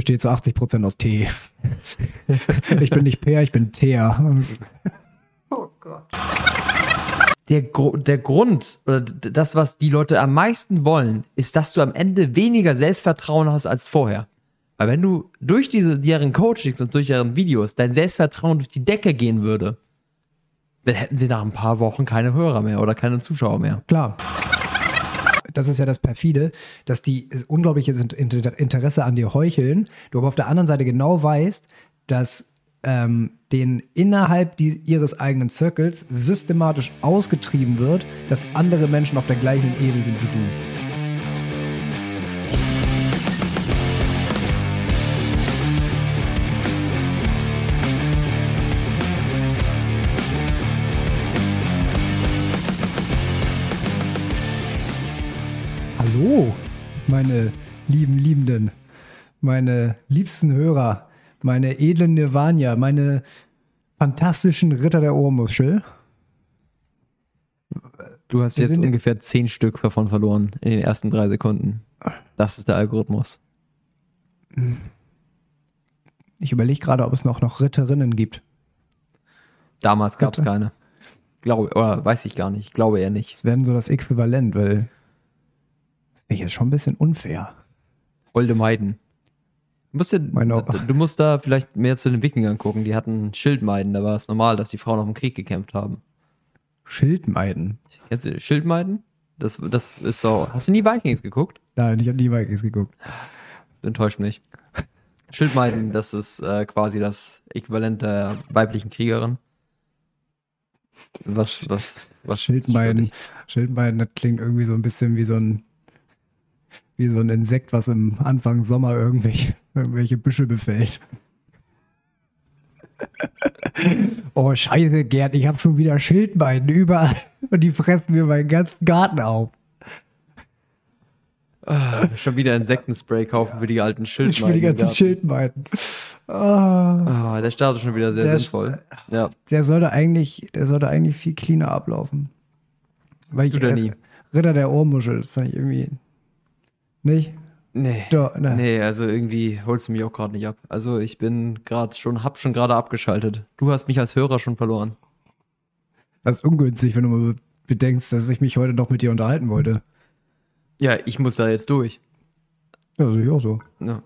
besteht zu 80% aus Tee. ich bin nicht Peer, ich bin Teer. Oh Gott. Der, Gru der Grund oder das, was die Leute am meisten wollen, ist, dass du am Ende weniger Selbstvertrauen hast als vorher. Weil wenn du durch diese, deren Coachings und durch deren Videos dein Selbstvertrauen durch die Decke gehen würde, dann hätten sie nach ein paar Wochen keine Hörer mehr oder keine Zuschauer mehr. Klar. Das ist ja das perfide, dass die unglaubliches Interesse an dir heucheln, du aber auf der anderen Seite genau weißt, dass ähm, denen innerhalb die, ihres eigenen Circles systematisch ausgetrieben wird, dass andere Menschen auf der gleichen Ebene sind wie du. Meine lieben Liebenden, meine liebsten Hörer, meine edlen Nirvania, meine fantastischen Ritter der Ohrmuschel. Du hast jetzt ungefähr zehn Stück davon verloren in den ersten drei Sekunden. Das ist der Algorithmus. Ich überlege gerade, ob es noch, noch Ritterinnen gibt. Damals gab es keine. Glaube, oder weiß ich gar nicht. Ich glaube eher nicht. Es werden so das Äquivalent, weil ich ist schon ein bisschen unfair. Holde Meiden. Du musst, dir, du musst da vielleicht mehr zu den Wikingern gucken. Die hatten Schildmeiden. Da war es normal, dass die Frauen auf dem Krieg gekämpft haben. Schildmeiden? Kennst du Schildmeiden? Das, das ist so. Hast du nie Vikings geguckt? Nein, ich habe nie Vikings geguckt. Enttäuscht mich. Schildmeiden, das ist äh, quasi das Äquivalent der weiblichen Kriegerin. Was, was, was Schildmeiden, Schildmeiden, das klingt irgendwie so ein bisschen wie so ein wie so ein Insekt, was im Anfang Sommer irgendwelche, irgendwelche Büsche befällt. oh, scheiße, Gerd, ich habe schon wieder Schildbeinen überall und die fressen mir meinen ganzen Garten auf. Ah, schon wieder Insektenspray kaufen für die alten Schildbeinen. Für die ganzen Schildbeinen. Oh. Oh, der Start ist schon wieder sehr der, sinnvoll. Ja. Der sollte eigentlich, der sollte eigentlich viel cleaner ablaufen. Weil ich, äh, Ritter der Ohrmuschel, das fand ich irgendwie nicht? Nee. Doch, ne. Nee, also irgendwie holst du mich auch gerade nicht ab. Also ich bin gerade schon, hab schon gerade abgeschaltet. Du hast mich als Hörer schon verloren. Das ist ungünstig, wenn du mal bedenkst, dass ich mich heute noch mit dir unterhalten wollte. Ja, ich muss da jetzt durch. Ja, sehe ich auch so. Ja.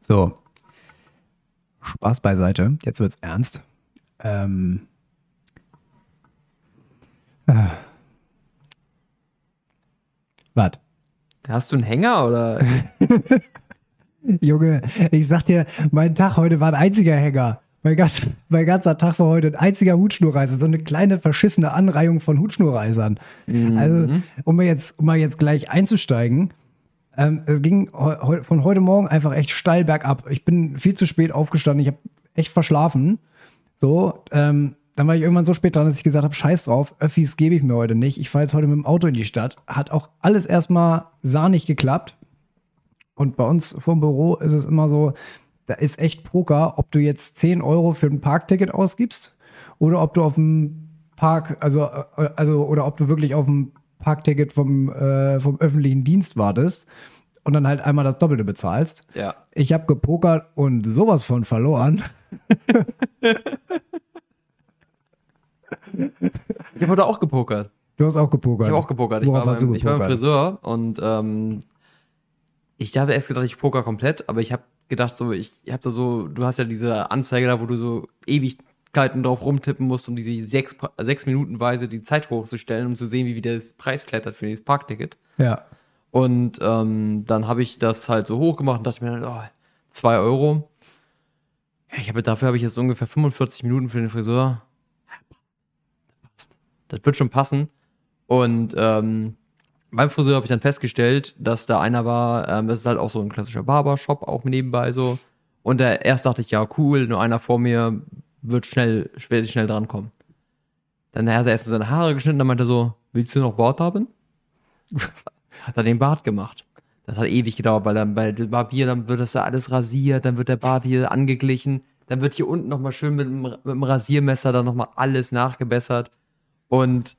So. Spaß beiseite. Jetzt wird's ernst. Ähm. Äh. Was? Hast du einen Hänger oder? Junge, ich sag dir, mein Tag heute war ein einziger Hänger. Mein, ganz, mein ganzer Tag war heute ein einziger Hutschnurreiser, so eine kleine verschissene Anreihung von Hutschnurreisern. Mhm. Also, um mal jetzt, um mal jetzt gleich einzusteigen, ähm, es ging he von heute Morgen einfach echt steil bergab. Ich bin viel zu spät aufgestanden, ich habe echt verschlafen. So, ähm, dann war ich irgendwann so spät dran, dass ich gesagt habe, scheiß drauf, Öffis gebe ich mir heute nicht. Ich fahre jetzt heute mit dem Auto in die Stadt. Hat auch alles erstmal sahnig geklappt. Und bei uns vom Büro ist es immer so, da ist echt Poker, ob du jetzt 10 Euro für ein Parkticket ausgibst oder ob du auf dem Park, also, äh, also oder ob du wirklich auf dem Parkticket vom, äh, vom öffentlichen Dienst wartest und dann halt einmal das Doppelte bezahlst. Ja. Ich habe gepokert und sowas von verloren. Ich habe heute auch gepokert. Du hast auch gepokert. Ich habe auch gepokert. Ich war, beim, ich war beim Friseur und ähm, ich habe erst gedacht, ich poker komplett, aber ich habe gedacht, so, ich, habe da so, du hast ja diese Anzeige da, wo du so Ewigkeiten drauf rumtippen musst, um diese sechs, sechs Minutenweise die Zeit hochzustellen, um zu sehen, wie wieder das Preis klettert für das Parkticket. Ja. Und ähm, dann habe ich das halt so hoch gemacht und dachte mir oh, zwei Euro. Ja, ich habe dafür habe ich jetzt ungefähr 45 Minuten für den Friseur das wird schon passen. Und ähm, beim Friseur habe ich dann festgestellt, dass da einer war, ähm, das ist halt auch so ein klassischer Barbershop, auch nebenbei so. Und der, erst dachte ich, ja, cool, nur einer vor mir wird schnell, werde schnell drankommen. Dann hat er erstmal seine Haare geschnitten, dann meinte er so, willst du noch Bart haben? hat er den Bart gemacht. Das hat ewig gedauert, weil dann bei dem Barbier, dann wird das ja alles rasiert, dann wird der Bart hier angeglichen, dann wird hier unten nochmal schön mit dem, mit dem Rasiermesser dann nochmal alles nachgebessert. Und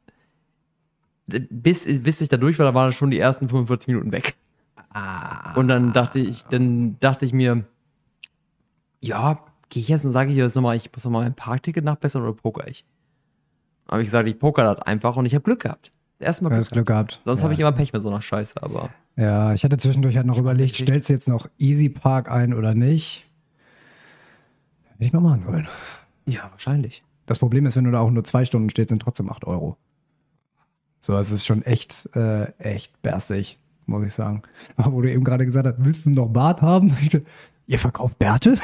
bis, bis ich da durch war, da waren schon die ersten 45 Minuten weg. Und dann dachte ich, dann dachte ich mir, ja, gehe ich jetzt und sage ich jetzt nochmal, ich muss nochmal mein Parkticket nachbessern oder poker ich? Habe ich gesagt, ich poker das einfach und ich habe Glück gehabt. Erstmal Glück, Glück gehabt. Sonst ja. habe ich immer Pech mit so einer Scheiße, aber Ja, ich hatte zwischendurch halt noch überlegt, stellst du jetzt noch Easy Park ein oder nicht? Hätte ich mal machen sollen. ja, wahrscheinlich. Das Problem ist, wenn du da auch nur zwei Stunden stehst, sind trotzdem 8 Euro. So, es ist schon echt, äh, echt berstig, muss ich sagen. Aber wo du eben gerade gesagt hast, willst du noch Bart haben? Ihr verkauft Bärte?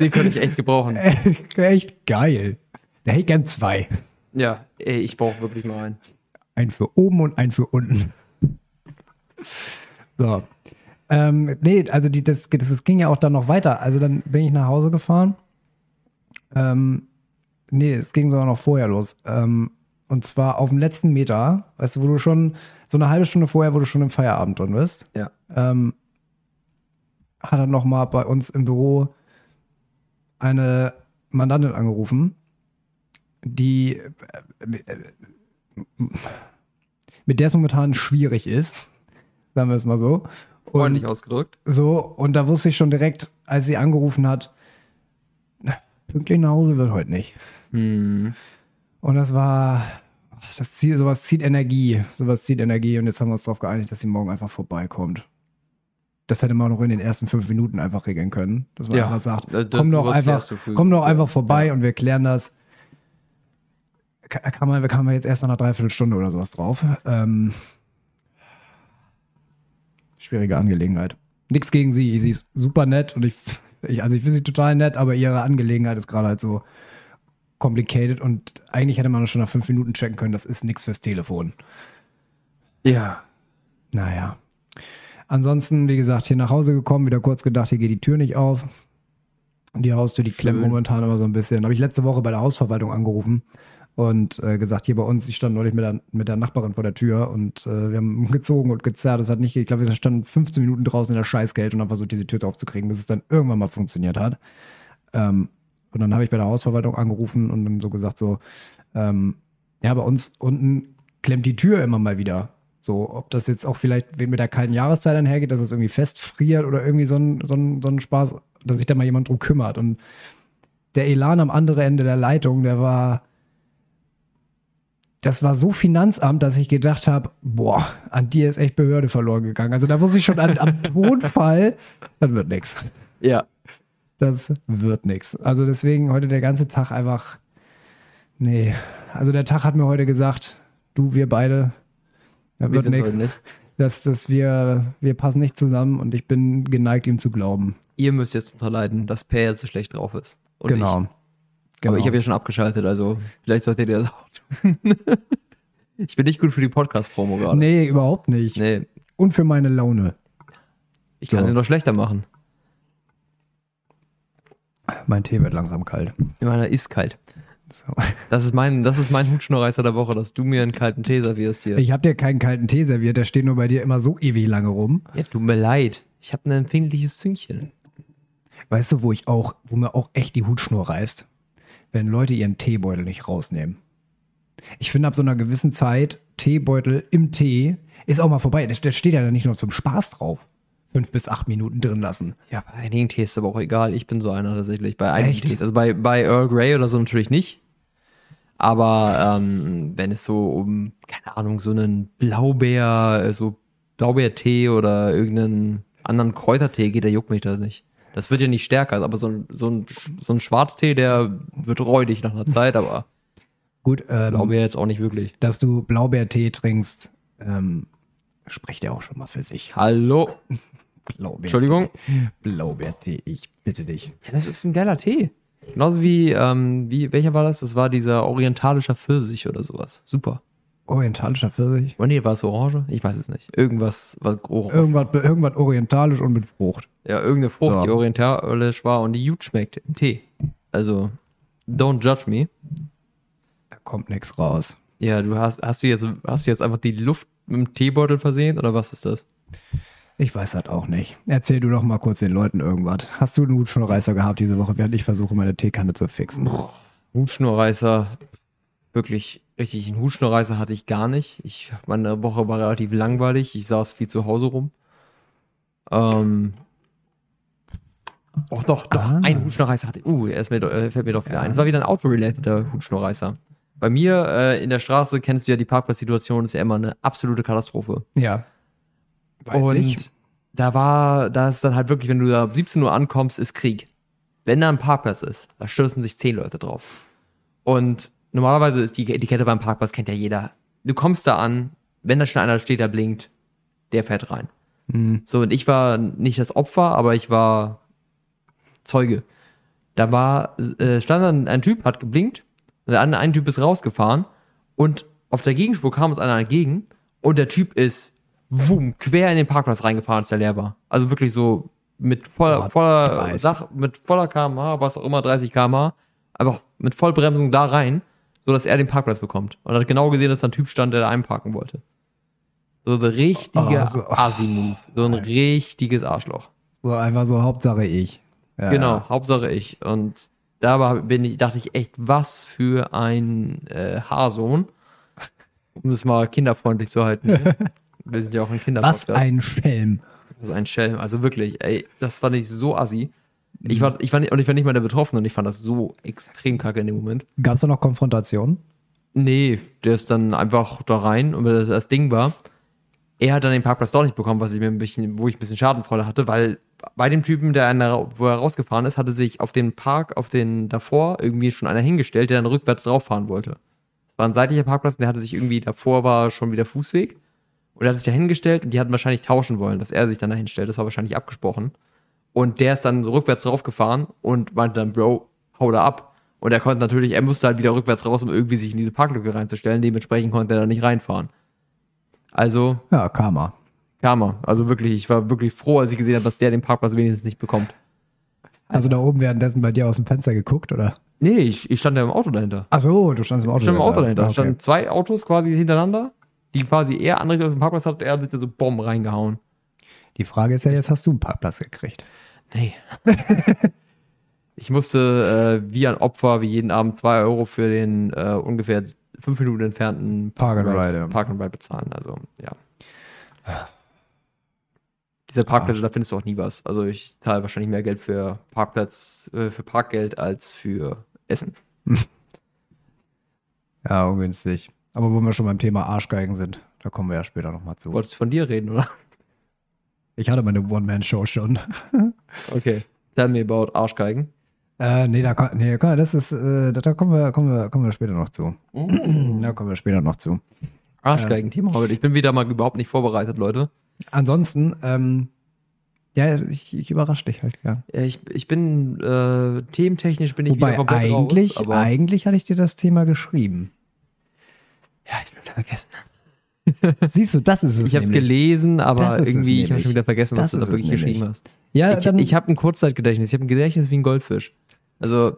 Den könnte ich echt gebrauchen. echt geil. Da hätte ich gern zwei. Ja, ey, ich brauche wirklich mal einen. Ein für oben und ein für unten. So. Ähm, nee, also die, das, das, das ging ja auch dann noch weiter. Also dann bin ich nach Hause gefahren. Ähm, nee, es ging sogar noch vorher los. Ähm, und zwar auf dem letzten Meter, weißt du, wo du schon so eine halbe Stunde vorher, wo du schon im Feierabend drin bist, Ja. ähm, hat er nochmal bei uns im Büro eine Mandantin angerufen, die äh, mit der es momentan schwierig ist, sagen wir es mal so. Freundlich Und ausgedrückt. so, und da wusste ich schon direkt, als sie angerufen hat, pünktlich nach Hause wird heute nicht. Hm. Und das war, das zieht, sowas zieht Energie, sowas zieht Energie und jetzt haben wir uns darauf geeinigt, dass sie morgen einfach vorbeikommt. Das hätte man noch in den ersten fünf Minuten einfach regeln können, dass man Ja, einfach sagt, das- das- komm doch einfach, komm doch einfach vorbei ja. und wir klären das. Ka- Kann man, kann man jetzt erst nach einer Dreiviertelstunde oder sowas drauf. Ähm, schwierige Angelegenheit. Nichts gegen sie, sie ist super nett und ich, ich also ich finde sie total nett, aber ihre Angelegenheit ist gerade halt so complicated und eigentlich hätte man schon nach fünf Minuten checken können, das ist nichts fürs Telefon. Ja. Naja. Ansonsten, wie gesagt, hier nach Hause gekommen, wieder kurz gedacht, hier geht die Tür nicht auf. Die Haustür, die klemmt momentan aber so ein bisschen. Habe ich letzte Woche bei der Hausverwaltung angerufen und äh, gesagt, hier bei uns, ich stand neulich mit der, mit der Nachbarin vor der Tür und äh, wir haben gezogen und gezerrt. Das hat nicht, ich glaube, wir standen 15 Minuten draußen in der Scheißgeld und haben versucht, diese Tür aufzukriegen, bis es dann irgendwann mal funktioniert hat. Ähm, und dann habe ich bei der Hausverwaltung angerufen und dann so gesagt, so, ähm, ja, bei uns unten klemmt die Tür immer mal wieder. So, ob das jetzt auch vielleicht mit der kalten Jahreszeit einhergeht, dass es irgendwie festfriert oder irgendwie so ein, so ein, so ein Spaß, dass sich da mal jemand drum kümmert. Und der Elan am anderen Ende der Leitung, der war, das war so Finanzamt, dass ich gedacht habe, boah, an dir ist echt Behörde verloren gegangen. Also da wusste ich schon an, am Tonfall, das wird nix. Ja. Das wird nix. Also deswegen heute der ganze Tag einfach, nee. Also der Tag hat mir heute gesagt, du, wir beide, da Wir wird sind nix. heute nicht. Dass, dass wir, wir passen nicht zusammen und ich bin geneigt, ihm zu glauben. Ihr müsst jetzt unterleiden, dass Per jetzt so schlecht drauf ist. Genau. Ich. genau. Aber ich habe ja schon abgeschaltet, also vielleicht solltet ihr das auch tun. ich bin nicht gut für die Podcast-Promo gerade. Nee, überhaupt nicht. Nee, Und für meine Laune. ich kann So. den noch schlechter machen. Mein Tee wird langsam kalt. Meiner ist kalt. So. Das ist mein, das ist mein Hutschnurreißer der Woche, dass du mir einen kalten Tee servierst hier. Ich habe dir keinen kalten Tee serviert, der steht nur bei dir immer so ewig lange rum. ja, tut mir leid. Ich habe ein empfindliches Züngchen. Weißt du, wo ich auch, wo mir auch echt die Hutschnur reißt? Wenn Leute ihren Teebeutel nicht rausnehmen. Ich finde, ab so einer gewissen Zeit, Teebeutel im Tee ist auch mal vorbei. Der, der steht ja dann nicht nur zum Spaß drauf. Fünf bis acht Minuten drin lassen. Ja, bei einigen Tees ist aber auch egal. Ich bin so einer tatsächlich. Bei einigen Echt? Tees. Also bei, bei Earl Grey oder so natürlich nicht. Aber ähm, wenn es so um, keine Ahnung, so einen Blaubeer, äh, so Blaubeertee oder irgendeinen anderen Kräutertee geht, der juckt mich das nicht. Das wird ja nicht stärker, aber so ein, so ein, so ein Schwarztee, der wird räudig nach einer Zeit, aber Gut, ähm, Blaubeer jetzt auch nicht wirklich. dass du Blaubeertee trinkst, ähm, spricht ja auch schon mal für sich. Hallo? Blaubeertee. Entschuldigung? Blaubeertee, ich bitte dich. Ja, das ist ein geiler Tee. Genauso wie, ähm, wie, welcher war das? Das war dieser orientalischer Pfirsich oder sowas. Super. Orientalischer Pfirsich. Oh nee, war es Orange? Ich weiß es nicht. Irgendwas, was orange. Irgendwas, irgendwas orientalisch und mit Frucht. ja, irgendeine Frucht, So. die orientalisch war und die gut schmeckt im Tee. Also, don't judge me. Da kommt nichts raus. Ja, du hast, hast du jetzt, hast du jetzt einfach die Luft mit dem Teebeutel versehen oder was ist das? Ich weiß das auch nicht. Erzähl du doch mal kurz den Leuten irgendwas. Hast du einen Hutschnurreißer gehabt diese Woche, während ich versuche, meine Teekanne zu fixen? Hutschnurreißer, wirklich richtig, einen Hutschnurreißer hatte ich gar nicht. Ich, meine Woche war relativ langweilig. Ich saß viel zu Hause rum. Ähm, auch doch, doch, Ah. ein Hutschnurreißer hatte. Uh, er ist mir, äh, fällt mir doch wieder ein. Es war wieder ein autorelateter Hutschnurreißer. Bei mir äh, in der Straße kennst du ja die Parkplatzsituation, ist ja immer eine absolute Katastrophe. Ja. Weiß und ich. da war, da ist dann halt wirklich, wenn du da um 17 Uhr ankommst, ist Krieg. Wenn da ein Parkplatz ist, da stürzen sich zehn Leute drauf. Und normalerweise ist die Etikette beim Parkplatz, kennt ja jeder. Du kommst da an, wenn da schon einer steht, der blinkt, der fährt rein. Hm. So, und ich war nicht das Opfer, aber ich war Zeuge. Da war, äh, stand dann ein Typ, hat geblinkt, der andere, ein Typ ist rausgefahren und auf der Gegenspur kam uns einer entgegen und der Typ ist wumm, quer in den Parkplatz reingefahren, als der leer war. Also wirklich so mit voller, voller. Sach, mit voller kmh, was auch immer, 30 kmh, einfach mit Vollbremsung da rein, so dass er den Parkplatz bekommt. Und hat genau gesehen, dass da ein Typ stand, der da einparken wollte. So ein richtiger Oh, so- Assi-Move. So ein richtiges Arschloch. So einfach so, Hauptsache ich. Ja. Genau, Hauptsache ich. Und da bin ich, dachte ich echt, was für ein äh, Haarsohn. Um es mal kinderfreundlich zu halten. Wir sind ja auch ein Kinderpodcast. Was ein Schelm. So ein Schelm. Also wirklich, ey, das fand ich so assi. Ich war, ich war nicht, und ich war nicht mal der Betroffene und ich fand das so extrem kacke in dem Moment. Gab es da noch Konfrontationen? Nee, der ist dann einfach da rein und das, das Ding war, er hat dann den Parkplatz doch nicht bekommen, was ich mir ein bisschen, wo ich ein bisschen Schadenfreude hatte, weil bei dem Typen, der der, wo er rausgefahren ist, hatte sich auf den Park, auf den davor irgendwie schon einer hingestellt, der dann rückwärts drauf fahren wollte. Es war ein seitlicher Parkplatz und der hatte sich irgendwie davor war schon wieder Fußweg und er hat sich da hingestellt und die hatten wahrscheinlich tauschen wollen, dass er sich dann da hinstellt. Das war wahrscheinlich abgesprochen. Und der ist dann rückwärts drauf gefahren und meinte dann, Bro, hau da ab. Und er konnte natürlich, er musste halt wieder rückwärts raus, um irgendwie sich in diese Parklücke reinzustellen. Dementsprechend konnte er da nicht reinfahren. Also, Ja, Karma. Karma. Also wirklich, ich war wirklich froh, als ich gesehen habe, dass der den Parkplatz wenigstens nicht bekommt. Also da oben währenddessen bei dir aus dem Fenster geguckt, oder? Nee, ich, ich stand ja im Auto dahinter. Ach so, du standst im Auto. Ich stand im Auto dahinter. Da Okay. standen zwei Autos quasi hintereinander, die quasi er andere auf dem Parkplatz hat er hat sich da so Bomben reingehauen. Die Frage ist ja jetzt, hast du einen Parkplatz gekriegt? Nee. ich musste äh, wie ein Opfer, wie jeden Abend zwei Euro für den äh, ungefähr fünf Minuten entfernten Park and Ride. Park and Ride bezahlen. Also, ja. Diese Parkplätze, da findest du auch nie was. Also ich zahle wahrscheinlich mehr Geld für Parkplatz, äh, für Parkgeld als für Essen. Ja, ungünstig. Aber wo wir schon beim Thema Arschgeigen sind, da kommen wir ja später nochmal zu. Wolltest du von dir reden, oder? Ich hatte meine One-Man-Show schon. Okay. Tell me about Arschgeigen. äh, nee, da, kann- nee, das ist, äh, da kommen wir, kommen wir, kommen wir später noch zu. Da kommen wir später noch zu. Arschgeigen-Thema heute. Ich bin wieder mal überhaupt nicht vorbereitet, Leute. Ansonsten, ähm, ja, ich, ich überrasche dich halt gern. Ja, Ich, ich bin äh, thementechnisch bin ich Wobei wieder komplett eigentlich, raus, aber eigentlich hatte ich dir das Thema geschrieben. Wieder vergessen. Siehst du, das ist es. Ich habe es gelesen, aber irgendwie ich habe schon wieder vergessen, was Das du da wirklich nämlich. geschrieben hast. Ja, ich ich habe ein Kurzzeitgedächtnis. Ich habe ein Gedächtnis wie ein Goldfisch. Also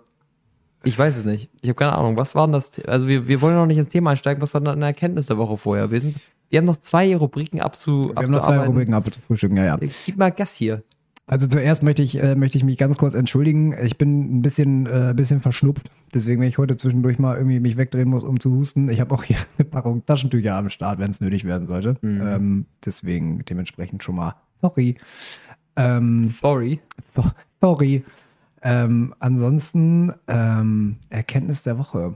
ich weiß es nicht. Ich habe keine Ahnung. Was war denn das? The- Also wir, wir wollen noch nicht ins Thema einsteigen. Was war denn eine Erkenntnis der Woche vorher? Wir sind, wir haben noch zwei Rubriken abzu, wir haben noch zwei abzuarbeiten. Rubriken abzufrühstücken, ja, ja. Gib mal Gas hier. Also zuerst möchte ich, äh, möchte ich mich ganz kurz entschuldigen. Ich bin ein bisschen, äh, bisschen verschnupft. Deswegen, wenn ich heute zwischendurch mal irgendwie mich wegdrehen muss, um zu husten. Ich habe auch hier eine Packung Taschentücher am Start, wenn es nötig werden sollte. Mhm. Ähm, deswegen dementsprechend schon mal sorry. Ähm, Sorry. so- sorry. Ähm, ansonsten ähm, Erkenntnis der Woche.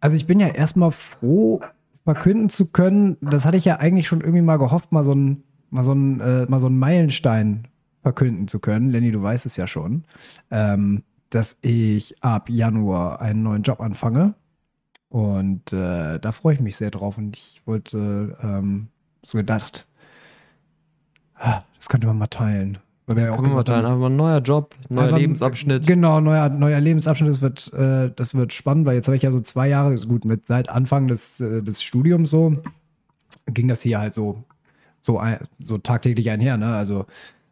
Also ich bin ja erstmal froh, verkünden zu können. Das hatte ich ja eigentlich schon irgendwie mal gehofft, mal so ein mal so ein äh, mal so einen Meilenstein verkünden zu können. Lenny, du weißt es ja schon, ähm, dass ich ab Januar einen neuen Job anfange. Und äh, da freue ich mich sehr drauf. Und ich wollte ähm, so gedacht, ah, das könnte man mal teilen. Weil wir ja auch gesagt haben, teilen. Aber ein neuer Job, neuer Einfach- Lebensabschnitt. Genau, neuer, neuer Lebensabschnitt. Das wird, äh, das wird spannend, weil jetzt habe ich ja so zwei Jahre, gut, mit seit Anfang des, äh, des Studiums so, ging das hier halt so, so, so tagtäglich einher, ne? Also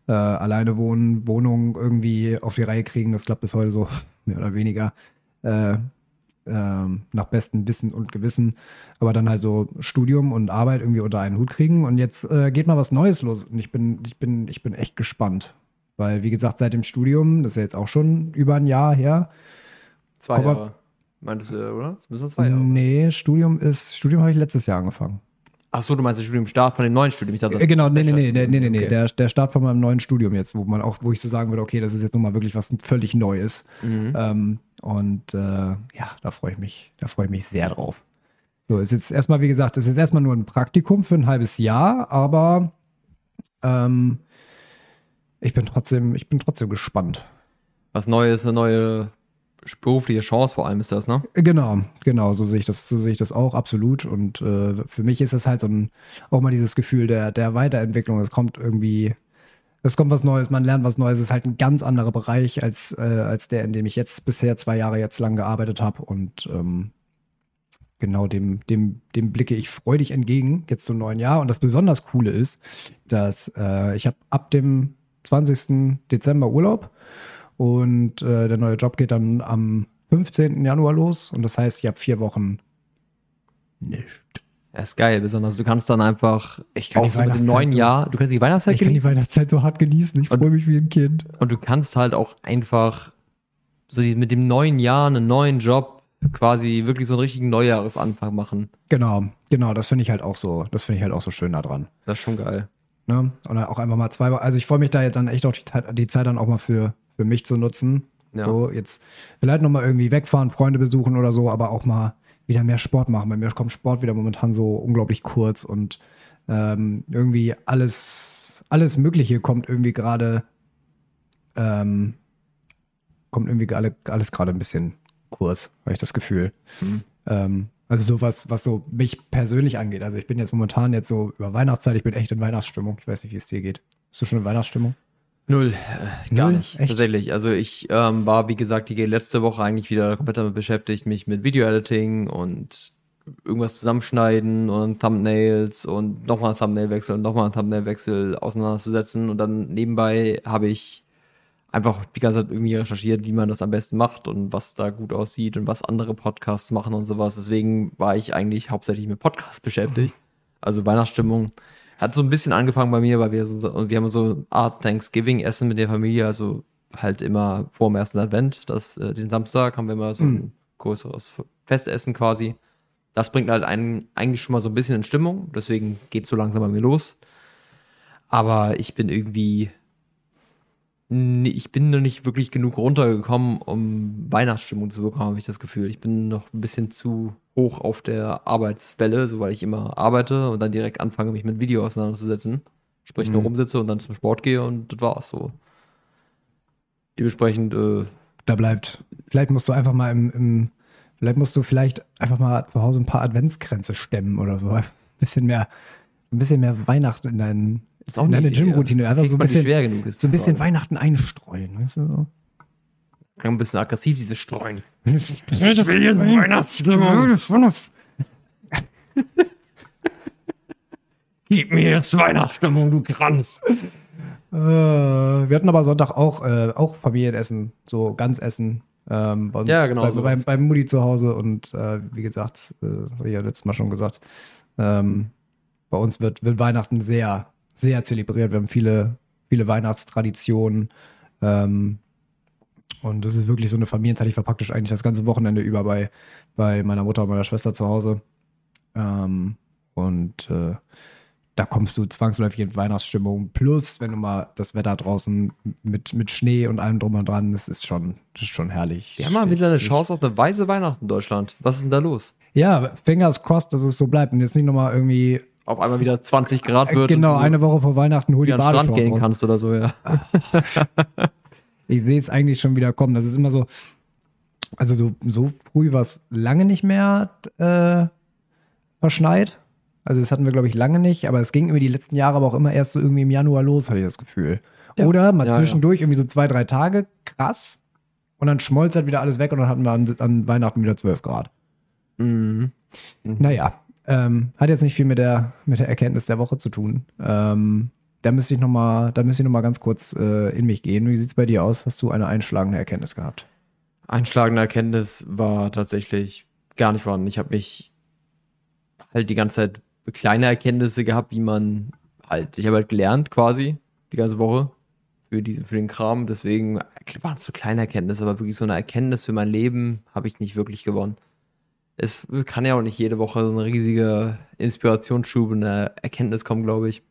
äh, alleine wohnen, Wohnung irgendwie auf die Reihe kriegen, das klappt bis heute so, mehr oder weniger. Äh, ähm, nach bestem Wissen und Gewissen, aber dann halt so Studium und Arbeit irgendwie unter einen Hut kriegen. Und jetzt äh, geht mal was Neues los. Und ich bin, ich bin, ich bin echt gespannt. Weil, wie gesagt, seit dem Studium, das ist ja jetzt auch schon über ein Jahr her. Zwei Jahre. Meintest du, oder? Das müssen zwei Jahre sein. Nee, Studium ist, Studium habe ich letztes Jahr angefangen. Ach so, du meinst den Studiumstart von dem neuen Studium? Ich dachte, Äh, Genau, nee, nee, nee, nee, nee, nee, nee. Okay. Der, der Start von meinem neuen Studium jetzt, wo man auch, wo ich so sagen würde, okay, das ist jetzt nochmal wirklich was völlig Neues. Mhm. Ähm, und äh, ja, da freue ich mich, da freue ich mich sehr drauf. So, ist jetzt erstmal, wie gesagt, ist jetzt erstmal nur ein Praktikum für ein halbes Jahr, aber ähm, ich bin trotzdem, ich bin trotzdem gespannt. Was Neues, eine neue berufliche Chance vor allem ist das, ne? Genau, genau, so sehe ich das, so sehe ich das auch absolut. Und äh, für mich ist es halt so ein, auch mal dieses Gefühl der, der Weiterentwicklung. Es kommt irgendwie, es kommt was Neues, man lernt was Neues. Es ist halt ein ganz anderer Bereich als, äh, als der, in dem ich jetzt bisher zwei Jahre jetzt lang gearbeitet habe. Und ähm, genau dem, dem, dem blicke ich freudig entgegen, jetzt zum neuen Jahr. Und das besonders Coole ist, dass äh, ich habe ab dem 20. Dezember Urlaub und äh, der neue Job geht dann am 15. Januar los. Und das heißt, ich habe vier Wochen nicht. Das ist geil, besonders du kannst dann einfach Ich kann auch die so mit dem Weihnachtszeit neuen Jahr, du kannst die Weihnachtszeit Ich kann die genießen Weihnachtszeit so hart genießen. Ich freue mich wie ein Kind. und du kannst halt auch einfach so die, mit dem neuen Jahr einen neuen Job quasi wirklich so einen richtigen Neujahresanfang machen. Genau, genau, das finde ich halt auch so, das finde ich halt auch so schön daran. Das ist schon geil. Ne? Und dann auch einfach mal zwei, also ich freue mich da jetzt dann echt auch die, die Zeit dann auch mal für, für mich zu nutzen. Ja. So, jetzt vielleicht nochmal irgendwie wegfahren, Freunde besuchen oder so, aber auch mal wieder mehr Sport machen. Bei mir kommt Sport wieder momentan so unglaublich kurz und ähm, irgendwie alles, alles Mögliche kommt irgendwie gerade, ähm, kommt irgendwie alle, alles gerade ein bisschen kurz, habe ich das Gefühl. Mhm. Ähm, also so was, was so mich persönlich angeht. Also ich bin jetzt momentan jetzt so über Weihnachtszeit, ich bin echt in Weihnachtsstimmung. Ich weiß nicht, wie es dir geht. Bist du schon in Weihnachtsstimmung? Null, äh, gar Null? nicht. Echt? Tatsächlich. Also ich ähm, war, wie gesagt, die letzte Woche eigentlich wieder komplett damit beschäftigt, mich mit Video-Editing und irgendwas zusammenschneiden und Thumbnails und nochmal ein Thumbnail-Wechsel und nochmal ein Thumbnail-Wechsel auseinanderzusetzen. Und dann nebenbei habe ich einfach die ganze Zeit irgendwie recherchiert, wie man das am besten macht und was da gut aussieht und was andere Podcasts machen und sowas. Deswegen war ich eigentlich hauptsächlich mit Podcasts beschäftigt. Also Weihnachtsstimmung. Hat so ein bisschen angefangen bei mir, weil wir so, und wir haben so eine Art Thanksgiving-Essen mit der Familie, also halt immer vor dem ersten Advent. Das, äh, den Samstag haben wir immer so ein größeres Festessen quasi. Das bringt halt einen eigentlich schon mal so ein bisschen in Stimmung, deswegen geht so langsam bei mir los. Aber ich bin irgendwie, nee, ich bin noch nicht wirklich genug runtergekommen, um Weihnachtsstimmung zu bekommen, habe ich das Gefühl. Ich bin noch ein bisschen zu hoch auf der Arbeitswelle, so weil ich immer arbeite und dann direkt anfange, mich mit Video auseinanderzusetzen. Sprich, nur Mhm. rumsitze und dann zum Sport gehe und das war's so. Dementsprechend, äh, Da bleibt, vielleicht musst du einfach mal im, im vielleicht musst du vielleicht einfach mal zu Hause ein paar Adventskränze stemmen oder so. Ein bisschen mehr, ein bisschen mehr Weihnachten in, deinen, ist auch eine Gymroutine. ja. Einfach so ein bisschen, schwer genug ist. so ein bisschen. Weihnachten einstreuen. Weißt du? so. Kann ein bisschen aggressiv, diese Streuen. Ich will jetzt Weihnachtsstimmung. Gib mir jetzt Weihnachtsstimmung, du Kranz. Äh, wir hatten aber Sonntag auch, äh, auch Familienessen, so Ganzessen. Ähm, bei uns, Ja, genau, Also beim, sowas. beim Mutti zu Hause und äh, wie gesagt, äh, das habe ich ja letztes Mal schon gesagt, ähm, bei uns wird, wird Weihnachten sehr, sehr zelebriert. Wir haben viele, viele Weihnachtstraditionen. Ähm, und das ist wirklich so eine Familienzeit. Ich war praktisch eigentlich das ganze Wochenende über bei, bei meiner Mutter und meiner Schwester zu Hause. Ähm, und äh, da kommst du zwangsläufig in Weihnachtsstimmung. Plus, wenn du mal das Wetter draußen mit, mit Schnee und allem drum und dran, das ist schon, das ist schon herrlich. Wir haben mal wieder eine Chance auf eine weiße Weihnachten in Deutschland. Was ist denn da los? Ja, fingers crossed, dass es so bleibt und jetzt nicht nochmal irgendwie, Auf einmal wieder 20 Grad wird. genau, eine Woche vor Weihnachten hol die an den Strand gehen raus. kannst oder so, ja. Ich sehe es eigentlich schon wieder kommen. Das ist immer so, also so, so früh war es lange nicht mehr äh, verschneit. Also das hatten wir, glaube ich, lange nicht, aber es ging über die letzten Jahre aber auch immer erst so irgendwie im Januar los, hatte ich das Gefühl. Ja. Oder mal Ja, zwischendurch irgendwie so zwei, drei Tage, krass. Und dann schmolz halt wieder alles weg und dann hatten wir an, an Weihnachten wieder 12 Grad. Mhm. Naja, ähm, hat jetzt nicht viel mit der, mit der Erkenntnis der Woche zu tun. Ähm, da müsste ich nochmal, da müsste ich noch ganz kurz äh, in mich gehen. Wie sieht es bei dir aus? Hast du eine einschlagende Erkenntnis gehabt? Einschlagende Erkenntnis war tatsächlich gar nicht vorhanden. Ich habe mich halt die ganze Zeit kleine Erkenntnisse gehabt, wie man halt, ich habe halt gelernt quasi die ganze Woche für, diese, für den Kram. Deswegen waren es so kleine Erkenntnisse, aber wirklich so eine Erkenntnis für mein Leben habe ich nicht wirklich gewonnen. Es kann ja auch nicht jede Woche so eine riesige Inspirationsschub und eine Erkenntnis kommen, glaube ich.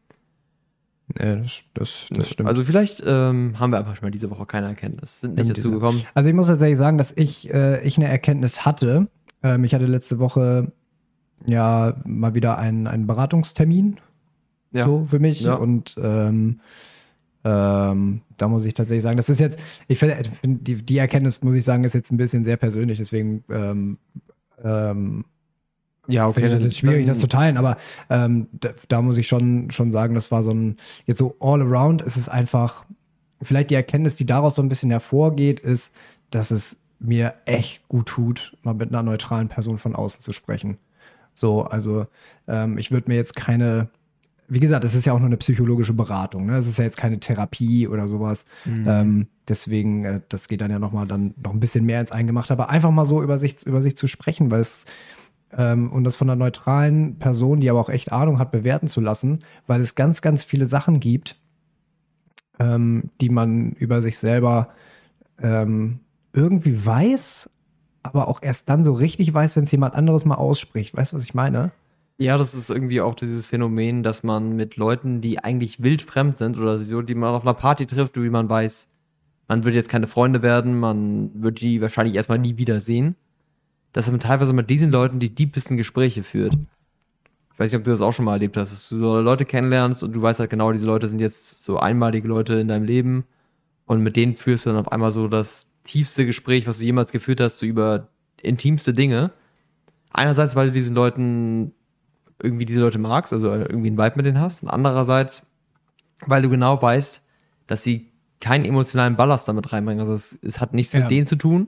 Nee, das, das, das stimmt. Also vielleicht ähm, haben wir einfach mal diese Woche keine Erkenntnis, sind nicht dazu gekommen. Also ich muss tatsächlich sagen, dass ich, äh, ich eine Erkenntnis hatte. Ähm, ich hatte letzte Woche ja mal wieder einen, einen Beratungstermin Ja. so für mich Ja. und ähm, ähm, da muss ich tatsächlich sagen, das ist jetzt, ich finde, find, die, die Erkenntnis, muss ich sagen, ist jetzt ein bisschen sehr persönlich, deswegen ähm, ähm, Ja, ich das jetzt schwierig, das zu teilen, aber ähm, da, da muss ich schon, schon sagen, das war so ein, jetzt so all around ist es einfach, vielleicht die Erkenntnis, die daraus so ein bisschen hervorgeht, ist, dass es mir echt gut tut, mal mit einer neutralen Person von außen zu sprechen. So, also ähm, ich würde mir jetzt keine, wie gesagt, es ist ja auch nur eine psychologische Beratung, ne? Es ist ja jetzt keine Therapie oder sowas. Ähm, deswegen, äh, das geht dann ja nochmal dann noch ein bisschen mehr ins Eingemachte, aber einfach mal so über sich, über sich zu sprechen, weil es ähm, und das von einer neutralen Person, die aber auch echt Ahnung hat, bewerten zu lassen, weil es ganz, ganz viele Sachen gibt, ähm, die man über sich selber ähm, irgendwie weiß, aber auch erst dann so richtig weiß, wenn es jemand anderes mal ausspricht. Weißt du, was ich meine? Ja, das ist irgendwie auch dieses Phänomen, dass man mit Leuten, die eigentlich wildfremd sind oder so, die man auf einer Party trifft, wie man weiß, man wird jetzt keine Freunde werden, man wird die wahrscheinlich erstmal nie wieder sehen, dass man teilweise mit diesen Leuten die diebsten Gespräche führt. Ich weiß nicht, ob du das auch schon mal erlebt hast, dass du so Leute kennenlernst und du weißt halt genau, diese Leute sind jetzt so einmalige Leute in deinem Leben und mit denen führst du dann auf einmal so das tiefste Gespräch, was du jemals geführt hast, so über intimste Dinge. Einerseits, weil du diesen Leuten irgendwie diese Leute magst, also irgendwie einen Vibe mit denen hast. Und andererseits, weil du genau weißt, dass sie keinen emotionalen Ballast damit reinbringen. Also es, es hat nichts Ja. mit denen zu tun,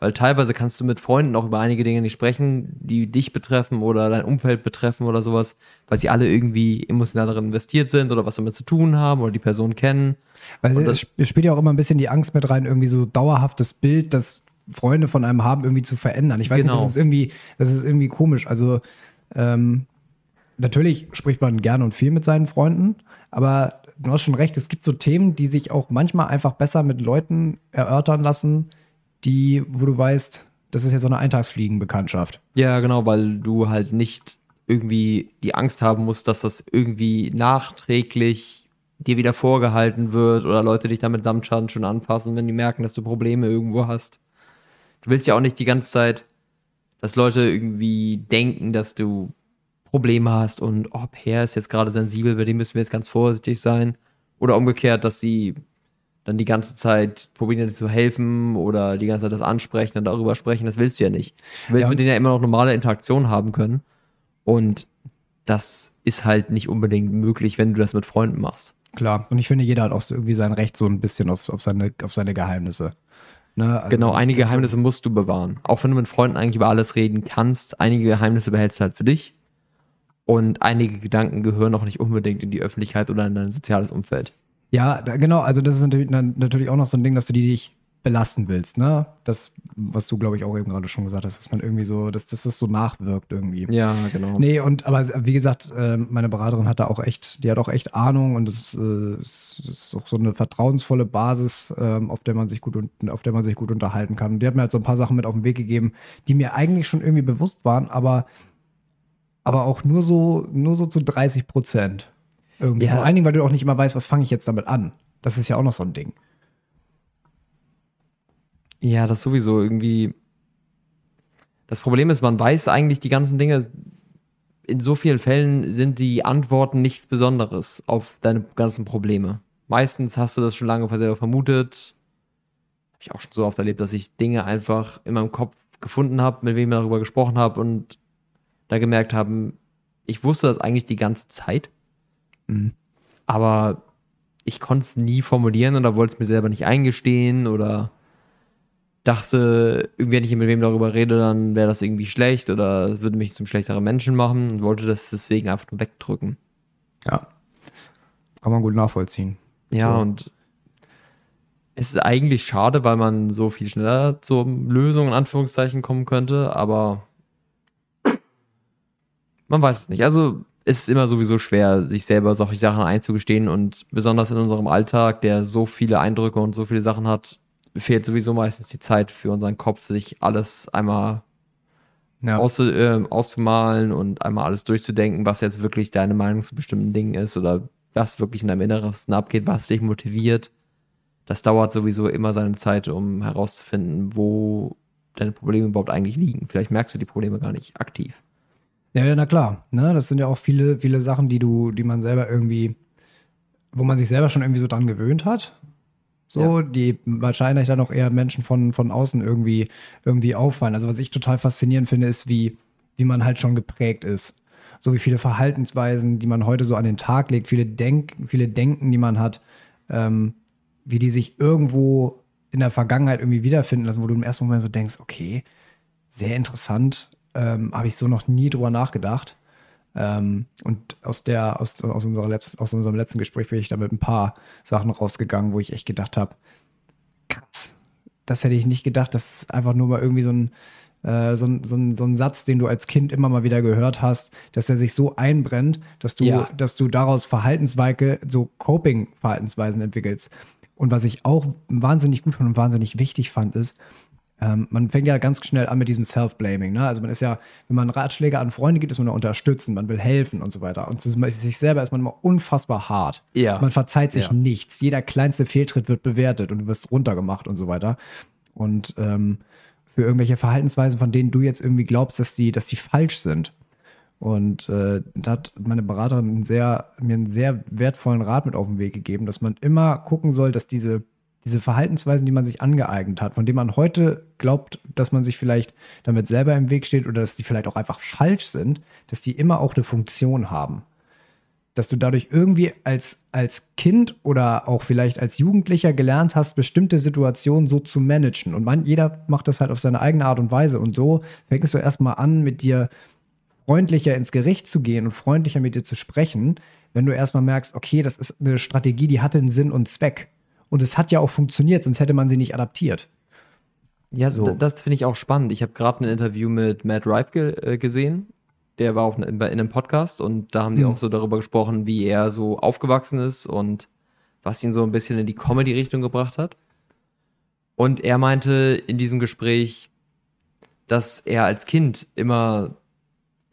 weil teilweise kannst du mit Freunden auch über einige Dinge nicht sprechen, die dich betreffen oder dein Umfeld betreffen oder sowas, weil sie alle irgendwie emotional darin investiert sind oder was damit zu tun haben oder die Person kennen. Weil Und es es spielt ja auch immer ein bisschen die Angst mit rein, irgendwie so dauerhaftes Bild, das Freunde von einem haben, irgendwie zu verändern. Ich weiß nicht, Genau. das ist irgendwie, das ist irgendwie komisch. Also ähm, natürlich spricht man gerne und viel mit seinen Freunden, aber du hast schon recht, es gibt so Themen, die sich auch manchmal einfach besser mit Leuten erörtern lassen, die, wo du weißt, das ist jetzt so eine Eintagsfliegenbekanntschaft. Ja, genau, weil du halt nicht irgendwie die Angst haben musst, dass das irgendwie nachträglich dir wieder vorgehalten wird oder Leute dich damit Samtschaden schon anpassen, wenn die merken, dass du Probleme irgendwo hast. Du willst ja auch nicht die ganze Zeit, dass Leute irgendwie denken, dass du Probleme hast und oh, Per ist jetzt gerade sensibel, bei dem müssen wir jetzt ganz vorsichtig sein. Oder umgekehrt, dass sie dann die ganze Zeit probieren dir zu helfen oder die ganze Zeit das ansprechen und darüber sprechen, das willst du ja nicht. Du willst Ja. mit denen ja immer noch normale Interaktion haben können. Und das ist halt nicht unbedingt möglich, wenn du das mit Freunden machst. Klar. Und ich finde, jeder hat auch so irgendwie sein Recht so ein bisschen auf, auf, seine, auf seine Geheimnisse. Ne? Also genau, einige Geheimnisse musst du bewahren. Auch wenn du mit Freunden eigentlich über alles reden kannst, einige Geheimnisse behältst du halt für dich. Und einige Gedanken gehören auch nicht unbedingt in die Öffentlichkeit oder in dein soziales Umfeld. Ja, da, genau. Also das ist natürlich, auch noch so ein Ding, dass du die nicht belasten willst, ne? Das, was du, glaube ich, auch eben gerade schon gesagt hast, dass man irgendwie so, dass, dass das so nachwirkt irgendwie. Ja, genau. Nee, und aber wie gesagt, äh, meine Beraterin hat da auch echt, die hat auch echt Ahnung und es äh, ist auch so eine vertrauensvolle Basis, ähm, auf der man sich gut und auf der man sich gut unterhalten kann. Und die hat mir halt so ein paar Sachen mit auf den Weg gegeben, die mir eigentlich schon irgendwie bewusst waren, aber, aber auch nur so, nur so zu 30 Prozent. Irgendwie. Ja. Vor allen Dingen, weil du auch nicht immer weißt, was fange ich jetzt damit an. Das ist ja auch noch so ein Ding. Ja, das sowieso irgendwie. Das Problem ist, man weiß eigentlich die ganzen Dinge. In so vielen Fällen sind die Antworten nichts Besonderes auf deine ganzen Probleme. Meistens hast du das schon lange selber vermutet. Habe ich auch schon so oft erlebt, dass ich Dinge einfach in meinem Kopf gefunden habe, mit wem ich darüber gesprochen habe und da gemerkt haben, ich wusste das eigentlich die ganze Zeit, Mhm. aber ich konnte es nie formulieren oder wollte es mir selber nicht eingestehen oder dachte, irgendwie, wenn ich mit wem darüber rede, dann wäre das irgendwie schlecht oder es würde mich zum schlechteren Menschen machen und wollte das deswegen einfach nur wegdrücken. Ja. Kann man gut nachvollziehen. Ja, So. und es ist eigentlich schade, weil man so viel schneller zur Lösung in Anführungszeichen kommen könnte, aber man weiß es nicht. Also es ist immer sowieso schwer, sich selber solche Sachen einzugestehen und besonders in unserem Alltag, der so viele Eindrücke und so viele Sachen hat, fehlt sowieso meistens die Zeit für unseren Kopf, sich alles einmal ja. aus, äh, auszumalen und einmal alles durchzudenken, was jetzt wirklich deine Meinung zu bestimmten Dingen ist oder was wirklich in deinem Inneresten abgeht, was dich motiviert. Das dauert sowieso immer seine Zeit, um herauszufinden, wo deine Probleme überhaupt eigentlich liegen. Vielleicht merkst du die Probleme gar nicht aktiv. Ja, ja na klar. Ne? Das sind ja auch viele, viele Sachen, die du, die man selber irgendwie, wo man sich selber schon irgendwie so dran gewöhnt hat. So, ja. die wahrscheinlich dann auch eher Menschen von, von außen irgendwie, irgendwie auffallen. Also, was ich total faszinierend finde, ist, wie, wie man halt schon geprägt ist. So wie viele Verhaltensweisen, die man heute so an den Tag legt, viele, Denk, viele Denken, die man hat, ähm, wie die sich irgendwo in der Vergangenheit irgendwie wiederfinden lassen, wo du im ersten Moment so denkst, okay, sehr interessant, ähm, habe ich so noch nie drüber nachgedacht. Ähm, und aus der, aus, aus, unserer, aus unserem letzten Gespräch bin ich da mit ein paar Sachen rausgegangen, wo ich echt gedacht habe, krass, das hätte ich nicht gedacht, das ist einfach nur mal irgendwie so ein, äh, so, ein, so, ein, so ein Satz, den du als Kind immer mal wieder gehört hast, dass der sich so einbrennt, dass du, ja. dass du daraus Verhaltensweise, so Coping-Verhaltensweisen entwickelst. Und was ich auch wahnsinnig gut fand und wahnsinnig wichtig fand, ist, ähm, man fängt ja ganz schnell an mit diesem Self-Blaming. Ne? Also man ist ja, wenn man Ratschläge an Freunde gibt, ist man unterstützen, man will helfen und so weiter. Und zu sich selber ist man immer unfassbar hart. Ja. Man verzeiht sich ja. nichts. Jeder kleinste Fehltritt wird bewertet und du wirst runtergemacht und so weiter. Und ähm, für irgendwelche Verhaltensweisen, von denen du jetzt irgendwie glaubst, dass die, dass die falsch sind. Und äh, da hat meine Beraterin sehr, mir einen sehr wertvollen Rat mit auf den Weg gegeben, dass man immer gucken soll, dass diese, diese Verhaltensweisen, die man sich angeeignet hat, von denen man heute glaubt, dass man sich vielleicht damit selber im Weg steht oder dass die vielleicht auch einfach falsch sind, dass die immer auch eine Funktion haben. Dass du dadurch irgendwie als, als Kind oder auch vielleicht als Jugendlicher gelernt hast, bestimmte Situationen so zu managen. Und man, jeder macht das halt auf seine eigene Art und Weise. Und so fängst du erstmal an, mit dir freundlicher ins Gericht zu gehen und freundlicher mit dir zu sprechen, wenn du erstmal merkst, okay, das ist eine Strategie, die hatte einen Sinn und Zweck. Und es hat ja auch funktioniert, sonst hätte man sie nicht adaptiert. Ja, so. das finde ich auch spannend. Ich habe gerade ein Interview mit Matt Rife ge äh, gesehen. Der war auch in, in einem Podcast und da haben die mhm. auch so darüber gesprochen, wie er so aufgewachsen ist und was ihn so ein bisschen in die Comedy-Richtung gebracht hat. Und er meinte in diesem Gespräch, dass er als Kind immer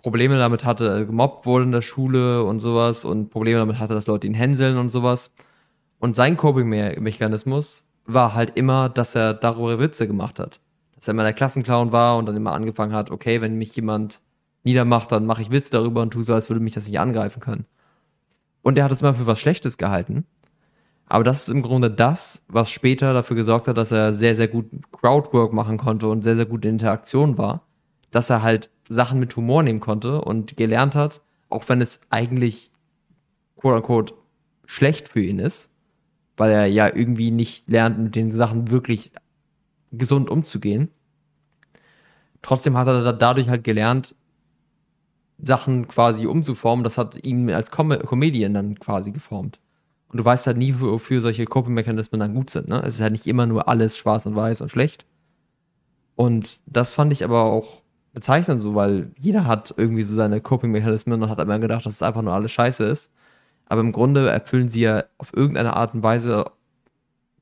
Probleme damit hatte, gemobbt wurde in der Schule und sowas und Probleme damit hatte, dass Leute ihn hänseln und sowas. Und sein Coping-Mechanismus war halt immer, dass er darüber Witze gemacht hat. Dass er immer der Klassenclown war und dann immer angefangen hat, okay, wenn mich jemand niedermacht, dann mache ich Witze darüber und tu so, als würde mich das nicht angreifen können. Und er hat es immer für was Schlechtes gehalten. Aber das ist im Grunde das, was später dafür gesorgt hat, dass er sehr, sehr gut Crowdwork machen konnte und sehr, sehr gut in Interaktion war. Dass er halt Sachen mit Humor nehmen konnte und gelernt hat, auch wenn es eigentlich quote unquote schlecht für ihn ist, weil er ja irgendwie nicht lernt, mit den Sachen wirklich gesund umzugehen. Trotzdem hat er dadurch halt gelernt, Sachen quasi umzuformen. Das hat ihn als Com Comedian dann quasi geformt. Und du weißt halt nie, wofür solche Coping-Mechanismen dann gut sind. Ne? Es ist halt nicht immer nur alles schwarz und weiß und schlecht. Und das fand ich aber auch bezeichnen, so, weil jeder hat irgendwie so seine Coping-Mechanismen und hat immer gedacht, dass es einfach nur alles scheiße ist. Aber im Grunde erfüllen sie ja auf irgendeine Art und Weise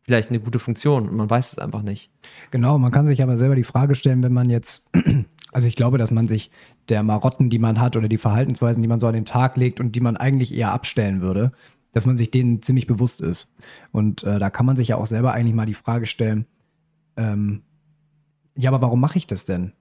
vielleicht eine gute Funktion und man weiß es einfach nicht. Genau, man kann sich aber selber die Frage stellen, wenn man jetzt, also ich glaube, dass man sich der Marotten, die man hat oder die Verhaltensweisen, die man so an den Tag legt und die man eigentlich eher abstellen würde, dass man sich denen ziemlich bewusst ist. Und äh, da kann man sich ja auch selber eigentlich mal die Frage stellen, ähm, ja, aber warum mache ich das denn?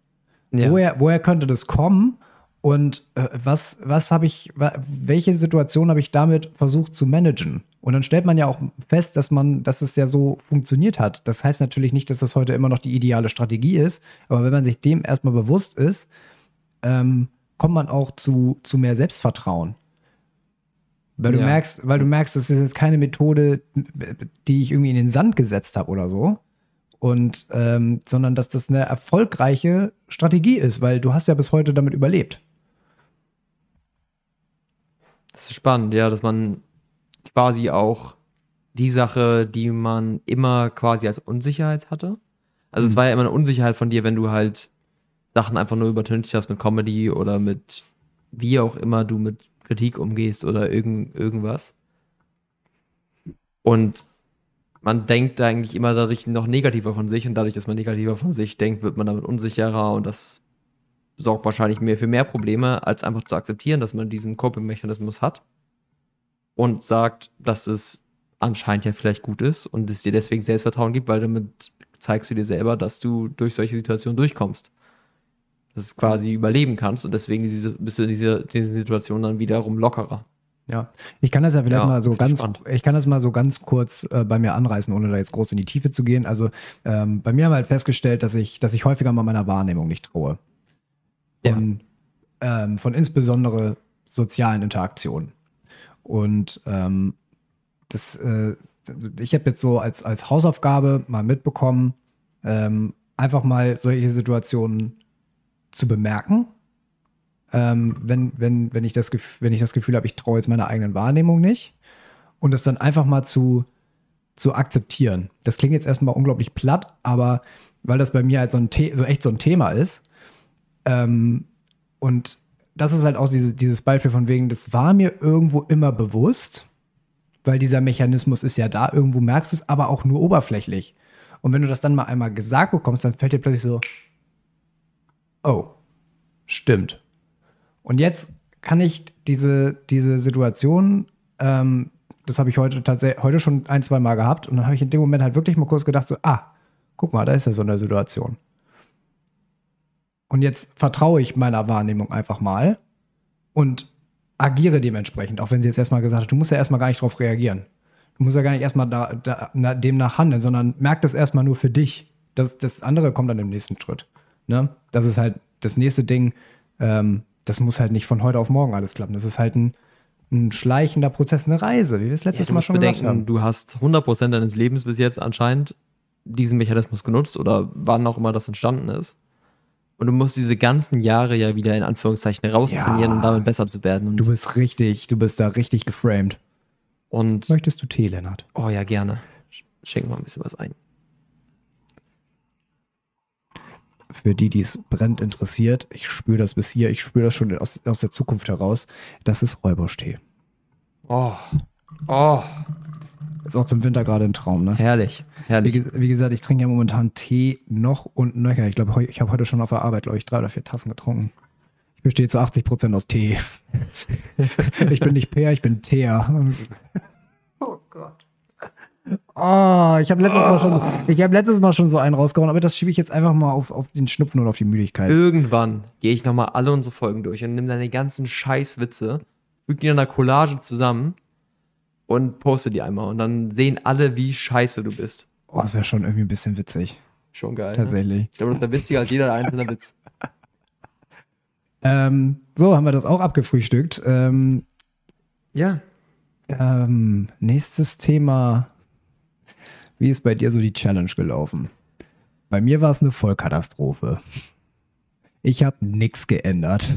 Ja. Woher, woher könnte das kommen? Und äh, was, was habe ich, welche Situation habe ich damit versucht zu managen? Und dann stellt man ja auch fest, dass man, dass es ja so funktioniert hat. Das heißt natürlich nicht, dass das heute immer noch die ideale Strategie ist, aber wenn man sich dem erstmal bewusst ist, ähm, kommt man auch zu, zu mehr Selbstvertrauen. Weil du ja. merkst, weil du merkst, das ist jetzt keine Methode, die ich irgendwie in den Sand gesetzt habe oder so, und ähm, sondern dass das eine erfolgreiche Strategie ist, weil du hast ja bis heute damit überlebt. Das ist spannend, ja, dass man quasi auch die Sache, die man immer quasi als Unsicherheit hatte. Also mhm. es war ja immer eine Unsicherheit von dir, wenn du halt Sachen einfach nur übertüncht hast mit Comedy oder mit wie auch immer du mit Kritik umgehst oder irgend, irgendwas. Und man denkt eigentlich immer dadurch noch negativer von sich und dadurch, dass man negativer von sich denkt, wird man damit unsicherer und das sorgt wahrscheinlich mehr für mehr Probleme, als einfach zu akzeptieren, dass man diesen Coping-Mechanismus hat und sagt, dass es anscheinend ja vielleicht gut ist und es dir deswegen Selbstvertrauen gibt, weil damit zeigst du dir selber, dass du durch solche Situationen durchkommst. Dass du quasi überleben kannst und deswegen diese, bist du in dieser, dieser Situation dann wiederum lockerer. Ja, ich kann das ja vielleicht Ja, mal so ganz, spannend. ich kann das mal so ganz kurz äh, bei mir anreißen, ohne da jetzt groß in die Tiefe zu gehen. Also ähm, bei mir haben wir halt festgestellt, dass ich, dass ich häufiger mal meiner Wahrnehmung nicht traue. Ja. Von, ähm, von insbesondere sozialen Interaktionen. Und ähm, das, äh, ich habe jetzt so als, als Hausaufgabe mal mitbekommen, ähm, einfach mal solche Situationen zu bemerken ähm, wenn, wenn, wenn, ich das, wenn ich das Gefühl habe, ich traue jetzt meiner eigenen Wahrnehmung nicht und das dann einfach mal zu, zu akzeptieren. Das klingt jetzt erstmal unglaublich platt, aber weil das bei mir halt so, ein The so echt so ein Thema ist ähm, und das ist halt auch diese, dieses Beispiel von wegen, das war mir irgendwo immer bewusst, weil dieser Mechanismus ist ja da, irgendwo merkst du es, aber auch nur oberflächlich. Und wenn du das dann mal einmal gesagt bekommst, dann fällt dir plötzlich so, oh, stimmt. Und jetzt kann ich diese, diese Situation, ähm, das habe ich heute tatsächlich heute schon ein, zwei Mal gehabt, und dann habe ich in dem Moment halt wirklich mal kurz gedacht, so, ah, guck mal, da ist ja so eine Situation. Und jetzt vertraue ich meiner Wahrnehmung einfach mal und agiere dementsprechend, auch wenn sie jetzt erstmal gesagt hat, du musst ja erstmal gar nicht drauf reagieren. Du musst ja gar nicht erstmal da, da, na, dem nachhandeln, sondern merk das erstmal nur für dich. Das, das andere kommt dann im nächsten Schritt. Ne? Das ist halt das nächste Ding. Ähm, das muss halt nicht von heute auf morgen alles klappen. Das ist halt ein, ein schleichender Prozess, eine Reise, wie wir es Ja, letztes du Mal schon bedenken, gesagt haben. du hast 100% deines Lebens bis jetzt anscheinend diesen Mechanismus genutzt oder wann auch immer das entstanden ist. Und du musst diese ganzen Jahre ja wieder in Anführungszeichen raustrainieren, Ja. um damit besser zu werden. Und, Du bist richtig, du bist da richtig geframed. und Möchtest du Tee, Lennart? oh ja, gerne. Sch- Schenk mal ein bisschen was ein. Für die, die es brennend interessiert, ich spüre das bis hier, ich spüre das schon aus, aus der Zukunft heraus. Das ist Räubusch-Tee. Oh, oh, Ist auch zum Winter gerade ein Traum, ne? herrlich, Wie, herrlich. ge- wie gesagt, ich trinke ja momentan Tee noch und nöcher. Ich glaube, ich habe heute schon auf der Arbeit, glaube ich, drei oder vier Tassen getrunken. Ich bestehe zu 80 Prozent aus Tee. ich bin nicht Peer, ich bin Teer. Oh Gott. Oh, ich habe letztes, Mal schon, ich hab letztes Mal schon so einen rausgehauen, aber das schiebe ich jetzt einfach mal auf, auf den Schnupfen und auf die Müdigkeit. Irgendwann gehe ich nochmal alle unsere Folgen durch und nimm deine ganzen Scheißwitze, füge die in einer Collage zusammen und poste die einmal. Und dann sehen alle, wie scheiße du bist. Oh, das wäre schon irgendwie ein bisschen witzig. Schon geil. Ne? Tatsächlich. Ich glaube, das wäre witziger als jeder einzelne Witz. Ähm, so, haben wir das auch abgefrühstückt. Ähm, Ja. Ähm, nächstes Thema. Wie ist bei dir so die Challenge gelaufen? Bei mir war es eine Vollkatastrophe. Ich habe nichts geändert.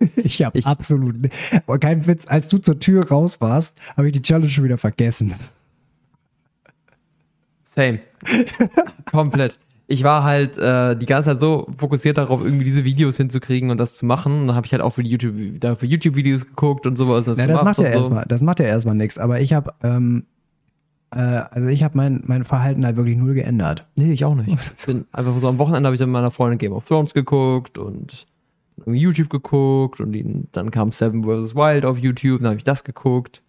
Ich habe absolut kein Witz. Als du zur Tür raus warst, habe ich die Challenge schon wieder vergessen. Same. Komplett. Ich war halt äh, die ganze Zeit so fokussiert darauf, irgendwie diese Videos hinzukriegen und das zu machen. Und dann habe ich halt auch für die YouTube, da für YouTube-Videos geguckt und sowas. und Na, das macht ja so. erstmal, das macht ja erstmal nichts. Aber ich habe, ähm, äh, also ich habe mein, mein Verhalten halt wirklich null geändert. Nee, ich auch nicht. Ich bin einfach so am Wochenende habe ich dann mit meiner Freundin Game of Thrones geguckt und YouTube geguckt und dann kam Seven vs. Wild auf YouTube, dann habe ich das geguckt.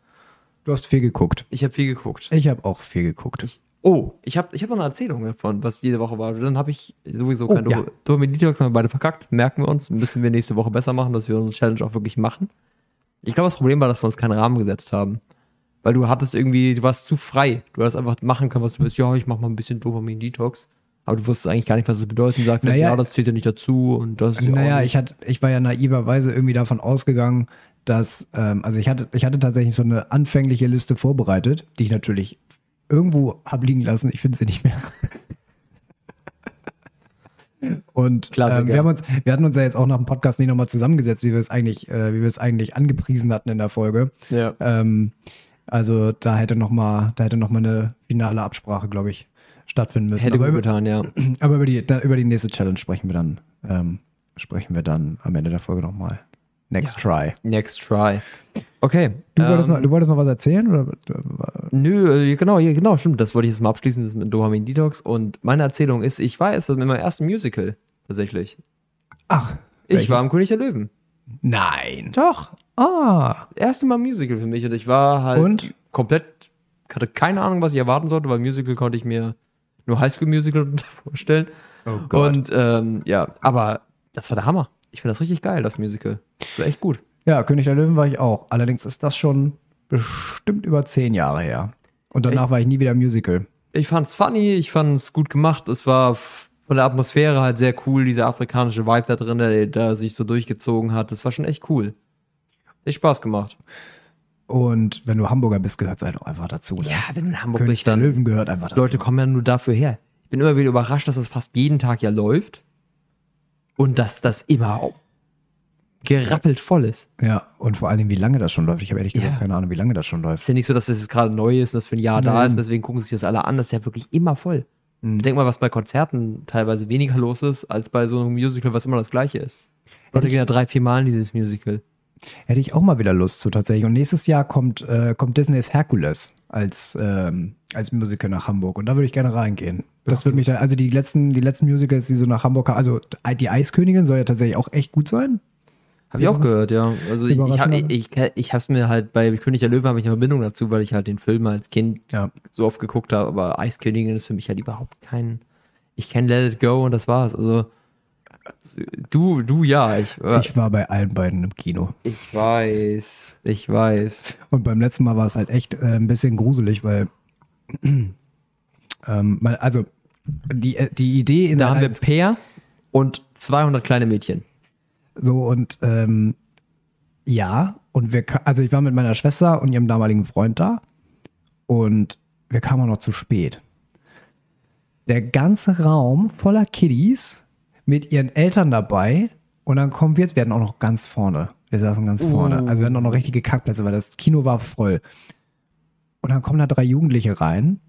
Du hast viel geguckt. Ich habe viel geguckt. Ich habe auch viel geguckt. Ich, oh, ich habe ich hab noch eine Erzählung davon, was jede Woche war. Dann habe ich sowieso Oh, kein ja. Do- Dopamin Detox, haben wir beide verkackt. Merken wir uns, müssen wir nächste Woche besser machen, dass wir unsere Challenge auch wirklich machen. Ich glaube, das Problem war, dass wir uns keinen Rahmen gesetzt haben. Weil du hattest irgendwie, du warst zu frei. Du hast einfach machen können, was du willst. Ja, ich mach mal ein bisschen Dopamin Detox. Aber du wusstest eigentlich gar nicht, was es bedeutet. Du sagst, Naja. ja, das zählt ja nicht dazu und das Naja, ich, hatte, ich war ja naiverweise irgendwie davon ausgegangen, dass, ähm, also ich hatte, ich hatte tatsächlich so eine anfängliche Liste vorbereitet, die ich natürlich irgendwo habe liegen lassen. Ich finde sie nicht mehr. Und ähm, wir, haben uns, wir hatten uns ja jetzt auch nach dem Podcast nicht nochmal zusammengesetzt, wie wir es eigentlich, äh, wie wir es eigentlich angepriesen hatten in der Folge. Ja. Ähm, also da hätte nochmal, da hätte noch mal eine finale Absprache, glaube ich, stattfinden müssen. Hätte Aber gut über, getan, ja. aber über die, da, über die nächste Challenge sprechen wir dann, ähm, sprechen wir dann am Ende der Folge nochmal. Next try. Next try. Okay. Du, wolltest ähm, noch, du wolltest noch was erzählen? Oder? Nö, äh, genau, ja, genau, stimmt. Das wollte ich jetzt mal abschließen, das mit Dopamin Detox. Und meine Erzählung ist, ich war jetzt in meinem ersten Musical, tatsächlich. Ach, Ich welches? war im König der Löwen. Nein. Doch. Ah, Erste Mal Musical für mich und ich war halt Und? komplett, hatte keine Ahnung, was ich erwarten sollte, weil Musical konnte ich mir nur Highschool Musical vorstellen. oh Und ähm, ja, aber das war der Hammer. Ich finde das richtig geil, das Musical. Das war echt gut. Ja, König der Löwen war ich auch. Allerdings ist das schon bestimmt über zehn Jahre her. Und danach war ich nie wieder im Musical. Ich fand's funny, ich fand's gut gemacht. Es war von der Atmosphäre halt sehr cool, dieser afrikanische Vibe da drin, der, der sich so durchgezogen hat. Das war schon echt cool. Echt Spaß gemacht. Und wenn du Hamburger bist, gehört es halt auch einfach dazu. ne? wenn du in Hamburg König bist, dann Löwen gehört einfach dazu. Leute kommen ja nur dafür her. Ich bin immer wieder überrascht, dass das fast jeden Tag ja läuft und dass das immer gerappelt voll ist. Ja, und vor allem, wie lange das schon läuft. Ich habe ehrlich gesagt Ja. keine Ahnung, wie lange das schon ist läuft. ja nicht so, dass das jetzt gerade neu ist und das für ein Jahr da Nein. ist, deswegen gucken sich das alle an. Das ist ja wirklich immer voll. Denk mal, was bei Konzerten teilweise weniger los ist, als bei so einem Musical, was immer das gleiche ist. Leute gehen ja drei, vier Mal in dieses Musical. Hätte ich auch mal wieder Lust zu tatsächlich. Und nächstes Jahr kommt, äh, kommt Disneys Hercules als, ähm, als Musical nach Hamburg. Und da würde ich gerne reingehen. Das würde mich da, also die letzten, die letzten Musicals, die so nach Hamburg kamen, also die Eiskönigin soll ja tatsächlich auch echt gut sein. Habe ich auch gehört, ja. Also ich, ich habe ich, ich, ich hab's mir halt bei König der Löwen habe ich eine Verbindung dazu, weil ich halt den Film als Kind Ja. so oft geguckt habe, aber Eiskönigin ist für mich halt überhaupt kein. Ich kenne Let It Go und das war's. Also du, du ja, ich, äh, Ich war bei allen beiden im Kino. ich weiß, ich weiß. Und beim letzten Mal war es halt echt äh, ein bisschen gruselig, weil ähm, also die, äh, die Idee in Da der haben wir Peer und 200 kleine Mädchen. so und ähm, ja und wir also ich war mit meiner Schwester und ihrem damaligen Freund da und wir kamen auch noch zu spät. Der ganze Raum voller Kiddies mit ihren Eltern dabei und dann kommen wir jetzt, wir hatten auch noch ganz vorne. Wir saßen ganz vorne. Uh. Also wir hatten auch noch richtige Kackplätze, weil das Kino war voll. Und dann kommen da drei Jugendliche rein.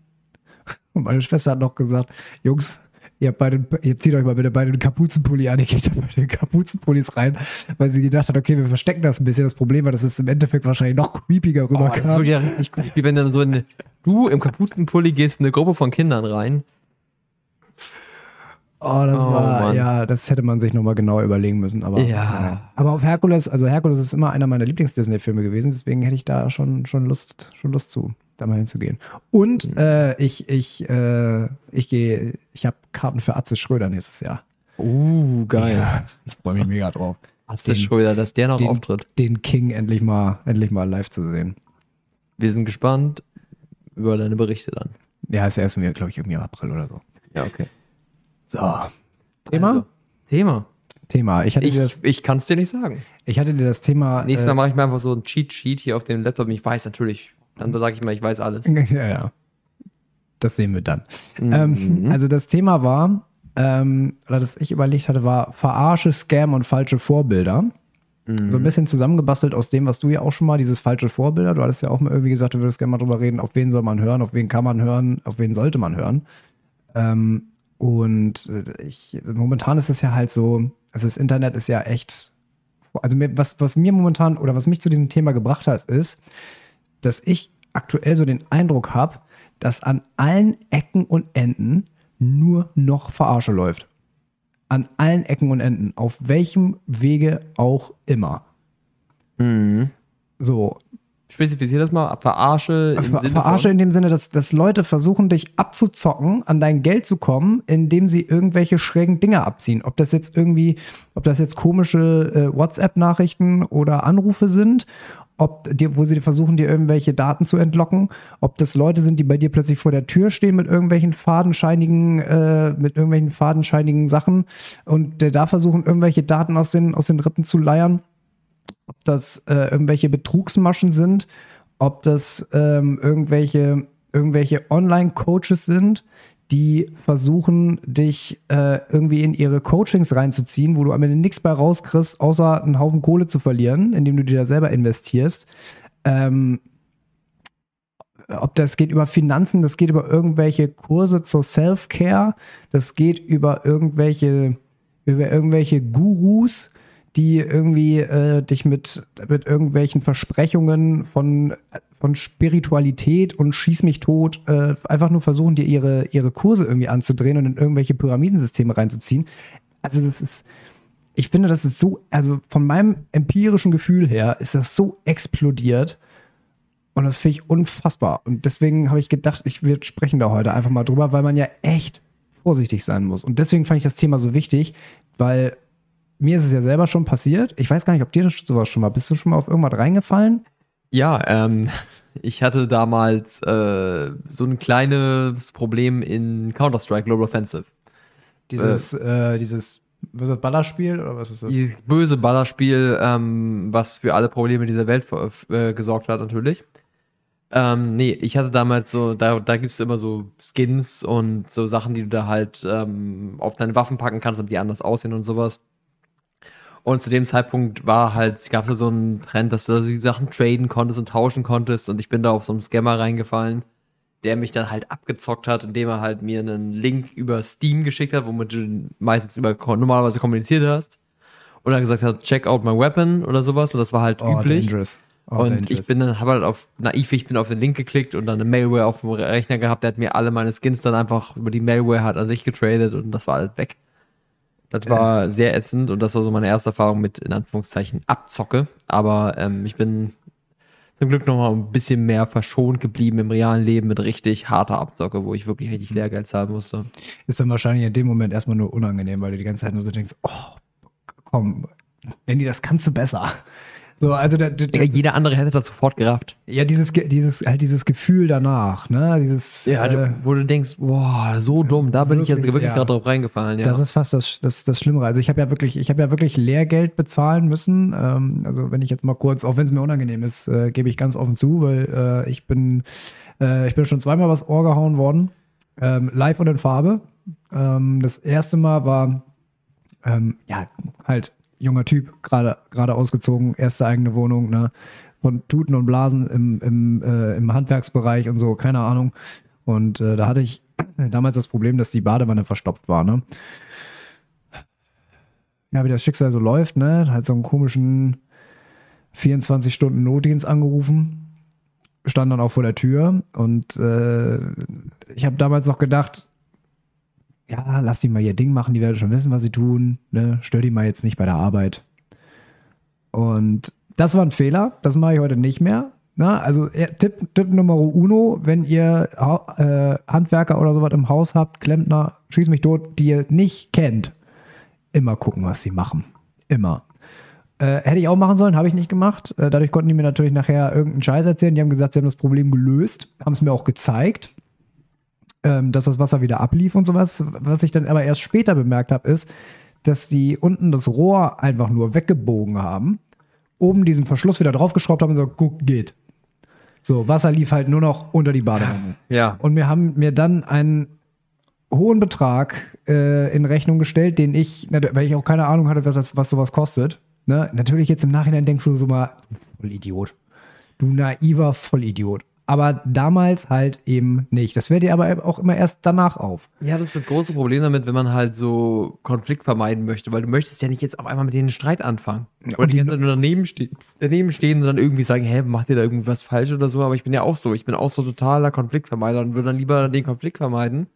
Und meine Schwester hat noch gesagt, Jungs, ihr, habt beide, ihr zieht euch mal bitte beide den Kapuzenpulli an. Ich gehe da bei den Kapuzenpullis rein, weil sie gedacht hat, okay, wir verstecken das ein bisschen. Das Problem war, dass es im Endeffekt wahrscheinlich noch creepiger Oh, das rüberkam. wird ja richtig creepy, wenn dann so eine, du im Kapuzenpulli gehst in eine Gruppe von Kindern rein. Oh, das Oh, war, Mann. ja, das hätte man sich nochmal genau überlegen müssen. Aber, Ja. aber auf Herkules, also Herkules ist immer einer meiner Lieblings-Disney-Filme gewesen, deswegen hätte ich da schon, schon, Lust, schon Lust zu, da mal hinzugehen. Und Mhm. äh, ich, ich, äh, ich gehe, ich habe Karten für Atze Schröder nächstes Jahr. Uh, geil. Ja, ich freue mich mega drauf. Du Den- Schröder, dass der noch den, auftritt? den King endlich mal, endlich mal live zu sehen. Wir sind gespannt über deine Berichte dann. Ja, ist erst, glaube ich, irgendwie im April oder so. Ja, okay. So. Thema? Also, Thema. Thema. Ich Ich, ich kann es dir nicht sagen. ich hatte dir das Thema. Nächstes äh, Mal mache ich mir einfach so ein Cheat-Sheet hier auf dem Laptop. Ich weiß natürlich. Dann sage ich mal, ich weiß alles. Ja, ja. Das sehen wir dann. Mhm. Ähm, also das Thema war, ähm, oder das ich überlegt hatte, war Verarsche, Scam und falsche Vorbilder. Mhm. So ein bisschen zusammengebastelt aus dem, was du ja auch schon mal, dieses falsche Vorbilder. Du hattest ja auch mal irgendwie gesagt, du würdest gerne mal drüber reden, auf wen soll man hören, auf wen kann man hören, auf wen sollte man hören. Ähm, und äh, ich, momentan ist es ja halt so, also das Internet ist ja echt, also mir, was, was mir momentan oder was mich zu diesem Thema gebracht hat, ist, dass ich aktuell so den Eindruck habe, dass an allen Ecken und Enden nur noch Verarsche läuft. An allen Ecken und Enden, auf welchem Wege auch immer. Mhm. So, Spezifizier das mal. Verarsche im Ver Sinne Verarsche in dem Sinne, dass, dass Leute versuchen, dich abzuzocken, an dein Geld zu kommen, indem sie irgendwelche schrägen Dinge abziehen. Ob das jetzt irgendwie, ob das jetzt komische äh, WhatsApp-Nachrichten oder Anrufe sind, ob dir, wo sie versuchen, dir irgendwelche Daten zu entlocken, ob das Leute sind, die bei dir plötzlich vor der Tür stehen mit irgendwelchen fadenscheinigen, äh, mit irgendwelchen fadenscheinigen Sachen und äh, da versuchen, irgendwelche Daten aus den, aus den Rippen zu leiern ob das äh, irgendwelche Betrugsmaschen sind, ob das ähm, irgendwelche, irgendwelche Online-Coaches sind, die versuchen, dich äh, irgendwie in ihre Coachings reinzuziehen, wo du am Ende nichts bei rauskriegst, außer einen Haufen Kohle zu verlieren, indem du dir da selber investierst. Ähm, ob das geht über Finanzen, das geht über irgendwelche Kurse zur Self-Care, das geht über irgendwelche, über irgendwelche Gurus, die irgendwie äh, dich mit, mit irgendwelchen Versprechungen von, von Spiritualität und schieß mich tot äh, einfach nur versuchen, dir ihre, ihre Kurse irgendwie anzudrehen und in irgendwelche Pyramidensysteme reinzuziehen. Also das ist, ich finde, das ist so, also von meinem empirischen Gefühl her ist das so explodiert. Und das finde ich unfassbar. Und deswegen habe ich gedacht, ich wir sprechen da heute einfach mal drüber, weil man ja echt vorsichtig sein muss. Und deswegen fand ich das Thema so wichtig, weil mir ist es ja selber schon passiert. Ich weiß gar nicht, ob dir das sowas schon mal, bist du schon mal auf irgendwas reingefallen? Ja, ähm, ich hatte damals äh, so ein kleines Problem in Counter-Strike Global Offensive. Dieses, äh, dieses, was ist das Ballerspiel oder was ist das? Dieses böse Ballerspiel, ähm, was für alle Probleme dieser Welt äh, gesorgt hat, natürlich. Ähm, nee, ich hatte damals so, da, da gibt es immer so Skins und so Sachen, die du da halt ähm, auf deine Waffen packen kannst, damit die anders aussehen und sowas. Und zu dem Zeitpunkt war halt, gab es so einen Trend, dass du da so die Sachen traden konntest und tauschen konntest und ich bin da auf so einen Scammer reingefallen, der mich dann halt abgezockt hat, indem er halt mir einen Link über Steam geschickt hat, womit du meistens über normalerweise kommuniziert hast. Und dann gesagt hat, check out my weapon oder sowas. Und das war halt Oh, üblich. dangerous. Oh, und dangerous. ich bin dann, habe halt auf, naiv, ich bin auf den Link geklickt und dann eine Malware auf dem Rechner gehabt, der hat mir alle meine Skins dann einfach über die Malware halt an sich getradet und das war halt weg. Das war sehr ätzend und das war so meine erste Erfahrung mit, in Anführungszeichen, Abzocke. Aber ähm, ich bin zum Glück noch mal ein bisschen mehr verschont geblieben im realen Leben mit richtig harter Abzocke, wo ich wirklich richtig Lehrgeld zahlen musste. ist dann wahrscheinlich in dem Moment erstmal nur unangenehm, weil du die ganze Zeit nur so denkst, oh, komm, Andy, das kannst du besser. So, also da, da, Digga, jeder andere hätte das sofort gerafft. ja, dieses, dieses, halt dieses Gefühl danach, ne, dieses, Ja, äh, du, wo du denkst, boah, so dumm, da bin ich jetzt Wirklich, wirklich ja. gerade drauf reingefallen. Ja. Das ist fast das, das, das Schlimmere. Also ich habe ja wirklich, ich habe ja wirklich Lehrgeld bezahlen müssen. Ähm, also wenn ich jetzt mal kurz, auch wenn es mir unangenehm ist, äh, gebe ich ganz offen zu, weil äh, ich bin, äh, ich bin schon zweimal was Ohr gehauen worden, ähm, live und in Farbe. Ähm, das erste Mal war, ähm, ja, halt junger Typ, gerade gerade ausgezogen, erste eigene Wohnung, ne, von Tuten und Blasen im, im, äh, im Handwerksbereich und so, keine Ahnung. Und äh, da hatte ich damals das Problem, dass die Badewanne verstopft war, ne? Ja, wie das Schicksal so läuft, ne? Halt so einen komischen 24 Stunden Notdienst angerufen, stand dann auch vor der Tür und äh, ich habe damals noch gedacht, ja, lass die mal ihr Ding machen, die werden schon wissen, was sie tun, ne? Stör die mal jetzt nicht bei der Arbeit. Und das war ein Fehler, das mache ich heute nicht mehr. Na, also äh, Tipp, Tipp Nummer uno, wenn ihr äh, Handwerker oder sowas im Haus habt, Klempner, schieß mich tot, die ihr nicht kennt, immer gucken, was sie machen. Immer. Äh, hätte ich auch machen sollen, habe ich nicht gemacht. Äh, dadurch konnten die mir natürlich nachher irgendeinen Scheiß erzählen. Die haben gesagt, sie haben das Problem gelöst, haben es mir auch gezeigt, ähm, dass das Wasser wieder ablief und sowas. Was ich dann aber erst später bemerkt habe, ist, dass die unten das Rohr einfach nur weggebogen haben, oben diesen Verschluss wieder draufgeschraubt haben und so, guck, geht. So, Wasser lief halt nur noch unter die Badewanne. ja. Und wir haben mir dann einen hohen Betrag äh, in Rechnung gestellt, den ich, weil ich auch keine Ahnung hatte, was, das, was sowas kostet. Ne? Natürlich jetzt im Nachhinein denkst du so mal, Vollidiot. Du naiver Vollidiot. Aber damals halt eben nicht. Das fällt dir aber auch immer erst danach auf. Ja, das ist das große Problem damit, wenn man halt so Konflikt vermeiden möchte, weil du möchtest ja nicht jetzt auf einmal mit denen einen Streit anfangen. Oder und die die- ganze Zeit nur daneben, ste daneben stehen und dann irgendwie sagen, hä, macht ihr da irgendwas falsch oder so? Aber ich bin ja auch so. Ich bin auch so totaler Konfliktvermeider und würde dann lieber den Konflikt vermeiden,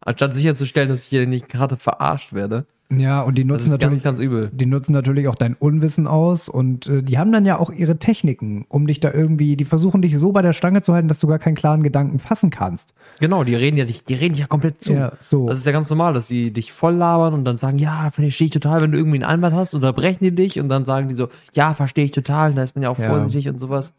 anstatt sicherzustellen, dass ich hier nicht gerade verarscht werde. Ja, und die nutzen natürlich ganz, ganz übel. die nutzen natürlich auch dein Unwissen aus und äh, die haben dann ja auch ihre Techniken, um dich da irgendwie, die versuchen dich so bei der Stange zu halten, dass du gar keinen klaren Gedanken fassen kannst. Genau, die reden ja dich, die reden ja komplett zu. Ja, so. Das ist ja ganz normal, dass die dich voll labern und dann sagen, ja, verstehe ich total, wenn du irgendwie einen Einwand hast, unterbrechen die dich und dann sagen die so, ja, verstehe ich total, da ist man ja auch Ja. vorsichtig und sowas.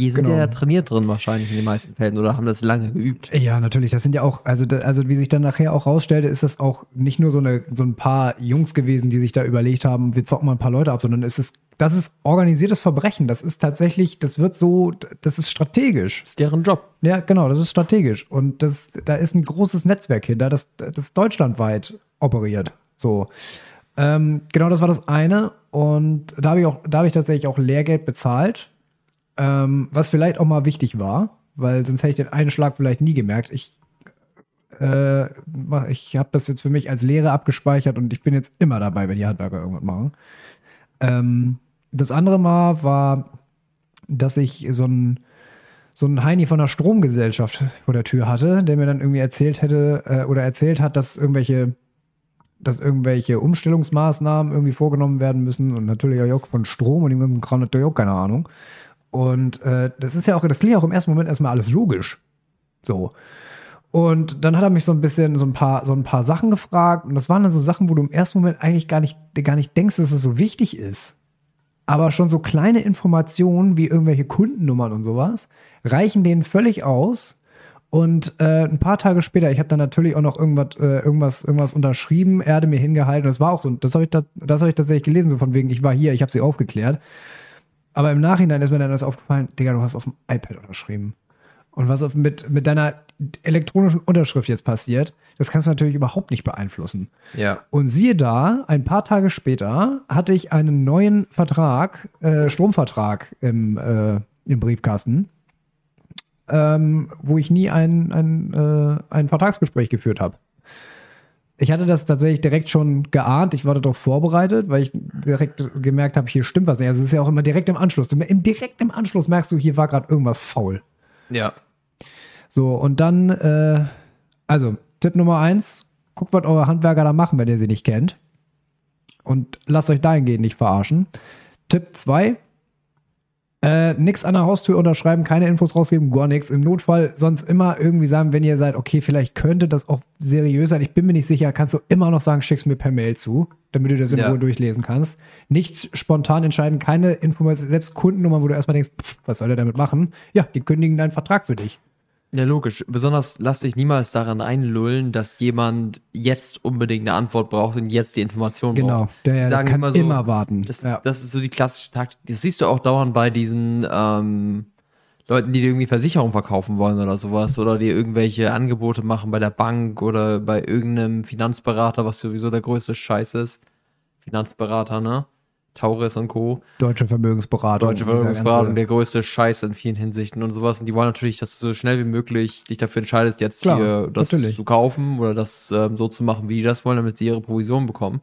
Die sind Genau. ja trainiert drin wahrscheinlich in den meisten Fällen oder haben das lange geübt. Ja, natürlich. Das sind ja auch, also, also wie sich dann nachher auch rausstellte, ist das auch nicht nur so, eine, so ein paar Jungs gewesen, die sich da überlegt haben, wir zocken mal ein paar Leute ab, sondern es ist, das ist organisiertes Verbrechen. Das ist tatsächlich, das wird so, das ist strategisch. Das ist deren Job. Ja, genau, das ist strategisch. Und das, da ist ein großes Netzwerk hinter, das, das deutschlandweit operiert. So. Ähm, genau, das war das eine. Und da habe ich auch, da habe ich tatsächlich auch Lehrgeld bezahlt. Ähm, was vielleicht auch mal wichtig war, weil sonst hätte ich den einen Schlag vielleicht nie gemerkt. Ich, äh, ich habe das jetzt für mich als Lehre abgespeichert und ich bin jetzt immer dabei, wenn die Handwerker irgendwas machen. Ähm, das andere Mal war, dass ich so ein so ein Heini von der Stromgesellschaft vor der Tür hatte, der mir dann irgendwie erzählt hätte äh, oder erzählt hat, dass irgendwelche dass irgendwelche Umstellungsmaßnahmen irgendwie vorgenommen werden müssen und natürlich auch von Strom und dem ganzen Kram natürlich auch keine Ahnung. Und äh, das ist ja auch, das klingt ja auch im ersten Moment erstmal alles logisch. So. Und dann hat er mich so ein bisschen so ein paar, so ein paar Sachen gefragt. Und das waren dann so Sachen, wo du im ersten Moment eigentlich gar nicht, gar nicht denkst, dass es so wichtig ist. Aber schon so kleine Informationen wie irgendwelche Kundennummern und sowas reichen denen völlig aus. Und äh, ein paar Tage später, ich habe dann natürlich auch noch irgendwas, äh, irgendwas, irgendwas unterschrieben, Erde mir hingehalten. Das war auch so, das habe ich, da, das hab ich tatsächlich gelesen, so von wegen, ich war hier, ich habe sie aufgeklärt. Aber im Nachhinein ist mir dann das aufgefallen, Digga, du hast auf dem iPad unterschrieben. Und was auf, mit, mit deiner elektronischen Unterschrift jetzt passiert, das kannst du natürlich überhaupt nicht beeinflussen. Ja. Und siehe da, ein paar Tage später hatte ich einen neuen Vertrag, äh, Stromvertrag im, äh, im Briefkasten, ähm, wo ich nie ein, ein, äh, ein Vertragsgespräch geführt habe. Ich hatte das tatsächlich direkt schon geahnt. Ich war darauf vorbereitet, weil ich direkt gemerkt habe, hier stimmt was nicht. Also es ist ja auch immer direkt im Anschluss. Im, direkt im Anschluss merkst du, hier war gerade irgendwas faul. Ja. So, und dann, äh, also Tipp Nummer eins, guckt, was eure Handwerker da machen, wenn ihr sie nicht kennt. Und lasst euch dahingehend nicht verarschen. Tipp zwei, äh, nix an der Haustür unterschreiben, keine Infos rausgeben, gar nichts. Im Notfall sonst immer irgendwie sagen, wenn ihr seid, okay, vielleicht könnte das auch seriös sein, ich bin mir nicht sicher, kannst du immer noch sagen, schick's mir per Mail zu, damit du das in Ja. Ruhe durchlesen kannst. Nichts spontan entscheiden, keine Informationen, selbst Kundennummern, wo du erstmal denkst, pff, was soll der damit machen? Ja, die kündigen deinen Vertrag für dich. Ja, logisch. Besonders lass dich niemals daran einlullen, dass jemand jetzt unbedingt eine Antwort braucht und jetzt die Information Genau, braucht. der, Die das sagen kann immer so, immer warten. Das, ja. das ist so die klassische Taktik. Das siehst du auch dauernd bei diesen ähm, Leuten, die dir irgendwie Versicherung verkaufen wollen oder sowas oder die irgendwelche Angebote machen bei der Bank oder bei irgendeinem Finanzberater, was sowieso der größte Scheiß ist. Finanzberater, ne? Tauris und Co. Deutsche Vermögensberatung. Deutsche Vermögensberatung, der größte Scheiß in vielen Hinsichten und sowas. Und die wollen natürlich, dass du so schnell wie möglich dich dafür entscheidest, jetzt Klar, hier das natürlich. zu kaufen oder das ähm, so zu machen, wie die das wollen, damit sie ihre Provision bekommen.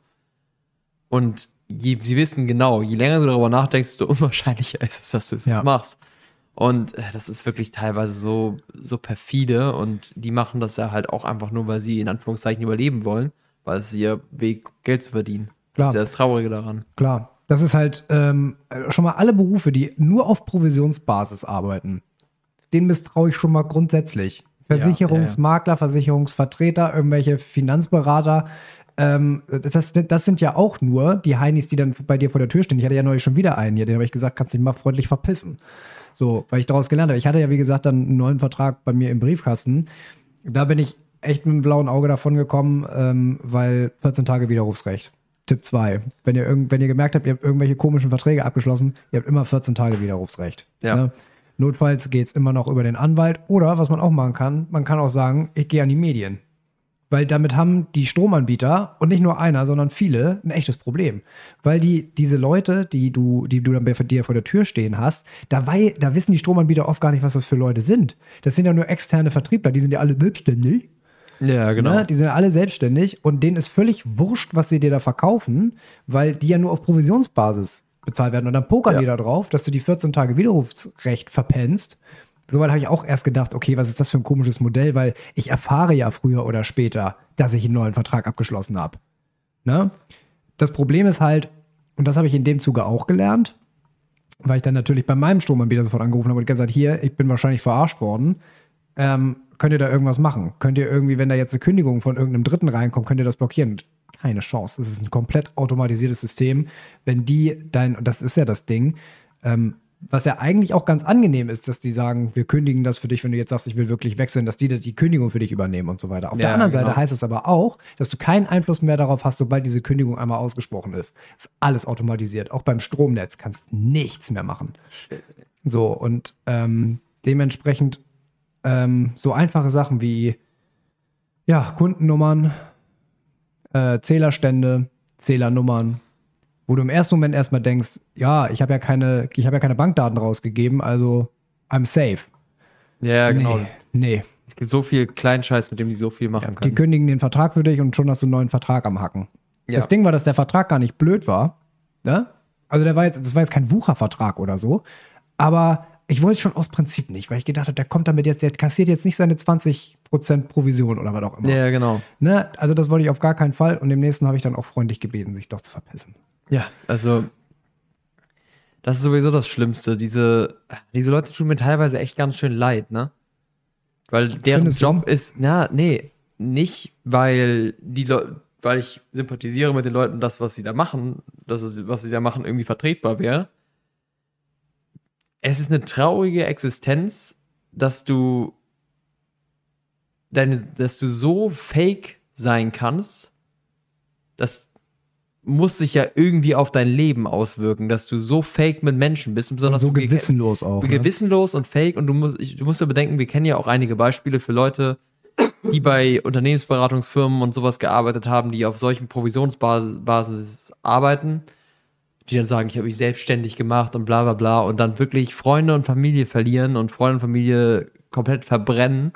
Und je, sie wissen genau, je länger du darüber nachdenkst, desto unwahrscheinlicher ist es, dass du es Ja. jetzt machst. Und äh, das ist wirklich teilweise so, so perfide und die machen das ja halt auch einfach nur, weil sie in Anführungszeichen überleben wollen, weil es ihr Weg, Geld zu verdienen. Klar. Das ist ja das Traurige daran. Klar. Das ist halt ähm, schon mal alle Berufe, die nur auf Provisionsbasis arbeiten. Denen misstraue ich schon mal grundsätzlich. Versicherungsmakler, Versicherungsvertreter, irgendwelche Finanzberater. Ähm, das, das sind ja auch nur die Heinis, die dann bei dir vor der Tür stehen. Ich hatte ja neulich schon wieder einen hier, den habe ich gesagt, kannst du dich mal freundlich verpissen. So, weil ich daraus gelernt habe. Ich hatte ja, wie gesagt, dann einen neuen Vertrag bei mir im Briefkasten. Da bin ich echt mit einem blauen Auge davon gekommen, ähm, weil 14 Tage Widerrufsrecht. Tipp 2. Wenn ihr, irgend, wenn ihr gemerkt habt, ihr habt irgendwelche komischen Verträge abgeschlossen, ihr habt immer 14 Tage Widerrufsrecht. Ja. Ne? Notfalls geht es immer noch über den Anwalt. Oder, was man auch machen kann, man kann auch sagen, ich gehe an die Medien. Weil damit haben die Stromanbieter und nicht nur einer, sondern viele ein echtes Problem. Weil die, diese Leute, die du, die du dann bei dir vor der Tür stehen hast, da, wei- da wissen die Stromanbieter oft gar nicht, was das für Leute sind. Das sind ja nur externe Vertriebler, die sind ja alle selbstständig. Ja, genau. Ne? Die sind ja alle selbstständig und denen ist völlig wurscht, was sie dir da verkaufen, weil die ja nur auf Provisionsbasis bezahlt werden. Und dann pokern Ja. die da drauf, dass du die 14 Tage Widerrufsrecht verpennst. Soweit habe ich auch erst gedacht, okay, was ist das für ein komisches Modell, weil ich erfahre ja früher oder später, dass ich einen neuen Vertrag abgeschlossen habe. Ne? Das Problem ist halt, und das habe ich in dem Zuge auch gelernt, weil ich dann natürlich bei meinem Stromanbieter sofort angerufen habe und gesagt, hier, ich bin wahrscheinlich verarscht worden. Ähm, könnt ihr da irgendwas machen? Könnt ihr irgendwie, wenn da jetzt eine Kündigung von irgendeinem Dritten reinkommt, könnt ihr das blockieren? Keine Chance. Es ist ein komplett automatisiertes System. Wenn die dein, und das ist ja das Ding, ähm, was ja eigentlich auch ganz angenehm ist, dass die sagen, wir kündigen das für dich, wenn du jetzt sagst, ich will wirklich wechseln, dass die die Kündigung für dich übernehmen und so weiter. Auf der Ja, anderen genau. Seite heißt es aber auch, dass du keinen Einfluss mehr darauf hast, sobald diese Kündigung einmal ausgesprochen ist. Ist alles automatisiert. Auch beim Stromnetz kannst nichts mehr machen. So, und ähm, dementsprechend ähm, so einfache Sachen wie ja, Kundennummern, äh, Zählerstände, Zählernummern, wo du im ersten Moment erstmal denkst, ja, ich habe ja keine, ich habe ja keine Bankdaten rausgegeben, also I'm safe. ja, genau. Nee, nee. Es gibt so viel Kleinscheiß, mit dem die so viel machen Die können. kündigen den Vertrag für dich und schon hast du einen neuen Vertrag am Hacken. Ja. Das Ding war, dass der Vertrag gar nicht blöd war. Ne? Also der war jetzt, das war jetzt kein Wuchervertrag oder so. Aber ich wollte es schon aus Prinzip nicht, weil ich gedacht habe, der kommt damit jetzt, der kassiert jetzt nicht seine 20 Prozent Provision oder was auch immer. Ja, genau. Ne? Also das wollte ich auf gar keinen Fall und dem nächsten habe ich dann auch freundlich gebeten, sich doch zu verpissen. Ja, also das ist sowieso das Schlimmste. Diese, diese Leute tun mir teilweise echt ganz schön leid, ne? Weil deren Findest du? Job ist, na, nee, nicht, weil die Leute, weil ich sympathisiere mit den Leuten, das, was sie da machen, das ist, was sie da machen, irgendwie vertretbar wäre. Es ist eine traurige Existenz, dass du deine, dass du so fake sein kannst, das muss sich ja irgendwie auf dein Leben auswirken, dass du so fake mit Menschen bist, und Und besonders so ge- gewissenlos auch. Ne? gewissenlos und fake und du musst, ich, du musst ja bedenken, wir kennen ja auch einige Beispiele für Leute, die bei Unternehmensberatungsfirmen und sowas gearbeitet haben, die auf solchen Provisionsbasis Basis arbeiten, die dann sagen, ich habe mich selbstständig gemacht und bla bla bla und dann wirklich Freunde und Familie verlieren und Freunde und Familie komplett verbrennen,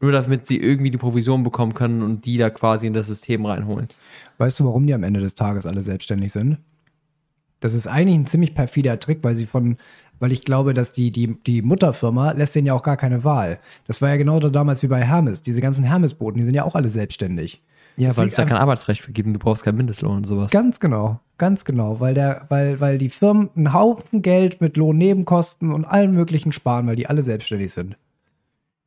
nur damit sie irgendwie die Provision bekommen können und die da quasi in das System reinholen. Weißt du, warum die am Ende des Tages alle selbstständig sind? Das ist eigentlich ein ziemlich perfider Trick, weil sie von, weil ich glaube, dass die, die, die Mutterfirma lässt denen ja auch gar keine Wahl. Das war ja genau da damals wie bei Hermes. Diese ganzen Hermes-Boten, die sind ja auch alle selbstständig. Ja, weil es da kein Arbeitsrecht für gibt du brauchst keinen Mindestlohn und sowas. Ganz genau, ganz genau, weil der, weil, weil die Firmen einen Haufen Geld mit Lohnnebenkosten und allem möglichen sparen, weil die alle selbstständig sind.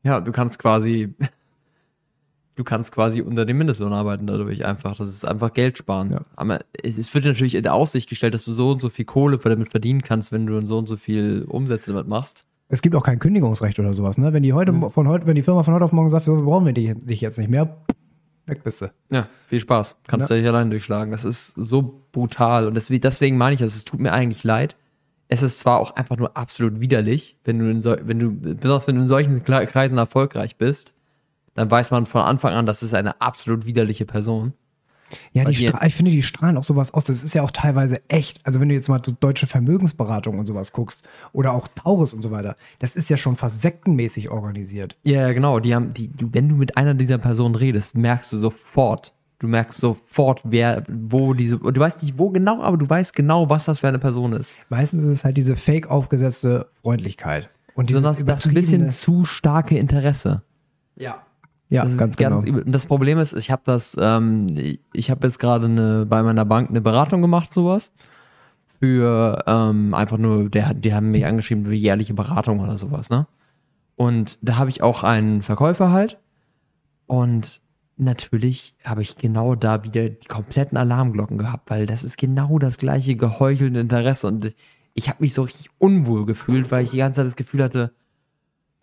Ja, du kannst quasi, du kannst quasi unter dem Mindestlohn arbeiten dadurch einfach. Das ist einfach Geld sparen. Ja. Aber es, wird natürlich in der Aussicht gestellt, dass du so und so viel Kohle damit verdienen kannst, wenn du so und so viel Umsätze damit machst. Es gibt auch kein Kündigungsrecht oder sowas, ne? Wenn die heute Mhm. von heute, wenn die Firma von heute auf morgen sagt, so, wir brauchen wir dich, dich jetzt nicht mehr, weg bist du. Ja, viel Spaß. Kannst Ja. du dich allein durchschlagen. Das ist so brutal. Und deswegen, deswegen meine ich das. Es tut mir eigentlich leid. Es ist zwar auch einfach nur absolut widerlich, wenn du in so, wenn du, besonders wenn du in solchen Kreisen erfolgreich bist, dann weiß man von Anfang an, das ist eine absolut widerliche Person. Ja, die Stra- ich finde, die strahlen auch sowas aus. Das ist ja auch teilweise echt. Also wenn du jetzt mal deutsche Vermögensberatung und sowas guckst oder auch Taurus und so weiter, das ist ja schon fast sektenmäßig organisiert. Ja, genau. Die haben, die, wenn du mit einer dieser Personen redest, merkst du sofort. Du merkst sofort, wer, wo diese, du weißt nicht wo genau, aber du weißt genau, was das für eine Person ist. Meistens ist es halt diese fake aufgesetzte Freundlichkeit. Und Besonders das ein bisschen zu starke Interesse. Ja. Ja, das ganz genau. Und das Problem ist, ich habe das, ähm, ich habe jetzt gerade eine, bei meiner Bank eine Beratung gemacht, sowas. Für ähm, einfach nur, der, die haben mich angeschrieben für jährliche Beratung oder sowas, ne? Und da habe ich auch einen Verkäufer halt. Und natürlich habe ich genau da wieder die kompletten Alarmglocken gehabt, weil das ist genau das gleiche geheuchelte Interesse. Und ich habe mich so richtig unwohl gefühlt, weil ich die ganze Zeit das Gefühl hatte,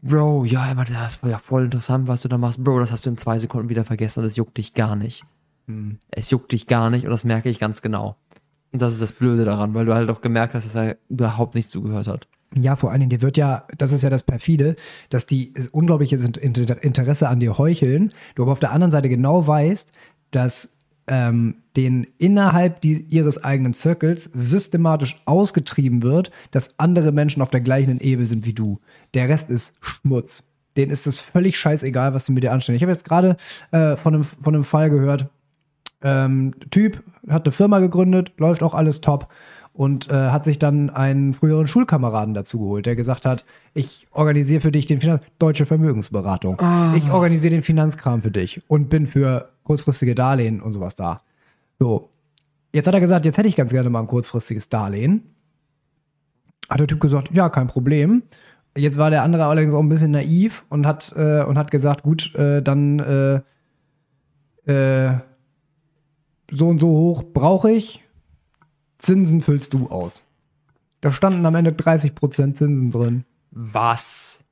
Bro, ja, immer, das war ja voll interessant, was du da machst. Bro, das hast du in zwei Sekunden wieder vergessen und es juckt dich gar nicht. Hm. Es juckt dich gar nicht und das merke ich ganz genau. Und das ist das Blöde daran, weil du halt auch gemerkt hast, dass er überhaupt nicht zugehört hat. Ja, vor allen Dingen, dir wird ja, das ist ja das perfide, dass die unglaubliches Inter- Interesse an dir heucheln, du aber auf der anderen Seite genau weißt, dass ähm, den innerhalb die, ihres eigenen Circles systematisch ausgetrieben wird, dass andere Menschen auf der gleichen Ebene sind wie du. Der Rest ist Schmutz. Denen ist es völlig scheißegal, was sie mit dir anstellen. Ich habe jetzt gerade äh, von, einem, von einem Fall gehört, ähm, Typ hat eine Firma gegründet, läuft auch alles top und äh, hat sich dann einen früheren Schulkameraden dazu geholt, der gesagt hat, ich organisiere für dich den Finanz deutsche Vermögensberatung. Ich organisiere den Finanzkram für dich und bin für kurzfristige Darlehen und sowas da. So, jetzt hat er gesagt, jetzt hätte ich ganz gerne mal ein kurzfristiges Darlehen. Hat der Typ gesagt, ja, kein Problem. Jetzt war der andere allerdings auch ein bisschen naiv und hat, äh, und hat gesagt, gut, äh, dann äh, äh, so und so hoch brauche ich, Zinsen füllst du aus. Da standen am Ende 30% Zinsen drin. Was?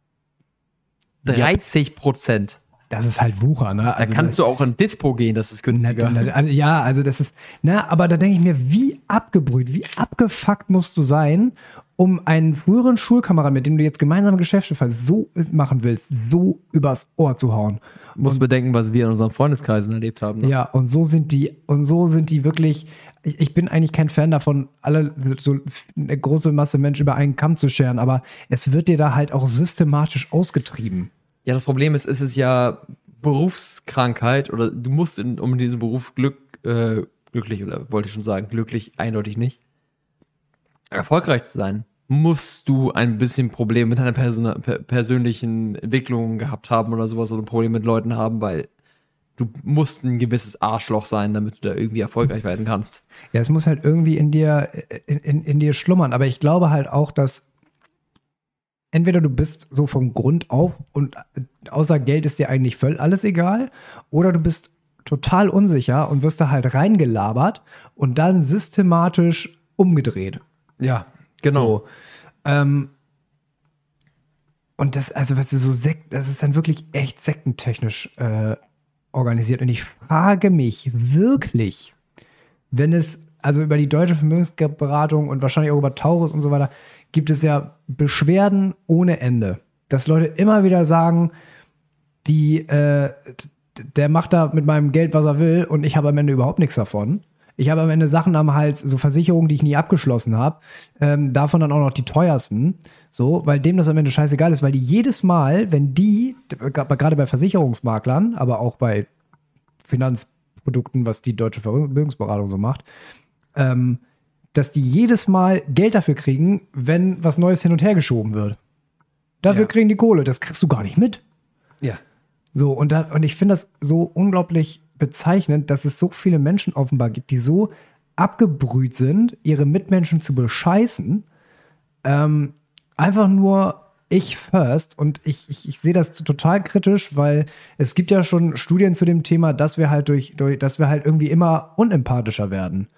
30 Prozent. Das ist halt Wucher, ne? Da Also kannst du auch in Dispo gehen, das ist Na, günstiger. na, also, ja, also das ist, na, aber da denke ich mir, wie abgebrüht, wie abgefuckt musst du sein, um einen früheren Schulkameraden, mit dem du jetzt gemeinsame Geschäfte so machen willst, so übers Ohr zu hauen. Muss bedenken, was wir in unseren Freundeskreisen erlebt haben. Ne? Ja, und so sind die, und so sind die wirklich. Ich, ich bin eigentlich kein Fan davon, alle so eine große Masse Menschen über einen Kamm zu scheren, aber es wird dir da halt auch systematisch ausgetrieben. Ja, das Problem ist, es ist ja Berufskrankheit oder du musst in, um in diesem Beruf Glück, äh, glücklich oder wollte ich schon sagen, glücklich eindeutig nicht. Erfolgreich zu sein, musst du ein bisschen Problem mit deiner Person per persönlichen Entwicklung gehabt haben oder sowas oder ein Problem mit Leuten haben, weil du musst ein gewisses Arschloch sein, damit du da irgendwie erfolgreich werden kannst. Ja, es muss halt irgendwie in dir, in, in, in dir schlummern. Aber ich glaube halt auch, dass entweder du bist so vom Grund auf und außer Geld ist dir eigentlich völlig alles egal, oder du bist total unsicher und wirst da halt reingelabert und dann systematisch umgedreht. Ja, genau. So, ähm, und das, also was ist so Sekt, das ist dann wirklich echt sektentechnisch äh, organisiert. Und ich frage mich wirklich, wenn es, also über die deutsche Vermögensberatung und wahrscheinlich auch über Taurus und so weiter, gibt es ja Beschwerden ohne Ende. Dass Leute immer wieder sagen, die, äh, der macht da mit meinem Geld, was er will, und ich habe am Ende überhaupt nichts davon. Ich habe am Ende Sachen am Hals, so Versicherungen, die ich nie abgeschlossen habe. Ähm, davon dann auch noch die teuersten. So, weil dem das am Ende scheißegal ist, weil die jedes Mal, wenn die, gerade bei Versicherungsmaklern, aber auch bei Finanzprodukten, was die deutsche Vermögensberatung so macht, ähm, dass die jedes Mal Geld dafür kriegen, wenn was Neues hin und her geschoben wird. Dafür ja. kriegen die Kohle. Das kriegst du gar nicht mit. Ja. So, und, da, und ich finde das so unglaublich bezeichnend, dass es so viele Menschen offenbar gibt, die so abgebrüht sind, ihre Mitmenschen zu bescheißen. Ähm, einfach nur ich first und ich, ich, ich sehe das total kritisch, weil es gibt ja schon Studien zu dem Thema, dass wir halt durch, durch dass wir halt irgendwie immer unempathischer werden.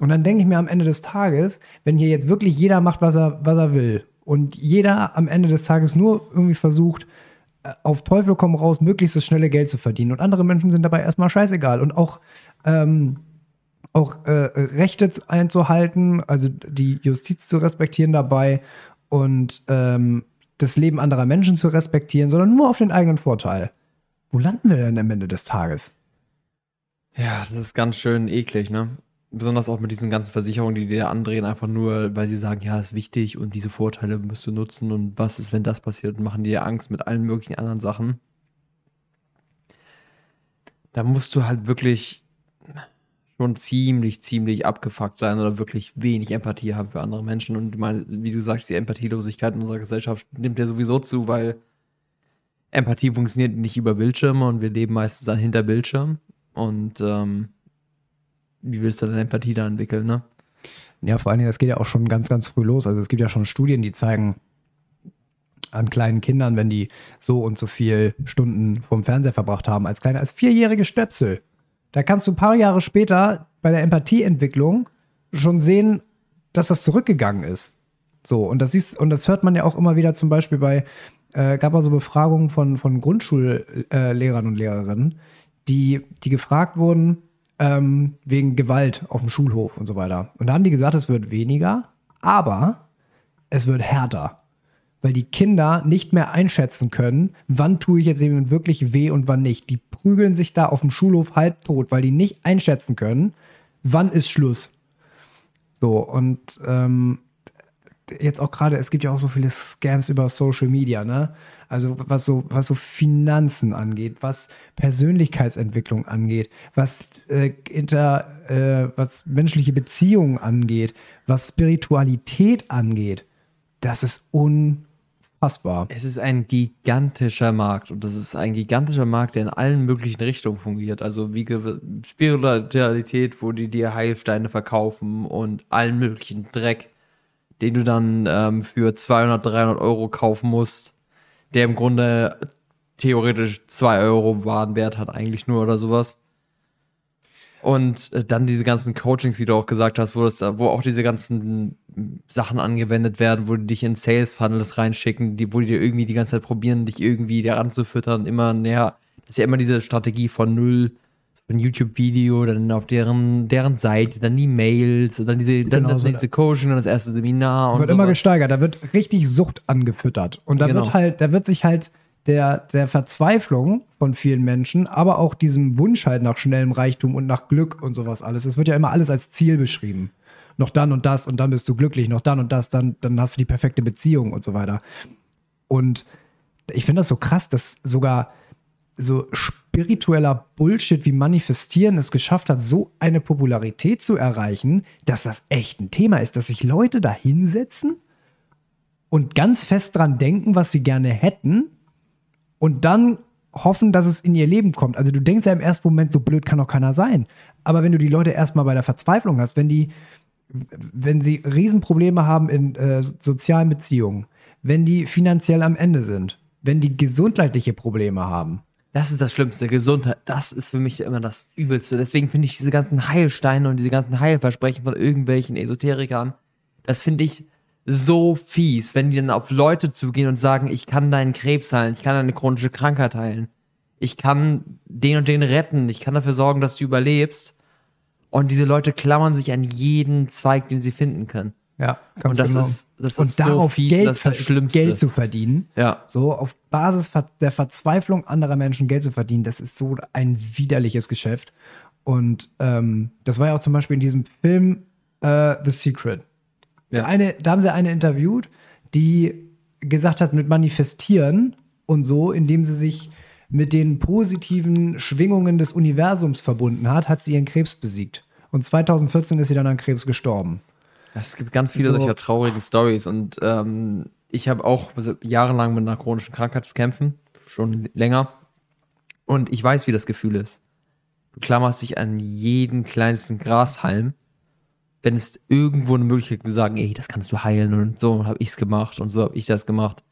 Und dann denke ich mir am Ende des Tages, wenn hier jetzt wirklich jeder macht, was er, was er will und jeder am Ende des Tages nur irgendwie versucht, äh, auf Teufel komm raus, möglichst das schnelle Geld zu verdienen und andere Menschen sind dabei erstmal scheißegal und auch ähm, auch äh, Rechte einzuhalten, also die Justiz zu respektieren dabei und ähm, das Leben anderer Menschen zu respektieren, sondern nur auf den eigenen Vorteil. Wo landen wir denn am Ende des Tages? Ja, das ist ganz schön eklig, ne? Besonders auch mit diesen ganzen Versicherungen, die dir andrehen, einfach nur, weil sie sagen, ja, ist wichtig und diese Vorteile musst du nutzen und was ist, wenn das passiert und machen dir Angst mit allen möglichen anderen Sachen. Da musst du halt wirklich schon ziemlich, ziemlich abgefuckt sein oder wirklich wenig Empathie haben für andere Menschen. Und meine, wie du sagst, die Empathielosigkeit in unserer Gesellschaft nimmt ja sowieso zu, weil Empathie funktioniert nicht über Bildschirme und wir leben meistens dann hinter Bildschirm. Und ähm, wie willst du denn Empathie da entwickeln, ne? Ja, vor allen Dingen, das geht ja auch schon ganz, ganz früh los. Also es gibt ja schon Studien, die zeigen an kleinen Kindern, wenn die so und so viel Stunden vom Fernseher verbracht haben, als kleine, als vierjährige Stöpsel da kannst du ein paar Jahre später bei der Empathieentwicklung schon sehen, dass das zurückgegangen ist. So, und das siehst, und das hört man ja auch immer wieder zum Beispiel bei, äh, gab also Befragungen von, von Grundschullehrern und Lehrerinnen, die, die gefragt wurden ähm, wegen Gewalt auf dem Schulhof und so weiter. Und da haben die gesagt, es wird weniger, aber es wird härter weil die Kinder nicht mehr einschätzen können, wann tue ich jetzt jemandem wirklich weh und wann nicht. Die prügeln sich da auf dem Schulhof halbtot, weil die nicht einschätzen können, wann ist Schluss. So, und ähm, jetzt auch gerade, es gibt ja auch so viele Scams über Social Media, ne? Also was so, was so Finanzen angeht, was Persönlichkeitsentwicklung angeht, was, äh, inter, äh, was menschliche Beziehungen angeht, was Spiritualität angeht. Das ist un Unfassbar. Es ist ein gigantischer Markt und das ist ein gigantischer Markt, der in allen möglichen Richtungen fungiert. Also wie Spiritualität, wo die dir Heilsteine verkaufen und allen möglichen Dreck, den du dann ähm, für 200, 300 Euro kaufen musst, der im Grunde theoretisch 2 Euro Warenwert hat eigentlich nur oder sowas. Und äh, dann diese ganzen Coachings, wie du auch gesagt hast, wo, das, wo auch diese ganzen Sachen angewendet werden, wo die dich in Sales Funnels reinschicken, die, wo die dir irgendwie die ganze Zeit probieren, dich irgendwie daran zu füttern, immer näher. Das ist ja immer diese Strategie von null, so ein YouTube-Video, dann auf deren, deren Seite, dann die Mails und dann diese, dann genau, das nächste Coaching, dann das erste Seminar und Wird so immer gesteigert, da wird richtig Sucht angefüttert. Und da genau. wird halt, da wird sich halt der, der Verzweiflung von vielen Menschen, aber auch diesem Wunsch halt nach schnellem Reichtum und nach Glück und sowas alles. Es wird ja immer alles als Ziel beschrieben. Noch dann und das und dann bist du glücklich, noch dann und das, dann, dann hast du die perfekte Beziehung und so weiter. Und ich finde das so krass, dass sogar so spiritueller Bullshit wie Manifestieren es geschafft hat, so eine Popularität zu erreichen, dass das echt ein Thema ist, dass sich Leute da hinsetzen und ganz fest dran denken, was sie gerne hätten und dann hoffen, dass es in ihr Leben kommt. Also du denkst ja im ersten Moment, so blöd kann doch keiner sein. Aber wenn du die Leute erstmal bei der Verzweiflung hast, wenn die, wenn sie Riesenprobleme haben in äh, sozialen Beziehungen, wenn die finanziell am Ende sind, wenn die gesundheitliche Probleme haben, Das ist das Schlimmste. Gesundheit, das ist für mich immer das Übelste. Deswegen finde ich diese ganzen Heilsteine und diese ganzen Heilversprechen von irgendwelchen Esoterikern, das finde ich so fies, wenn die dann auf Leute zugehen und sagen, ich kann deinen Krebs heilen, ich kann deine chronische Krankheit heilen, ich kann den und den retten, ich kann dafür sorgen, dass du überlebst. Und diese Leute klammern sich an jeden Zweig, den sie finden können. Ja, Und das ist- das und ist so darauf fies, Geld, das ist das Schlimmste. Geld zu verdienen. Ja. So auf Basis der Verzweiflung anderer Menschen Geld zu verdienen, das ist so ein widerliches Geschäft. Und ähm, das war ja auch zum Beispiel in diesem Film äh, The Secret. Ja. Eine, da haben sie eine interviewt, die gesagt hat, mit Manifestieren und so, indem sie sich mit den positiven Schwingungen des Universums verbunden hat, hat sie ihren Krebs besiegt. Und 2014 ist sie dann an Krebs gestorben. Es gibt ganz viele So. solcher traurigen Stories und ähm, ich habe auch jahrelang mit einer chronischen Krankheit zu kämpfen, schon länger. Und ich weiß, wie das Gefühl ist. Du klammerst dich an jeden kleinsten Grashalm, wenn es irgendwo eine Möglichkeit gibt, zu sagen, ey, das kannst du heilen und so habe ich's gemacht und so habe ich das gemacht.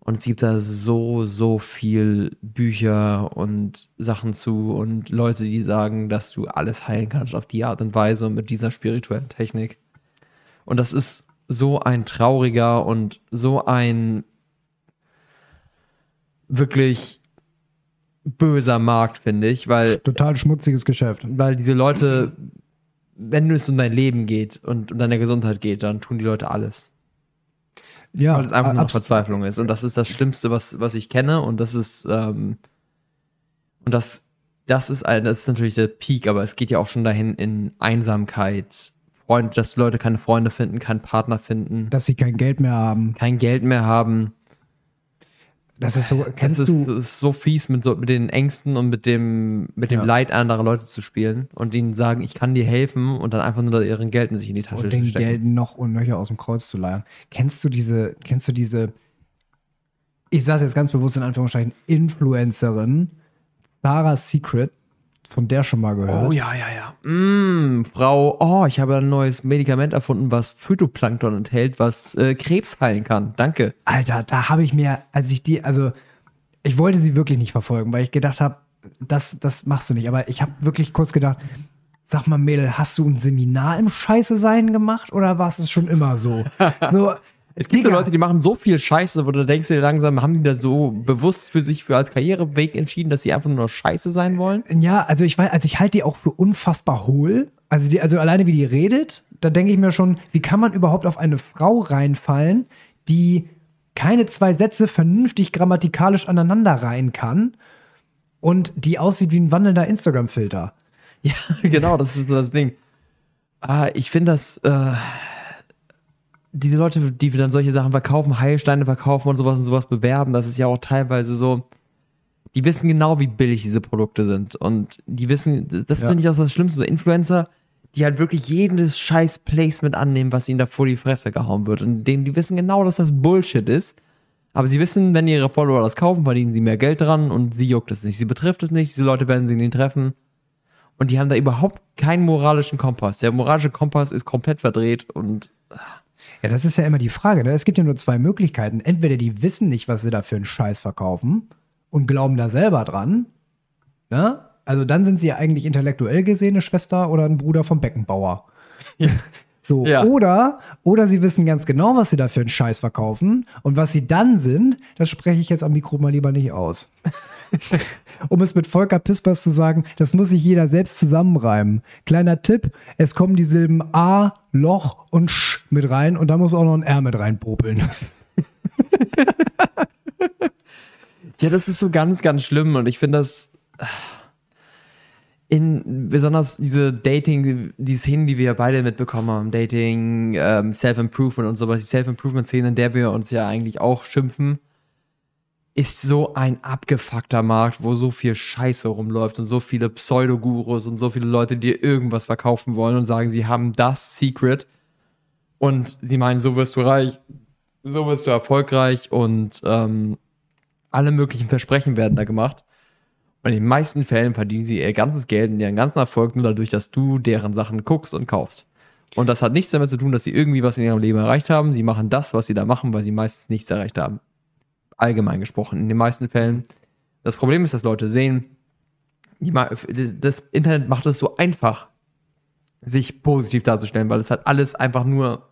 Und es gibt da so, so viel Bücher und Sachen zu und Leute, die sagen, dass du alles heilen kannst auf die Art und Weise und mit dieser spirituellen Technik. Und das ist so ein trauriger und so ein wirklich böser Markt, finde ich, weil, Total schmutziges Geschäft. weil diese Leute, wenn es um dein Leben geht und um deine Gesundheit geht, dann tun die Leute alles. Ja, weil es einfach nur Verzweiflung ist. Und das ist das Schlimmste, was, was ich kenne. Und das ist, ähm, und das, das ist, ein- das ist natürlich der Peak, aber es geht ja auch schon dahin in Einsamkeit, Freund, dass die Leute keine Freunde finden, keinen Partner finden, dass sie kein Geld mehr haben. kein Geld mehr haben. Das ist so, kennst es ist, du, es ist so fies, mit, so, mit den Ängsten und mit dem, mit dem Ja. Leid anderer Leute zu spielen und ihnen sagen, ich kann dir helfen und dann einfach nur ihren Geld in sich in die Tasche und den stecken. Geld noch und nöcher aus dem Kreuz zu leiern. Kennst du diese, kennst du diese, ich sage jetzt ganz bewusst in Anführungszeichen, Influencerin, Sarah Secret, von der schon mal gehört? Oh ja, ja, ja. Mm, Frau, oh, ich habe ein neues Medikament erfunden, was Phytoplankton enthält, was äh, Krebs heilen kann. Danke. Alter, da habe ich mir, als ich die, also ich wollte sie wirklich nicht verfolgen, weil ich gedacht habe, das, das machst du nicht. Aber ich habe wirklich kurz gedacht, sag mal, Mädel, hast du ein Seminar im Scheiße sein gemacht oder war es schon immer so? so Es gibt so Digga, Leute, die machen so viel Scheiße, wo du denkst dir langsam, haben die da so bewusst für sich für als Karriereweg entschieden, dass sie einfach nur Scheiße sein wollen? Ja, also ich weiß, also ich halte die auch für unfassbar hohl. Also die, also alleine wie die redet, da denke ich mir schon, wie kann man überhaupt auf eine Frau reinfallen, die keine zwei Sätze vernünftig grammatikalisch aneinander reihen kann und die aussieht wie ein wandelnder Instagram-Filter. Ja, genau, das ist so das Ding. Ah, ich finde das, äh, diese Leute, die dann solche Sachen verkaufen, Heilsteine verkaufen und sowas und sowas bewerben, das ist ja auch teilweise so, die wissen genau, wie billig diese Produkte sind. Und die wissen, das Ja. finde ich auch das Schlimmste, so Influencer, die halt wirklich jedes scheiß Placement annehmen, was ihnen da vor die Fresse gehauen wird. Und denen, die wissen genau, dass das Bullshit ist. Aber sie wissen, wenn ihre Follower das kaufen, verdienen sie mehr Geld dran und sie juckt es nicht. Sie betrifft es nicht, diese Leute werden sie nie treffen. Und die haben da überhaupt keinen moralischen Kompass. Der moralische Kompass ist komplett verdreht und Ja, das ist ja immer die Frage. Ne? Es gibt ja nur zwei Möglichkeiten. Entweder die wissen nicht, was sie da für einen Scheiß verkaufen und glauben da selber dran. Ne? Also dann sind sie ja eigentlich intellektuell gesehen eine Schwester oder ein Bruder vom Beckenbauer. So, Ja. oder, oder sie wissen ganz genau, was sie da für einen Scheiß verkaufen. Und was sie dann sind, das spreche ich jetzt am Mikro mal lieber nicht aus. um es mit Volker Pispers zu sagen, das muss sich jeder selbst zusammenreimen. Kleiner Tipp, es kommen die Silben A, Loch und Sch mit rein und da muss auch noch ein R mit reinpopeln. Ja, das ist so ganz, ganz schlimm und ich finde das in besonders diese Dating, die Szenen, die wir beide mitbekommen haben, Dating, ähm, Self-Improvement und sowas, die Self-Improvement-Szene, in der wir uns ja eigentlich auch schimpfen, ist so ein abgefuckter Markt, wo so viel Scheiße rumläuft und so viele Pseudogurus und so viele Leute, die dir irgendwas verkaufen wollen und sagen, sie haben das Secret. Und sie meinen, so wirst du reich, so wirst du erfolgreich und ähm, alle möglichen Versprechen werden da gemacht. In den meisten Fällen verdienen sie ihr ganzes Geld und ihren ganzen Erfolg nur dadurch, dass du deren Sachen guckst und kaufst. Und das hat nichts damit zu tun, dass sie irgendwie was in ihrem Leben erreicht haben. Sie machen das, was sie da machen, weil sie meistens nichts erreicht haben. Allgemein gesprochen, in den meisten Fällen. Das Problem ist, dass Leute sehen, das Internet macht es so einfach, sich positiv darzustellen, weil es hat alles einfach nur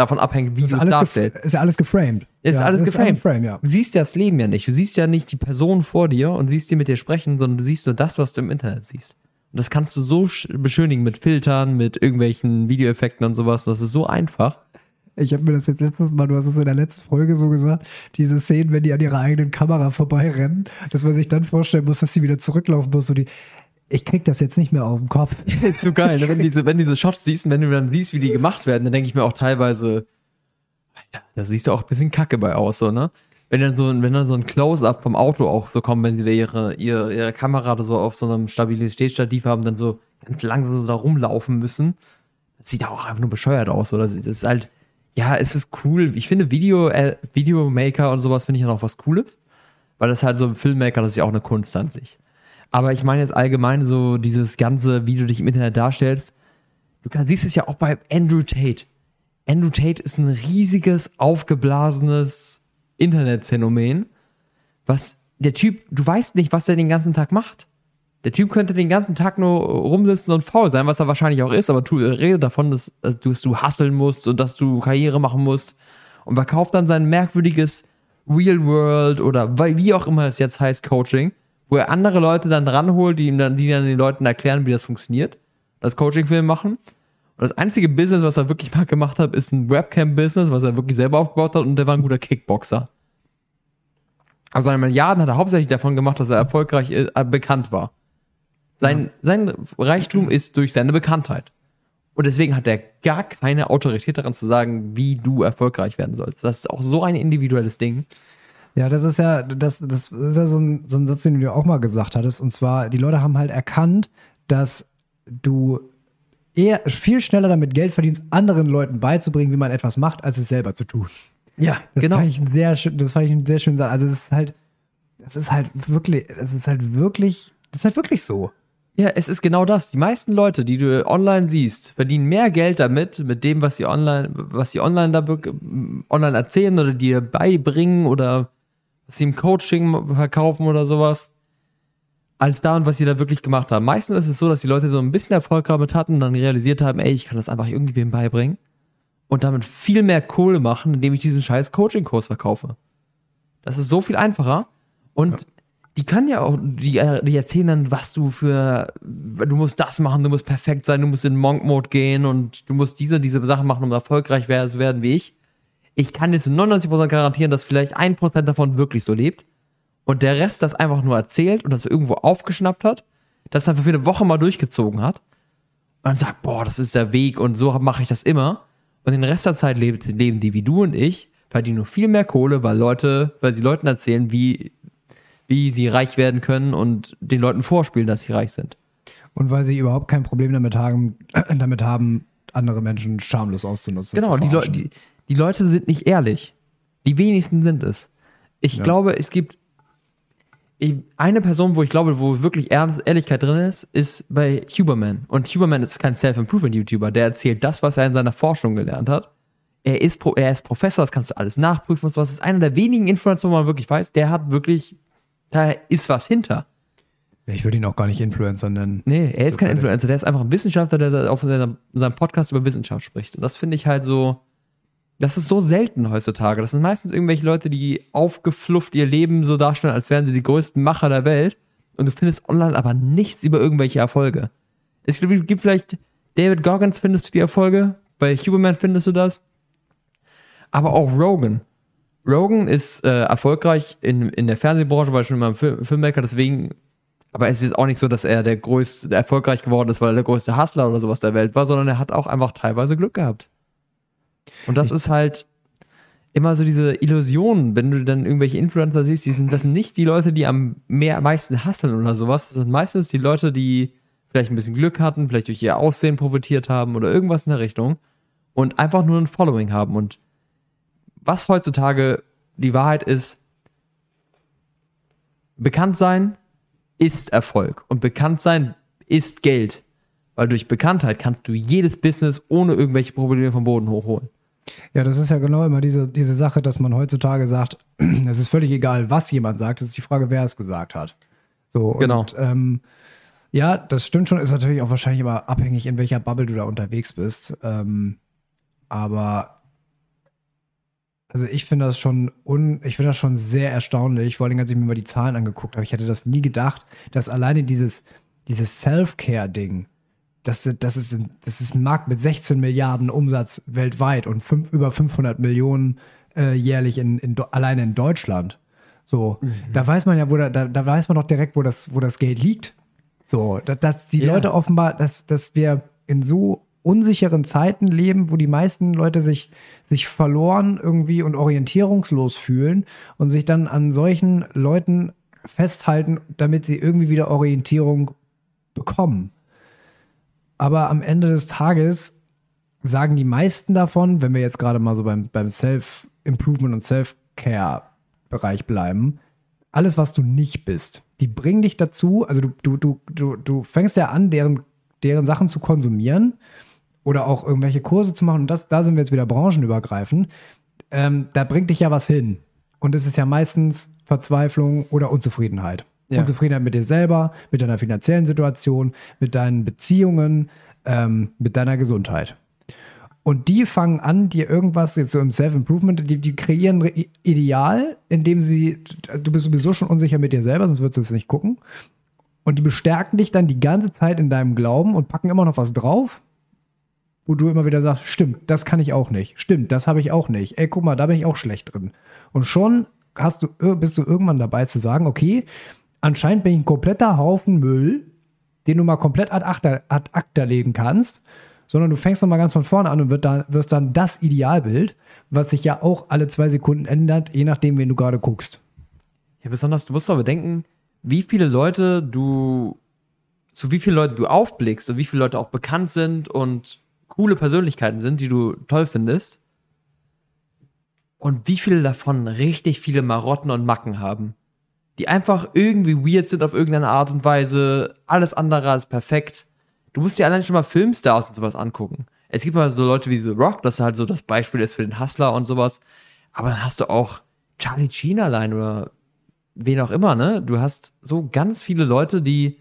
davon abhängt, wie du es darstellst. Ist ja alles geframed. Ist ja, alles geframed. Frame, ja. Du siehst ja das Leben ja nicht. Du siehst ja nicht die Person vor dir und siehst die mit dir sprechen, sondern du siehst nur das, was du im Internet siehst. Und das kannst du so beschönigen mit Filtern, mit irgendwelchen Videoeffekten und sowas. Das ist so einfach. Ich habe mir das jetzt letztes Mal, du hast es in der letzten Folge so gesagt, diese Szenen, wenn die an ihrer eigenen Kamera vorbeirennen, dass man sich dann vorstellen muss, dass sie wieder zurücklaufen muss und die, ich krieg das jetzt nicht mehr auf den Kopf. ist so geil, ne? wenn, diese, wenn diese Shots siehst und wenn du dann siehst, wie die gemacht werden, dann denke ich mir auch teilweise, Alter, da siehst du auch ein bisschen kacke bei aus, so, ne? Wenn dann so, wenn dann so ein Close-Up vom Auto auch so kommt, wenn sie ihre, ihre, ihre Kamera so auf so einem Stabilitätsstativ haben, dann so ganz langsam so da rumlaufen müssen. Das sieht auch einfach nur bescheuert aus, oder? Das ist halt, ja, es ist cool. Ich finde Video, äh, Videomaker und sowas finde ich ja noch was Cooles. Weil das halt so ein Filmmaker, das ist ja auch eine Kunst an sich. Aber ich meine jetzt allgemein so dieses ganze, wie du dich im Internet darstellst. Du siehst es ja auch bei Andrew Tate. Andrew Tate ist ein riesiges, aufgeblasenes Internetphänomen, was der Typ, du weißt nicht, was er den ganzen Tag macht. Der Typ könnte den ganzen Tag nur rumsitzen und faul sein, was er wahrscheinlich auch ist, aber tu, redet davon, dass, dass du hasseln musst und dass du Karriere machen musst und verkauft dann sein merkwürdiges Real World oder wie auch immer es jetzt heißt, Coaching wo er andere Leute dann ranholt, die ihm dann, die dann den Leuten erklären, wie das funktioniert, das Coaching-Film machen. Und das einzige Business, was er wirklich mal gemacht hat, ist ein Webcam-Business, was er wirklich selber aufgebaut hat und der war ein guter Kickboxer. Also seine Milliarden hat er hauptsächlich davon gemacht, dass er erfolgreich äh, bekannt war. Sein, ja. sein Reichtum ist durch seine Bekanntheit. Und deswegen hat er gar keine Autorität daran zu sagen, wie du erfolgreich werden sollst. Das ist auch so ein individuelles Ding. Ja, das ist ja, das, das ist ja so ein, so ein Satz, den du dir auch mal gesagt hattest. Und zwar, die Leute haben halt erkannt, dass du eher viel schneller damit Geld verdienst, anderen Leuten beizubringen, wie man etwas macht, als es selber zu tun. Ja, das genau. Fand ich sehr, das fand ich ein sehr schön Satz. Also es ist halt, es ist halt wirklich, es ist halt wirklich, das ist halt wirklich so. Ja, es ist genau das. Die meisten Leute, die du online siehst, verdienen mehr Geld damit, mit dem, was sie online, was sie online da online erzählen oder dir beibringen oder sie im Coaching verkaufen oder sowas, als da und was sie da wirklich gemacht haben. Meistens ist es so, dass die Leute so ein bisschen Erfolg damit hatten und dann realisiert haben, ey, ich kann das einfach irgendwem beibringen und damit viel mehr Kohle machen, indem ich diesen scheiß Coaching-Kurs verkaufe. Das ist so viel einfacher und ja. die können ja auch, die, äh, die erzählen dann, was du für, du musst das machen, du musst perfekt sein, du musst in Monk-Mode gehen und du musst diese, diese Sachen machen, um erfolgreich zu werden wie ich ich kann jetzt 99% garantieren, dass vielleicht 1% davon wirklich so lebt und der Rest das einfach nur erzählt und das irgendwo aufgeschnappt hat, das dann für eine Woche mal durchgezogen hat und dann sagt, boah, das ist der Weg und so mache ich das immer. Und den Rest der Zeit leben die wie du und ich, verdienen nur viel mehr Kohle, weil Leute, weil sie Leuten erzählen, wie, wie sie reich werden können und den Leuten vorspielen, dass sie reich sind. Und weil sie überhaupt kein Problem damit haben, damit haben andere Menschen schamlos auszunutzen. Genau, die, Leute, die, die Leute sind nicht ehrlich. Die wenigsten sind es. Ich ja. glaube, es gibt eine Person, wo ich glaube, wo wirklich Ehrlichkeit drin ist, ist bei Huberman. Und Huberman ist kein Self-Improvement-YouTuber. Der erzählt das, was er in seiner Forschung gelernt hat. Er ist, Pro, er ist Professor, das kannst du alles nachprüfen und sowas. Das ist einer der wenigen Influencer, wo man wirklich weiß, der hat wirklich, da ist was hinter. Ich würde ihn auch gar nicht Influencer nennen. Nee, er ist kein Influencer, der ist einfach ein Wissenschaftler, der auf seinem Podcast über Wissenschaft spricht. Und das finde ich halt so, das ist so selten heutzutage. Das sind meistens irgendwelche Leute, die aufgeflufft ihr Leben so darstellen, als wären sie die größten Macher der Welt. Und du findest online aber nichts über irgendwelche Erfolge. Es gibt vielleicht David Goggins findest du die Erfolge, bei Huberman findest du das. Aber auch Rogan. Rogan ist äh, erfolgreich in, in der Fernsehbranche, weil er schon immer ein Film, Filmmaker, deswegen, aber es ist auch nicht so, dass er der größte, erfolgreich geworden ist, weil er der größte Hustler oder sowas der Welt war, sondern er hat auch einfach teilweise Glück gehabt. Und das ich ist halt immer so diese Illusion, wenn du dann irgendwelche Influencer siehst, die sind, das sind nicht die Leute, die am mehr, meisten hasseln oder sowas. Das sind meistens die Leute, die vielleicht ein bisschen Glück hatten, vielleicht durch ihr Aussehen profitiert haben oder irgendwas in der Richtung und einfach nur ein Following haben. Und was heutzutage die Wahrheit ist, bekannt sein ist Erfolg und bekannt sein ist Geld. Weil durch Bekanntheit kannst du jedes Business ohne irgendwelche Probleme vom Boden hochholen. Ja, das ist ja genau immer diese, diese Sache, dass man heutzutage sagt, es ist völlig egal, was jemand sagt, es ist die Frage, wer es gesagt hat. So, Genau. Und, ähm, ja, das stimmt schon, ist natürlich auch wahrscheinlich immer abhängig, in welcher Bubble du da unterwegs bist. Ähm, aber also ich finde das schon un, ich finde das schon sehr erstaunlich, vor allem als ich mir mal die Zahlen angeguckt habe. Ich hätte das nie gedacht, dass alleine dieses, dieses Self-Care-Ding, das, das, ist, ein- das ist ein Markt mit 16 Milliarden Umsatz weltweit und fünf, über 500 Millionen äh, jährlich in, in, alleine in Deutschland. So, da weiß man ja, wo da, da, da weiß man doch direkt, wo das, wo das Geld liegt. So, da- dass die Ja. Leute offenbar, dass, dass wir in so unsicheren Zeiten leben, wo die meisten Leute sich, sich verloren irgendwie und orientierungslos fühlen und sich dann an solchen Leuten festhalten, damit sie irgendwie wieder Orientierung bekommen. Aber am Ende des Tages sagen die meisten davon, wenn wir jetzt gerade mal so beim, beim Self-Improvement und Self-Care-Bereich bleiben, alles, was du nicht bist, die bringen dich dazu, also du, du, du, du, du fängst ja an, deren, deren Sachen zu konsumieren oder auch irgendwelche Kurse zu machen. Und das, da sind wir jetzt wieder branchenübergreifend. Ähm, da bringt dich ja was hin. Und es ist ja meistens Verzweiflung oder Unzufriedenheit. Ja. Unzufriedenheit mit dir selber, mit deiner finanziellen Situation, mit deinen Beziehungen, ähm, mit deiner Gesundheit. Und die fangen an, dir irgendwas jetzt so im Self-Improvement, die, die kreieren Ideal, indem sie, du bist sowieso schon unsicher mit dir selber, sonst würdest du es nicht gucken. Und die bestärken dich dann die ganze Zeit in deinem Glauben und packen immer noch was drauf, wo du immer wieder sagst, stimmt, das kann ich auch nicht. Stimmt, das habe ich auch nicht. Ey, guck mal, da bin ich auch schlecht drin. Und schon hast du, bist du irgendwann dabei zu sagen, okay, anscheinend bin ich ein kompletter Haufen Müll, den du mal komplett ad acta, ad acta legen kannst, sondern du fängst nochmal ganz von vorne an und wird da, wirst dann das Idealbild, was sich ja auch alle zwei Sekunden ändert, je nachdem, wen du gerade guckst. Ja, besonders, du musst doch bedenken, wie viele Leute du, zu wie vielen Leuten du aufblickst und wie viele Leute auch bekannt sind und coole Persönlichkeiten sind, die du toll findest. Und wie viele davon richtig viele Marotten und Macken haben. Die einfach irgendwie weird sind auf irgendeine Art und Weise, alles andere als perfekt. Du musst dir allein schon mal Filmstars und sowas angucken. Es gibt mal so Leute wie The Rock, das halt so das Beispiel ist für den Hustler und sowas. Aber dann hast du auch Charlie Sheen allein oder wen auch immer, ne? Du hast so ganz viele Leute, die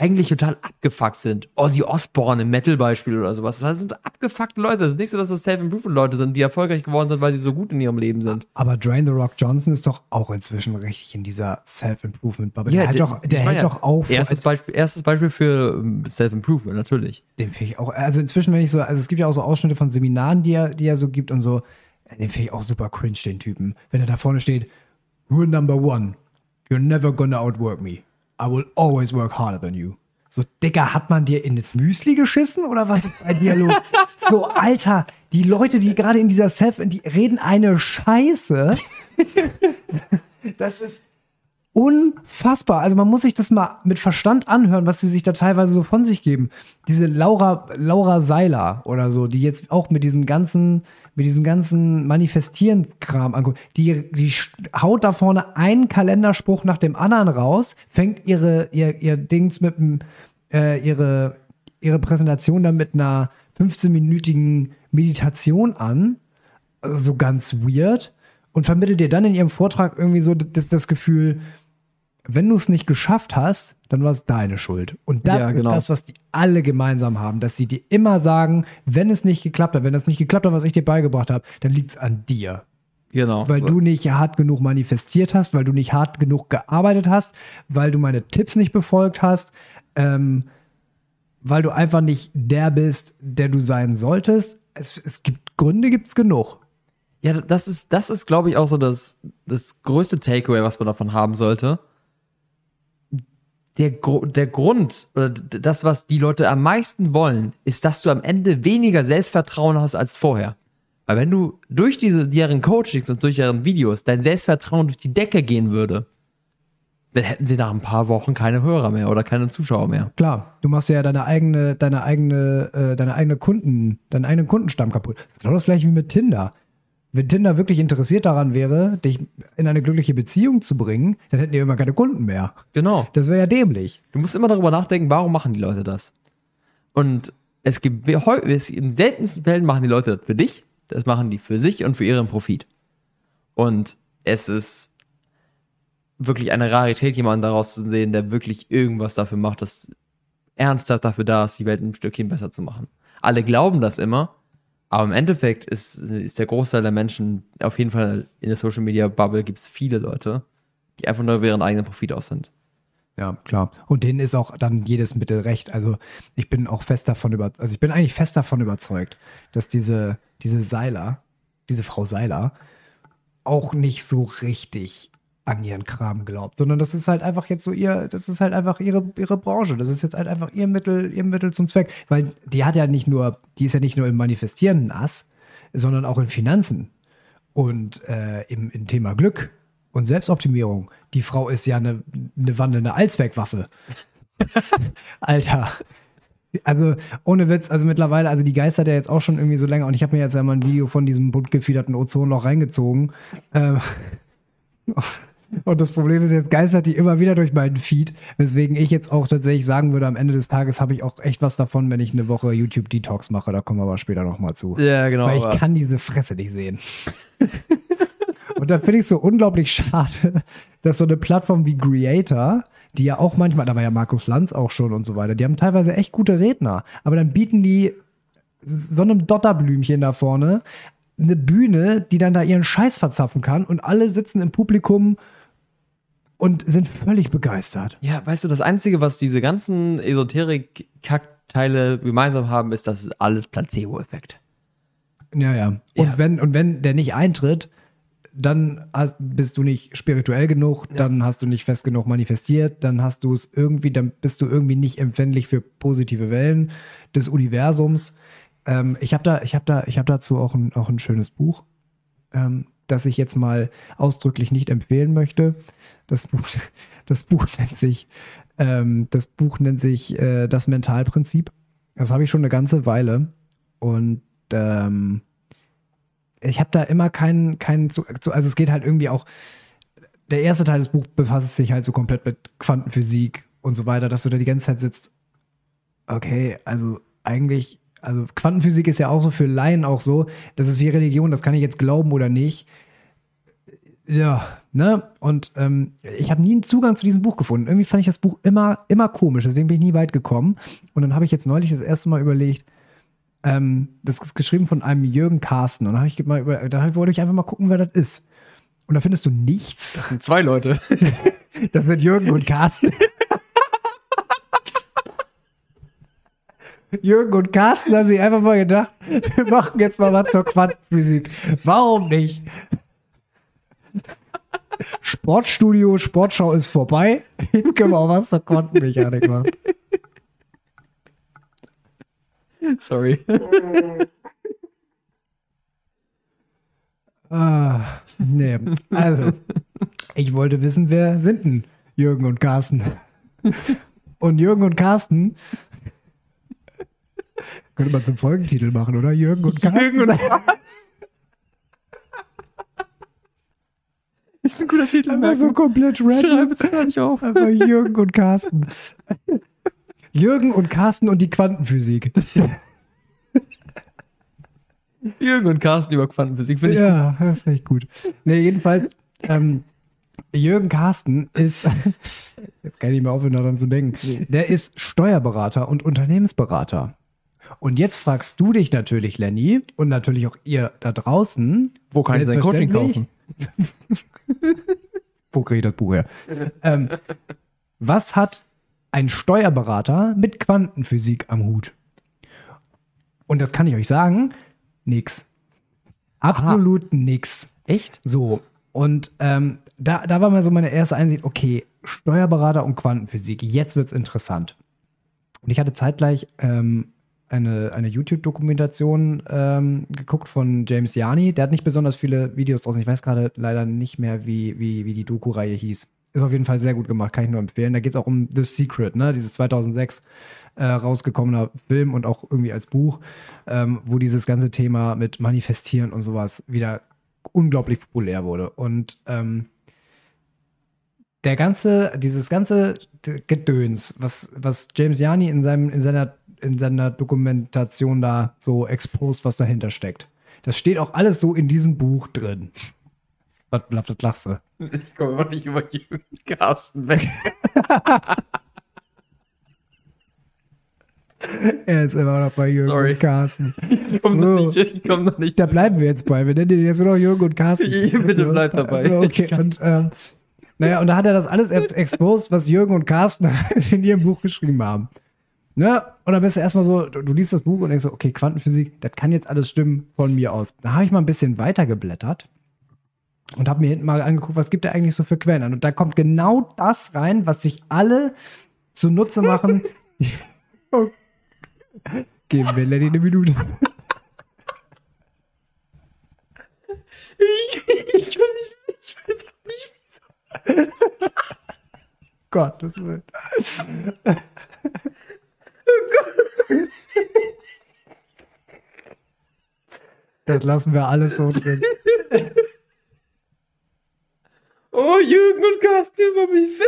eigentlich total abgefuckt sind. Ozzy Osbourne im Metal-Beispiel oder sowas. Das sind abgefuckte Leute. Das ist nicht so, dass das Self-Improvement-Leute sind, die erfolgreich geworden sind, weil sie so gut in ihrem Leben sind. Aber Dwayne The Rock Johnson ist doch auch inzwischen richtig in dieser Self-Improvement-Bubble. der hält doch, der hält ja, doch auf. Erstes Beispiel, erstes Beispiel für ähm, Self-Improvement, natürlich. Den finde ich auch, also inzwischen, wenn ich so, also es gibt ja auch so Ausschnitte von Seminaren, die er, die er so gibt und so, den finde ich auch super cringe, den Typen. Wenn er da vorne steht, Rule number one, you're never gonna outwork me. I will always work harder than you. So, Digga, hat man dir in das Müsli geschissen oder was ist bei dir los? So, Alter, die Leute, die gerade in dieser Self, die reden eine Scheiße. Das ist unfassbar. Also man muss sich das mal mit Verstand anhören, was sie sich da teilweise so von sich geben. Diese Laura, Laura Seiler oder so, die jetzt auch mit diesem ganzen, mit diesem ganzen Manifestieren-Kram anguckt, die, die haut da vorne einen Kalenderspruch nach dem anderen raus, fängt ihre, ihr, ihr Dings mit dem, äh, ihre, ihre Präsentation dann mit einer 15-minütigen Meditation an, so ganz weird. Und vermittelt dir dann in ihrem Vortrag irgendwie so das, das Gefühl, wenn du es nicht geschafft hast, dann war es deine Schuld. Und das Ja, genau. ist das, was die alle gemeinsam haben, dass sie dir immer sagen, wenn es nicht geklappt hat, wenn das nicht geklappt hat, was ich dir beigebracht habe, dann liegt es an dir. Genau. Weil du nicht hart genug manifestiert hast, weil du nicht hart genug gearbeitet hast, weil du meine Tipps nicht befolgt hast, ähm, weil du einfach nicht der bist, der du sein solltest. Es, es gibt Gründe, gibt es genug. Ja, das ist, das ist, glaube ich, auch so das, das größte Takeaway, was man davon haben sollte. Der, Gru- der Grund oder das, was die Leute am meisten wollen, ist, dass du am Ende weniger Selbstvertrauen hast als vorher. Weil wenn du durch diese, deren Coachings und durch deren Videos dein Selbstvertrauen durch die Decke gehen würde, dann hätten sie nach ein paar Wochen keine Hörer mehr oder keine Zuschauer mehr. Klar, du machst ja deine eigene, deine eigene, äh, deine eigene Kunden, deinen eigenen Kundenstamm kaputt. Das ist genau das gleiche wie mit Tinder. Wenn Tinder wirklich interessiert daran wäre, dich in eine glückliche Beziehung zu bringen, dann hätten die immer keine Kunden mehr. Genau. Das wäre ja dämlich. Du musst immer darüber nachdenken, warum machen die Leute das? Und es gibt es, in seltensten Fällen machen die Leute das für dich, das machen die für sich und für ihren Profit. Und es ist wirklich eine Rarität, jemanden daraus zu sehen, der wirklich irgendwas dafür macht, dass ernsthaft dafür da ist, die Welt ein Stückchen besser zu machen. Alle glauben das immer, aber im Endeffekt ist, ist der Großteil der Menschen, auf jeden Fall in der Social Media Bubble gibt es viele Leute, die einfach nur ihren eigenen Profit aus sind. Ja, klar. Und denen ist auch dann jedes Mittel recht. Also ich bin auch fest davon über, also ich bin eigentlich fest davon überzeugt, dass diese, diese Seiler, diese Frau Seiler, auch nicht so richtig an ihren Kram glaubt, sondern das ist halt einfach jetzt so ihr, das ist halt einfach ihre, ihre Branche. Das ist jetzt halt einfach ihr Mittel, ihr Mittel zum Zweck. Weil die hat ja nicht nur, die ist ja nicht nur im Manifestieren ein Ass, sondern auch in Finanzen und äh, im, im Thema Glück und Selbstoptimierung. Die Frau ist ja eine, eine wandelnde Allzweckwaffe. Alter. Also ohne Witz, also mittlerweile, also die geistert ja jetzt auch schon irgendwie so länger und ich habe mir jetzt ja mal ein Video von diesem bunt gefiederten Ozonloch reingezogen. Ähm, und das Problem ist, jetzt geistert die immer wieder durch meinen Feed, weswegen ich jetzt auch tatsächlich sagen würde, am Ende des Tages habe ich auch echt was davon, wenn ich eine Woche YouTube-Detox mache. Da kommen wir aber später nochmal zu. Ja, genau. Weil aber- ich kann diese Fresse nicht sehen. Und da finde ich es so unglaublich schade, dass so eine Plattform wie Creator, die ja auch manchmal, da war ja Markus Lanz auch schon und so weiter, die haben teilweise echt gute Redner, aber dann bieten die so einem Dotterblümchen da vorne eine Bühne, die dann da ihren Scheiß verzapfen kann und alle sitzen im Publikum und sind völlig begeistert. Ja, weißt du, das Einzige, was diese ganzen Esoterik-Kackteile gemeinsam haben, ist, das ist alles Placebo-Effekt. Ja, ja. Und, Ja. Wenn, und wenn der nicht eintritt, dann hast, bist du nicht spirituell genug, dann hast du nicht fest genug manifestiert, dann hast du es irgendwie, dann bist du irgendwie nicht empfänglich für positive Wellen des Universums. Ähm, ich habe da, ich habe da, ich habe dazu auch ein, auch ein schönes Buch, ähm, das ich jetzt mal ausdrücklich nicht empfehlen möchte. Das Buch, das Buch nennt sich, ähm, das Buch nennt sich äh, das Mentalprinzip. Das habe ich schon eine ganze Weile und ähm, ich habe da immer keinen, keinen zu, also es geht halt irgendwie auch, der erste Teil des Buchs befasst sich halt so komplett mit Quantenphysik und so weiter, dass du da die ganze Zeit sitzt, okay, also eigentlich, also Quantenphysik ist ja auch so für Laien auch so, das ist wie Religion, das kann ich jetzt glauben oder nicht. Ja, ne? Und ähm, ich habe nie einen Zugang zu diesem Buch gefunden. Irgendwie fand ich das Buch immer, immer komisch, deswegen bin ich nie weit gekommen. Und dann habe ich jetzt neulich das erste Mal überlegt, ähm, das ist geschrieben von einem Jürgen Carsten. Und dann, ich mal über, dann wollte ich einfach mal gucken, wer das ist. Und da findest du nichts. Zwei Leute. Das sind Jürgen und Carsten. Jürgen und Carsten haben sich einfach mal gedacht, wir machen jetzt mal was zur Quantenphysik. Warum nicht? Sportstudio, Sportschau ist vorbei. Jetzt können wir auch was zur Quantenmechanik machen. Sorry. Ah, nee. Also, ich wollte wissen, wer sind denn Jürgen und Carsten? Und Jürgen und Carsten könnte man zum Folgentitel machen, oder? Jürgen und Carsten. Jürgen und Das ist ein guter Titel. Einfach so komplett random. Schreib es gar nicht auf. Einfach Jürgen und Carsten. Jürgen und Carsten und die Quantenphysik. Jürgen und Carsten über Quantenphysik finde ich Ja, das finde ich gut. Nee, jedenfalls, ähm, Jürgen Carsten ist, jetzt kann ich nicht mehr aufhören, daran zu denken, der ist Steuerberater und Unternehmensberater. Und jetzt fragst du dich natürlich, Lenny, und natürlich auch ihr da draußen, Wo kann ich sein Coaching selbstverständlich- Wo kriege ich das Buch her? ähm, was hat ein Steuerberater mit Quantenphysik am Hut? Und das kann ich euch sagen, nix. Absolut nix. Echt? So, und ähm, da, da war mal so meine erste Einsicht, okay, Steuerberater und Quantenphysik, jetzt wird's interessant. Und ich hatte zeitgleich ähm, eine, eine YouTube-Dokumentation ähm, geguckt von James Yarny. Der hat nicht besonders viele Videos draußen. Ich weiß gerade leider nicht mehr, wie, wie, wie die Doku-Reihe hieß. Ist auf jeden Fall sehr gut gemacht, kann ich nur empfehlen. Da geht es auch um The Secret, ne? dieses 2006 äh, rausgekommener Film und auch irgendwie als Buch, ähm, wo dieses ganze Thema mit Manifestieren und sowas wieder unglaublich populär wurde. Und ähm, der ganze, dieses ganze Gedöns, was, was James Jani in, seinem, in, seiner, in seiner Dokumentation da so exposed, was dahinter steckt. Das steht auch alles so in diesem Buch drin. Was bleibt das lachst du? Ich komme immer nicht über Jürgen Carsten weg. er ist immer noch bei Jürgen Sorry. und Carsten. Ich komme noch, nicht- ich komm noch nicht. Da bleiben wir jetzt bei. Wir nennen den jetzt nur noch Jürgen und Carsten. Bitte bleib dabei. Also, okay. Und, ähm, naja, und da hat er das alles exposed, was Jürgen und Carsten in ihrem Buch geschrieben haben. Ne? Und dann bist du erstmal so, du, du liest das Buch und denkst so, okay, Quantenphysik, das kann jetzt alles stimmen von mir aus. Da habe ich mal ein bisschen weiter geblättert und habe mir hinten mal angeguckt, was gibt er eigentlich so für Quellen an. Und da kommt genau das rein, was sich alle zunutze machen. oh. Geben wir Lenny eine Minute. Ich, ich kann nicht, ich weiß auch nicht, wieso. Gottes Willen. Das lassen wir alles so drin. Oh, Jürgen und Carsten über mich.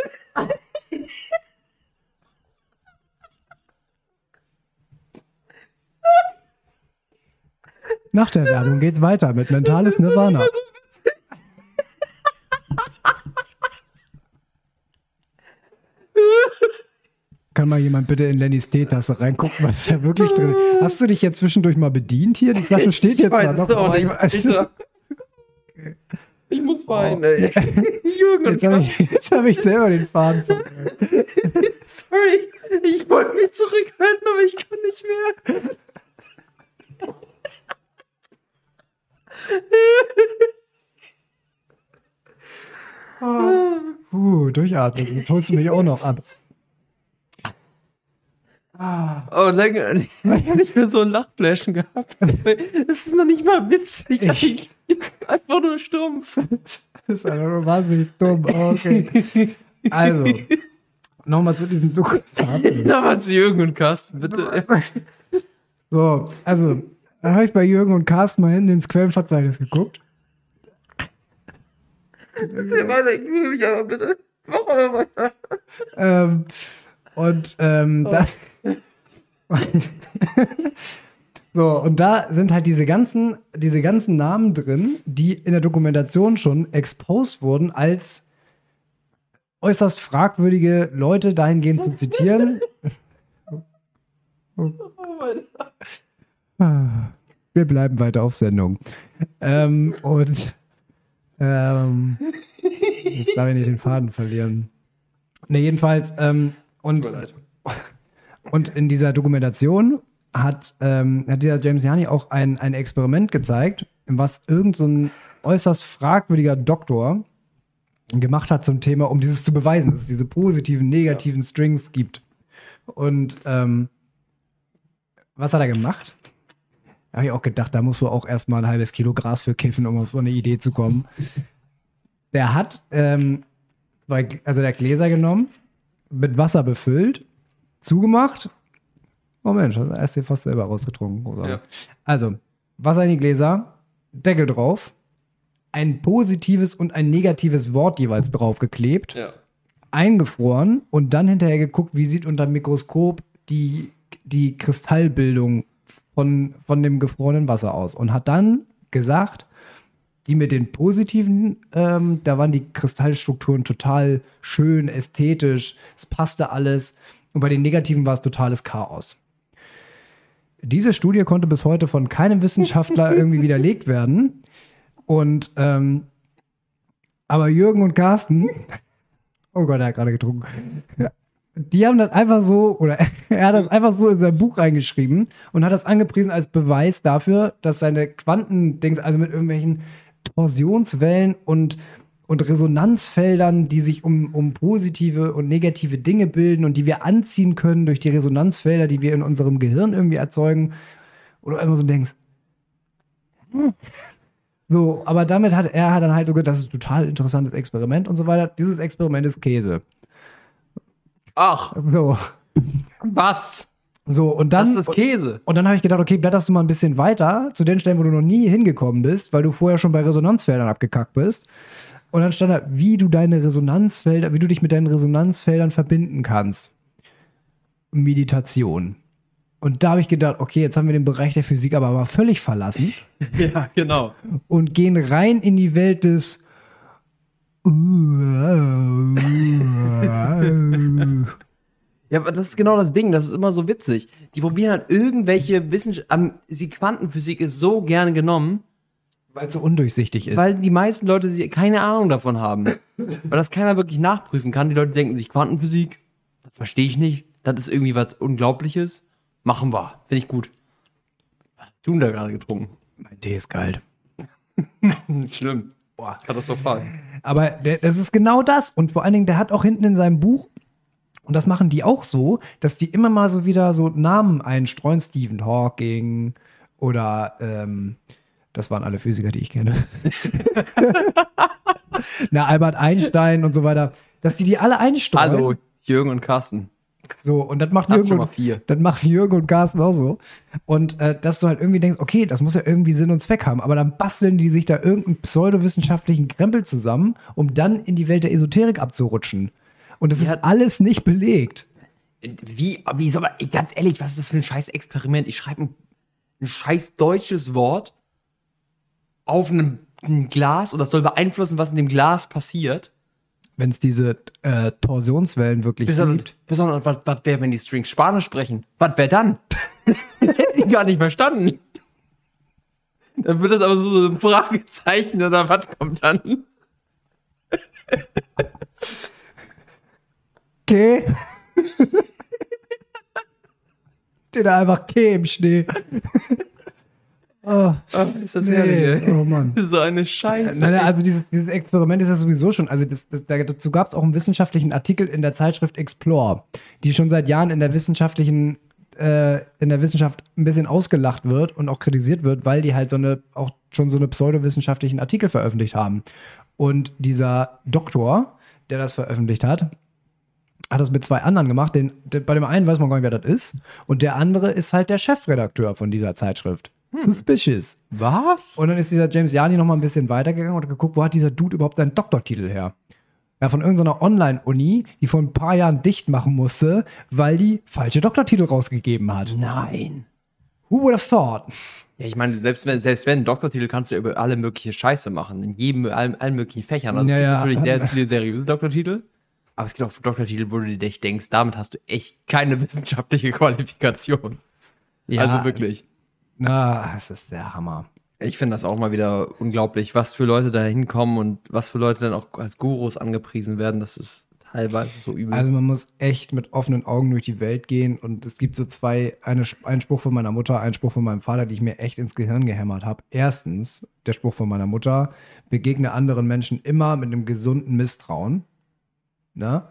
Nach der Werbung geht's weiter mit Mentales Nirvana. Kann mal jemand bitte in Lennys Teetasse reingucken, was da wirklich drin ist? Hast du dich jetzt zwischendurch mal bedient hier? Die Flasche steht jetzt ich da noch. auch nicht. ich- Ich, ich muss weinen, ey. Jürgen Jetzt habe ich, hab ich selber den Faden. Sorry, ich wollte mich zurückhalten, aber ich kann nicht mehr. Puh, durchatmen. Jetzt holst du mich auch noch ab. Oh, länger ich hab nicht mehr so ein Lachflashen gehabt. Es ist noch nicht mal witzig. Ich- Einfach nur stumpf. Das ist einfach nur wahnsinnig dumm. Okay. Also, nochmal zu diesem Dokumentar. Nochmal zu Jürgen und Carsten, bitte. So, also, da habe ich bei Jürgen und Carsten mal hinten ins Quellenverzeichnis geguckt. Ich will mich aber bitte. Mach weiter. Ähm, und ähm, so, und da sind halt diese ganzen, diese ganzen Namen drin, die in der Dokumentation schon exposed wurden als äußerst fragwürdige Leute dahingehend zu zitieren. Oh Wir bleiben weiter auf Sendung. Ähm, und ähm, jetzt darf ich nicht den Faden verlieren. Ne, jedenfalls, ähm, und, Tut mir leid. Und in dieser Dokumentation hat, ähm, hat dieser James Jani auch ein, ein Experiment gezeigt, was irgend so äußerst fragwürdiger Doktor gemacht hat zum Thema, um dieses zu beweisen, dass es diese positiven, negativen Strings gibt. Und ähm, was hat er gemacht? Da habe ich auch gedacht, da musst du auch erstmal ein halbes Kilo Gras für kiffen, um auf so eine Idee zu kommen. Der hat ähm, also der Gläser genommen, mit Wasser befüllt, zugemacht. Oh Mensch, hast du erst hier fast selber rausgetrunken. Ja. Also, Wasser in die Gläser, Deckel drauf, ein positives und ein negatives Wort jeweils draufgeklebt Ja. eingefroren und dann hinterher geguckt, wie sieht unter dem Mikroskop die, die Kristallbildung von, von dem gefrorenen Wasser aus. Und hat dann gesagt, die mit den positiven, ähm, da waren die Kristallstrukturen total schön, ästhetisch, es passte alles. Und bei den negativen war es totales Chaos. Diese Studie konnte bis heute von keinem Wissenschaftler irgendwie widerlegt werden. Und ähm, aber Jürgen und Carsten, oh Gott, er hat gerade getrunken. Die haben das einfach so, oder er hat das einfach so in sein Buch reingeschrieben und hat das angepriesen als Beweis dafür, dass seine Quantendings, also mit irgendwelchen Torsionswellen und, und Resonanzfeldern, die sich um, um positive und negative Dinge bilden und die wir anziehen können durch die Resonanzfelder, die wir in unserem Gehirn irgendwie erzeugen. Oder immer so denkst, hm. so, aber damit hat er dann halt so gedacht, das ist ein total interessantes Experiment und so weiter. Dieses Experiment ist Käse. Ach, So. was? So, und dann. das ist Käse. Und dann habe ich gedacht, okay, blätterst du mal ein bisschen weiter zu den Stellen, wo du noch nie hingekommen bist, weil du vorher schon bei Resonanzfeldern abgekackt bist. Und dann stand da, wie du deine Resonanzfelder, wie du dich mit deinen Resonanzfeldern verbinden kannst. Meditation. Und da habe ich gedacht, okay, jetzt haben wir den Bereich der Physik aber mal völlig verlassen Ja, genau. und gehen rein in die Welt des. Ja, aber das ist genau das Ding, das ist immer so witzig. Die probieren halt irgendwelche Wissenschaften. Die Quantenphysik ist so gerne genommen, Weil es so undurchsichtig ist. weil die meisten Leute sie- keine Ahnung davon haben. weil das keiner wirklich nachprüfen kann. Die Leute denken sich, Quantenphysik, das verstehe ich nicht. Das ist irgendwie was Unglaubliches. Machen wir. Finde ich gut. Was hast du denn da gerade getrunken? mein Tee ist kalt. Schlimm. Boah, katastrophal. Aber der, das ist genau das. Und vor allen Dingen, der hat auch hinten in seinem Buch, und das machen die auch so, dass die immer mal so wieder so Namen einstreuen. Stephen Hawking oder ähm, das waren alle Physiker, die ich kenne. Na, Albert Einstein und so weiter. Dass die die alle einstreuen. Hallo, Jürgen und Carsten. So, und das macht Hast Jürgen und, das machen Jürgen und Carsten auch so. Und äh, dass du halt irgendwie denkst, okay, das muss ja irgendwie Sinn und Zweck haben, aber dann basteln die sich da irgendeinen pseudowissenschaftlichen Krempel zusammen, um dann in die Welt der Esoterik abzurutschen. Und das Ja. ist alles nicht belegt. Wie, wie soll man, ganz ehrlich, was ist das für ein scheiß Experiment? Ich schreibe ein, ein scheiß deutsches Wort auf einem, einem Glas und das soll beeinflussen, was in dem Glas passiert. Wenn es diese äh, Torsionswellen wirklich dann, gibt. dann, was, was wäre, wenn die Strings Spanisch sprechen? Was wäre dann? Hätte ich gar nicht verstanden. Dann wird das aber so ein Fragezeichen oder was kommt dann? Okay. Steht da einfach K im Schnee. Oh, ist das nee. herrlich, ey. Oh Mann. So eine Scheiße. Nein, nein, also dieses, dieses Experiment ist ja sowieso schon, also das, das, dazu gab es auch einen wissenschaftlichen Artikel in der Zeitschrift Explore, die schon seit Jahren in der wissenschaftlichen, äh, in der Wissenschaft ein bisschen ausgelacht wird und auch kritisiert wird, weil die halt so eine, auch schon so eine pseudowissenschaftlichen Artikel veröffentlicht haben. Und dieser Doktor, der das veröffentlicht hat, hat das mit zwei anderen gemacht. Den, der, bei dem einen weiß man gar nicht, wer das ist. Und der andere ist halt der Chefredakteur von dieser Zeitschrift. Suspicious. was? Und dann ist dieser James Yardi noch mal ein bisschen weitergegangen und hat geguckt, wo hat dieser Dude überhaupt seinen Doktortitel her? Ja, von irgendeiner Online-Uni, die vor ein paar Jahren dicht machen musste, weil die falsche Doktortitel rausgegeben hat. Nein. Who would have thought? Ja, ich meine, selbst wenn, selbst wenn, Doktortitel kannst du über alle mögliche Scheiße machen. In jedem, allen, allen möglichen Fächern. Also Ja, es gibt ja. natürlich sehr viele seriöse Doktortitel. Aber es gibt auch Doktortitel, wo du dir echt denkst, damit hast du echt keine wissenschaftliche Qualifikation. also wirklich. Na, es ist der Hammer. Ich finde das auch mal wieder unglaublich, was für Leute da hinkommen und was für Leute dann auch als Gurus angepriesen werden. Das ist teilweise so übel. Also man muss echt mit offenen Augen durch die Welt gehen und es gibt so zwei, eine, ein Spruch von meiner Mutter, ein Spruch von meinem Vater, die ich mir echt ins Gehirn gehämmert habe. Erstens, der Spruch von meiner Mutter, begegne anderen Menschen immer mit einem gesunden Misstrauen. Ne?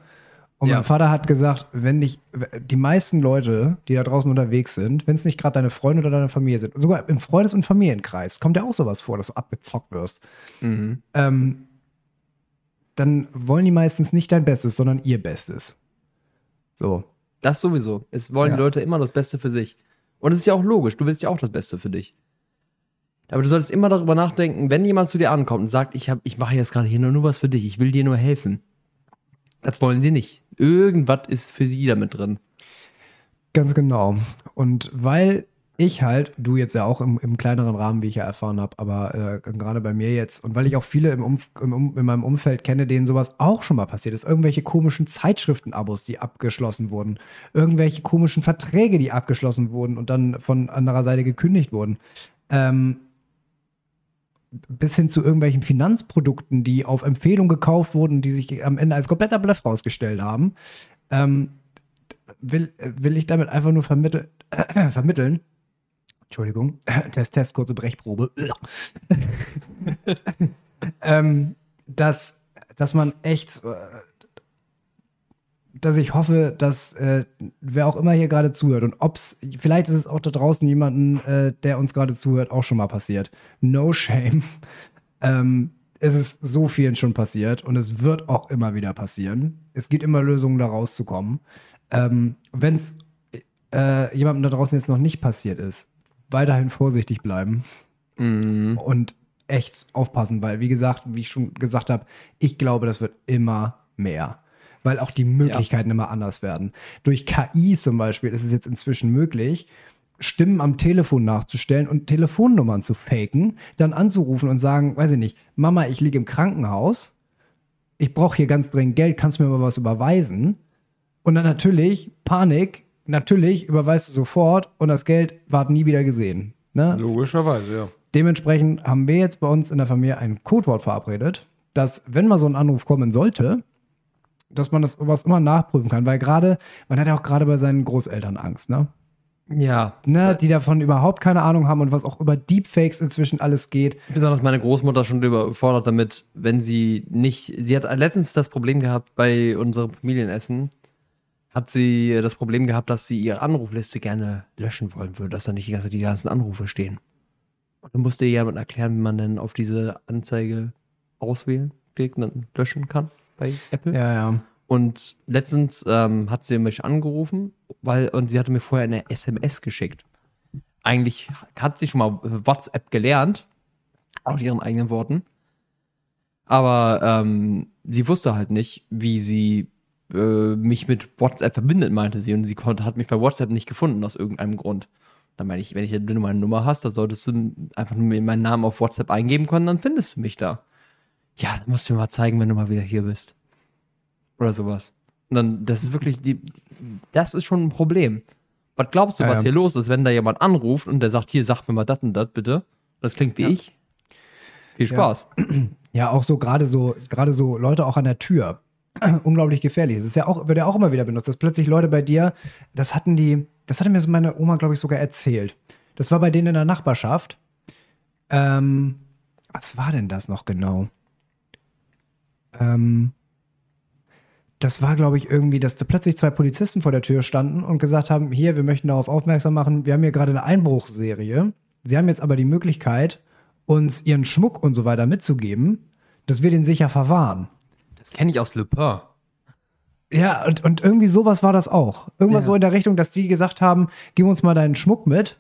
Und Ja. mein Vater hat gesagt, wenn nicht, die meisten Leute, die da draußen unterwegs sind, wenn es nicht gerade deine Freunde oder deine Familie sind, sogar im Freundes- und Familienkreis, kommt ja auch sowas vor, dass du abgezockt wirst mhm. ähm, dann wollen die meistens nicht dein Bestes, sondern ihr Bestes. So. Das sowieso. Es wollen Ja. die Leute immer das Beste für sich. Und es ist ja auch logisch, du willst ja auch das Beste für dich. Aber du solltest immer darüber nachdenken, wenn jemand zu dir ankommt und sagt, ich, hab, ich mache jetzt gerade hier nur, nur was für dich, ich will dir nur helfen. Das wollen sie nicht. Irgendwas ist für sie damit drin. Ganz genau. Und weil ich halt, du jetzt ja auch im, im kleineren Rahmen, wie ich ja erfahren habe, aber äh, gerade bei mir jetzt, und weil ich auch viele im, Umf im in meinem Umfeld kenne, denen sowas auch schon mal passiert ist, irgendwelche komischen Zeitschriftenabos, die abgeschlossen wurden, irgendwelche komischen Verträge, die abgeschlossen wurden und dann von anderer Seite gekündigt wurden. Ähm, bis hin zu irgendwelchen Finanzprodukten, die auf Empfehlung gekauft wurden, die sich am Ende als kompletter Bluff rausgestellt haben, ähm, will, will ich damit einfach nur vermittel, äh, vermitteln. Entschuldigung, Test, Test, kurze Brechprobe. ähm, dass, dass man echt, äh, dass ich hoffe, dass äh, wer auch immer hier gerade zuhört und ob's, vielleicht ist es auch da draußen jemanden, äh, der uns gerade zuhört, auch schon mal passiert. No shame. Ähm, es ist so vielen schon passiert und es wird auch immer wieder passieren. Es gibt immer Lösungen, da rauszukommen. Ähm, Wenn es äh, jemandem da draußen jetzt noch nicht passiert ist, weiterhin vorsichtig bleiben Mhm. und echt aufpassen, weil, wie gesagt, wie ich schon gesagt habe, ich glaube, das wird immer mehr. Weil auch die Möglichkeiten immer anders werden. Durch KI zum Beispiel ist es jetzt inzwischen möglich, Stimmen am Telefon nachzustellen und Telefonnummern zu faken, dann anzurufen und sagen, weiß ich nicht, Mama, ich liege im Krankenhaus, ich brauche hier ganz dringend Geld, kannst du mir mal was überweisen? Und dann natürlich, Panik, natürlich überweist du sofort und das Geld ward nie wieder gesehen. Ne? Logischerweise, ja. Dementsprechend haben wir jetzt bei uns in der Familie ein Codewort verabredet, dass, wenn mal so ein Anruf kommen sollte, dass man das was immer nachprüfen kann, weil gerade, man hat ja auch gerade bei seinen Großeltern Angst, ne? Ja. ne? Die davon überhaupt keine Ahnung haben und was auch über Deepfakes inzwischen alles geht. Besonders meine Großmutter schon überfordert damit, wenn sie nicht. Sie hat letztens das Problem gehabt bei unserem Familienessen. Hat sie das Problem gehabt, dass sie ihre Anrufliste gerne löschen wollen würde, dass da nicht die, ganze, die ganzen Anrufe stehen. Und dann musste ihr jemand erklären, wie man denn auf diese Anzeige auswählen, klicken dann löschen kann bei Apple. Ja, ja. Und letztens ähm, hat sie mich angerufen, weil, und sie hatte mir vorher eine SMS geschickt. Eigentlich hat sie schon mal WhatsApp gelernt, aus ihren eigenen Worten. Aber ähm, sie wusste halt nicht, wie sie äh, mich mit WhatsApp verbindet, meinte sie. Und sie konnte, hat mich bei WhatsApp nicht gefunden, aus irgendeinem Grund. Dann meine ich, wenn ich wenn du meine Nummer hast, dann solltest du einfach nur meinen Namen auf WhatsApp eingeben können, dann findest du mich da. Ja, dann musst du mir mal zeigen, wenn du mal wieder hier bist. Oder sowas. Und dann, das ist wirklich, die, das ist schon ein Problem. Was glaubst du, Ja, was ja. hier los ist, wenn da jemand anruft und der sagt, hier, sag mir mal das und das bitte. Das klingt wie Ja. ich. Viel Spaß. Ja, auch so gerade so, gerade so Leute auch an der Tür. Unglaublich gefährlich. Es ist ja auch, wird ja auch immer wieder benutzt, dass plötzlich Leute bei dir, das hatten die, das hatte mir so meine Oma, glaube ich, sogar erzählt. Das war bei denen in der Nachbarschaft. Ähm, was war denn das noch genau? Ähm, das war, glaube ich, irgendwie, dass da plötzlich zwei Polizisten vor der Tür standen und gesagt haben: Hier, wir möchten darauf aufmerksam machen, wir haben hier gerade eine Einbruchsserie. Sie haben jetzt aber die Möglichkeit, uns ihren Schmuck und so weiter mitzugeben, dass wir den sicher verwahren. Das kenne ich aus Le Pen. Ja, und, und irgendwie sowas war das auch. Irgendwas Ja. so in der Richtung, dass die gesagt haben, gib uns mal deinen Schmuck mit.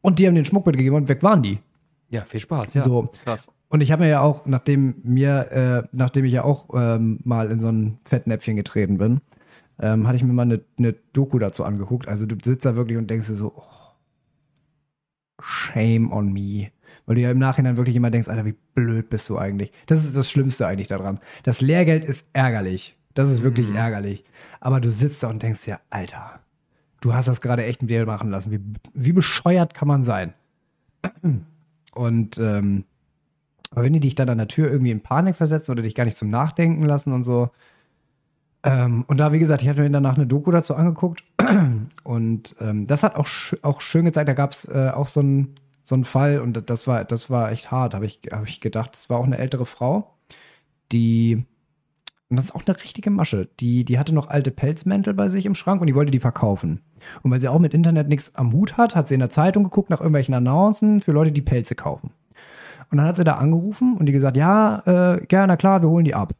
Und die haben den Schmuck mitgegeben und weg waren die. Ja, viel Spaß, ja. So. Krass. Und ich habe mir ja auch, nachdem mir, äh, nachdem ich ja auch ähm, mal in so ein Fettnäpfchen getreten bin, ähm, hatte ich mir mal eine, eine Doku dazu angeguckt. Also du sitzt da wirklich und denkst dir so, oh, shame on me. Weil du ja im Nachhinein wirklich immer denkst, Alter, wie blöd bist du eigentlich. Das ist das Schlimmste eigentlich daran. Das Lehrgeld ist ärgerlich. Das ist wirklich ärgerlich. Aber du sitzt da und denkst dir, Alter, du hast das gerade echt mit dir machen lassen. Wie, wie bescheuert kann man sein? Und ähm, aber wenn die dich dann an der Tür irgendwie in Panik versetzen oder dich gar nicht zum Nachdenken lassen und so. Ähm, und da, wie gesagt, ich hatte mir danach eine Doku dazu angeguckt. Und ähm, das hat auch, auch schön gezeigt. Da gab es äh, auch so einen so Fall und das war, das war echt hart, habe ich, hab ich gedacht. Das war auch eine ältere Frau, die. Und das ist auch eine richtige Masche. Die, die hatte noch alte Pelzmäntel bei sich im Schrank und die wollte die verkaufen. Und weil sie auch mit Internet nichts am Hut hat, hat sie in der Zeitung geguckt nach irgendwelchen Annoncen für Leute, die Pelze kaufen. Und dann hat sie da angerufen und die gesagt, ja, äh, na klar, wir holen die ab.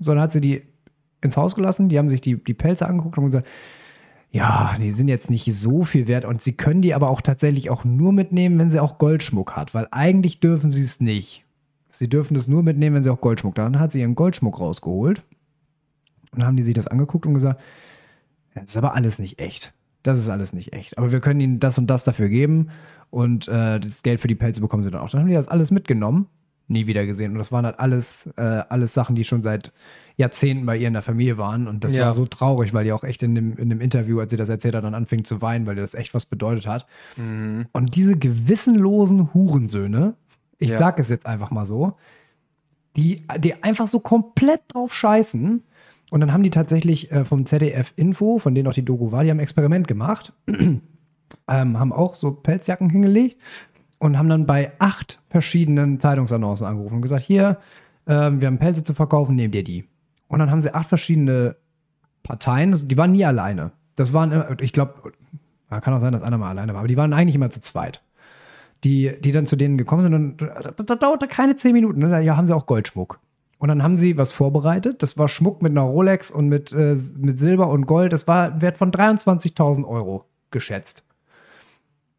So, dann hat sie die ins Haus gelassen, die haben sich die, die Pelze angeguckt und gesagt, ja, die sind jetzt nicht so viel wert und sie können die aber auch tatsächlich auch nur mitnehmen, wenn sie auch Goldschmuck hat, weil eigentlich dürfen sie es nicht. Sie dürfen das nur mitnehmen, wenn sie auch Goldschmuck hat. Dann hat sie ihren Goldschmuck rausgeholt und haben die sich das angeguckt und gesagt, das ist aber alles nicht echt. Das ist alles nicht echt. Aber wir können ihnen das und das dafür geben und äh, das Geld für die Pelze bekommen sie dann auch. Dann haben die das alles mitgenommen, nie wieder gesehen. Und das waren halt alles, äh, alles Sachen, die schon seit Jahrzehnten bei ihr in der Familie waren. Und das Ja. war so traurig, weil die auch echt in dem, in dem Interview, als sie das erzählt hat, dann anfing zu weinen, weil ihr das echt was bedeutet hat. Und diese gewissenlosen Hurensöhne, ich Ja. sag es jetzt einfach mal so, die, die einfach so komplett drauf scheißen. Und dann haben die tatsächlich äh, vom ZDF Info, von denen auch die Doku war, die haben ein Experiment gemacht, ähm, haben auch so Pelzjacken hingelegt und haben dann bei acht verschiedenen Zeitungsannoncen angerufen und gesagt, hier, ähm, wir haben Pelze zu verkaufen, nehmt ihr die. Und dann haben sie acht verschiedene Parteien, die waren nie alleine. Das waren, immer- ich glaube, kann auch sein, dass einer mal alleine war, aber die waren eigentlich immer zu zweit. Die, die dann zu denen gekommen sind und das, das dauerte keine zehn Minuten. Ne? Ja, haben sie auch Goldschmuck. Und dann haben sie was vorbereitet. Das war Schmuck mit einer Rolex und mit, äh, mit Silber und Gold. Das war Wert von 23.000 Euro geschätzt.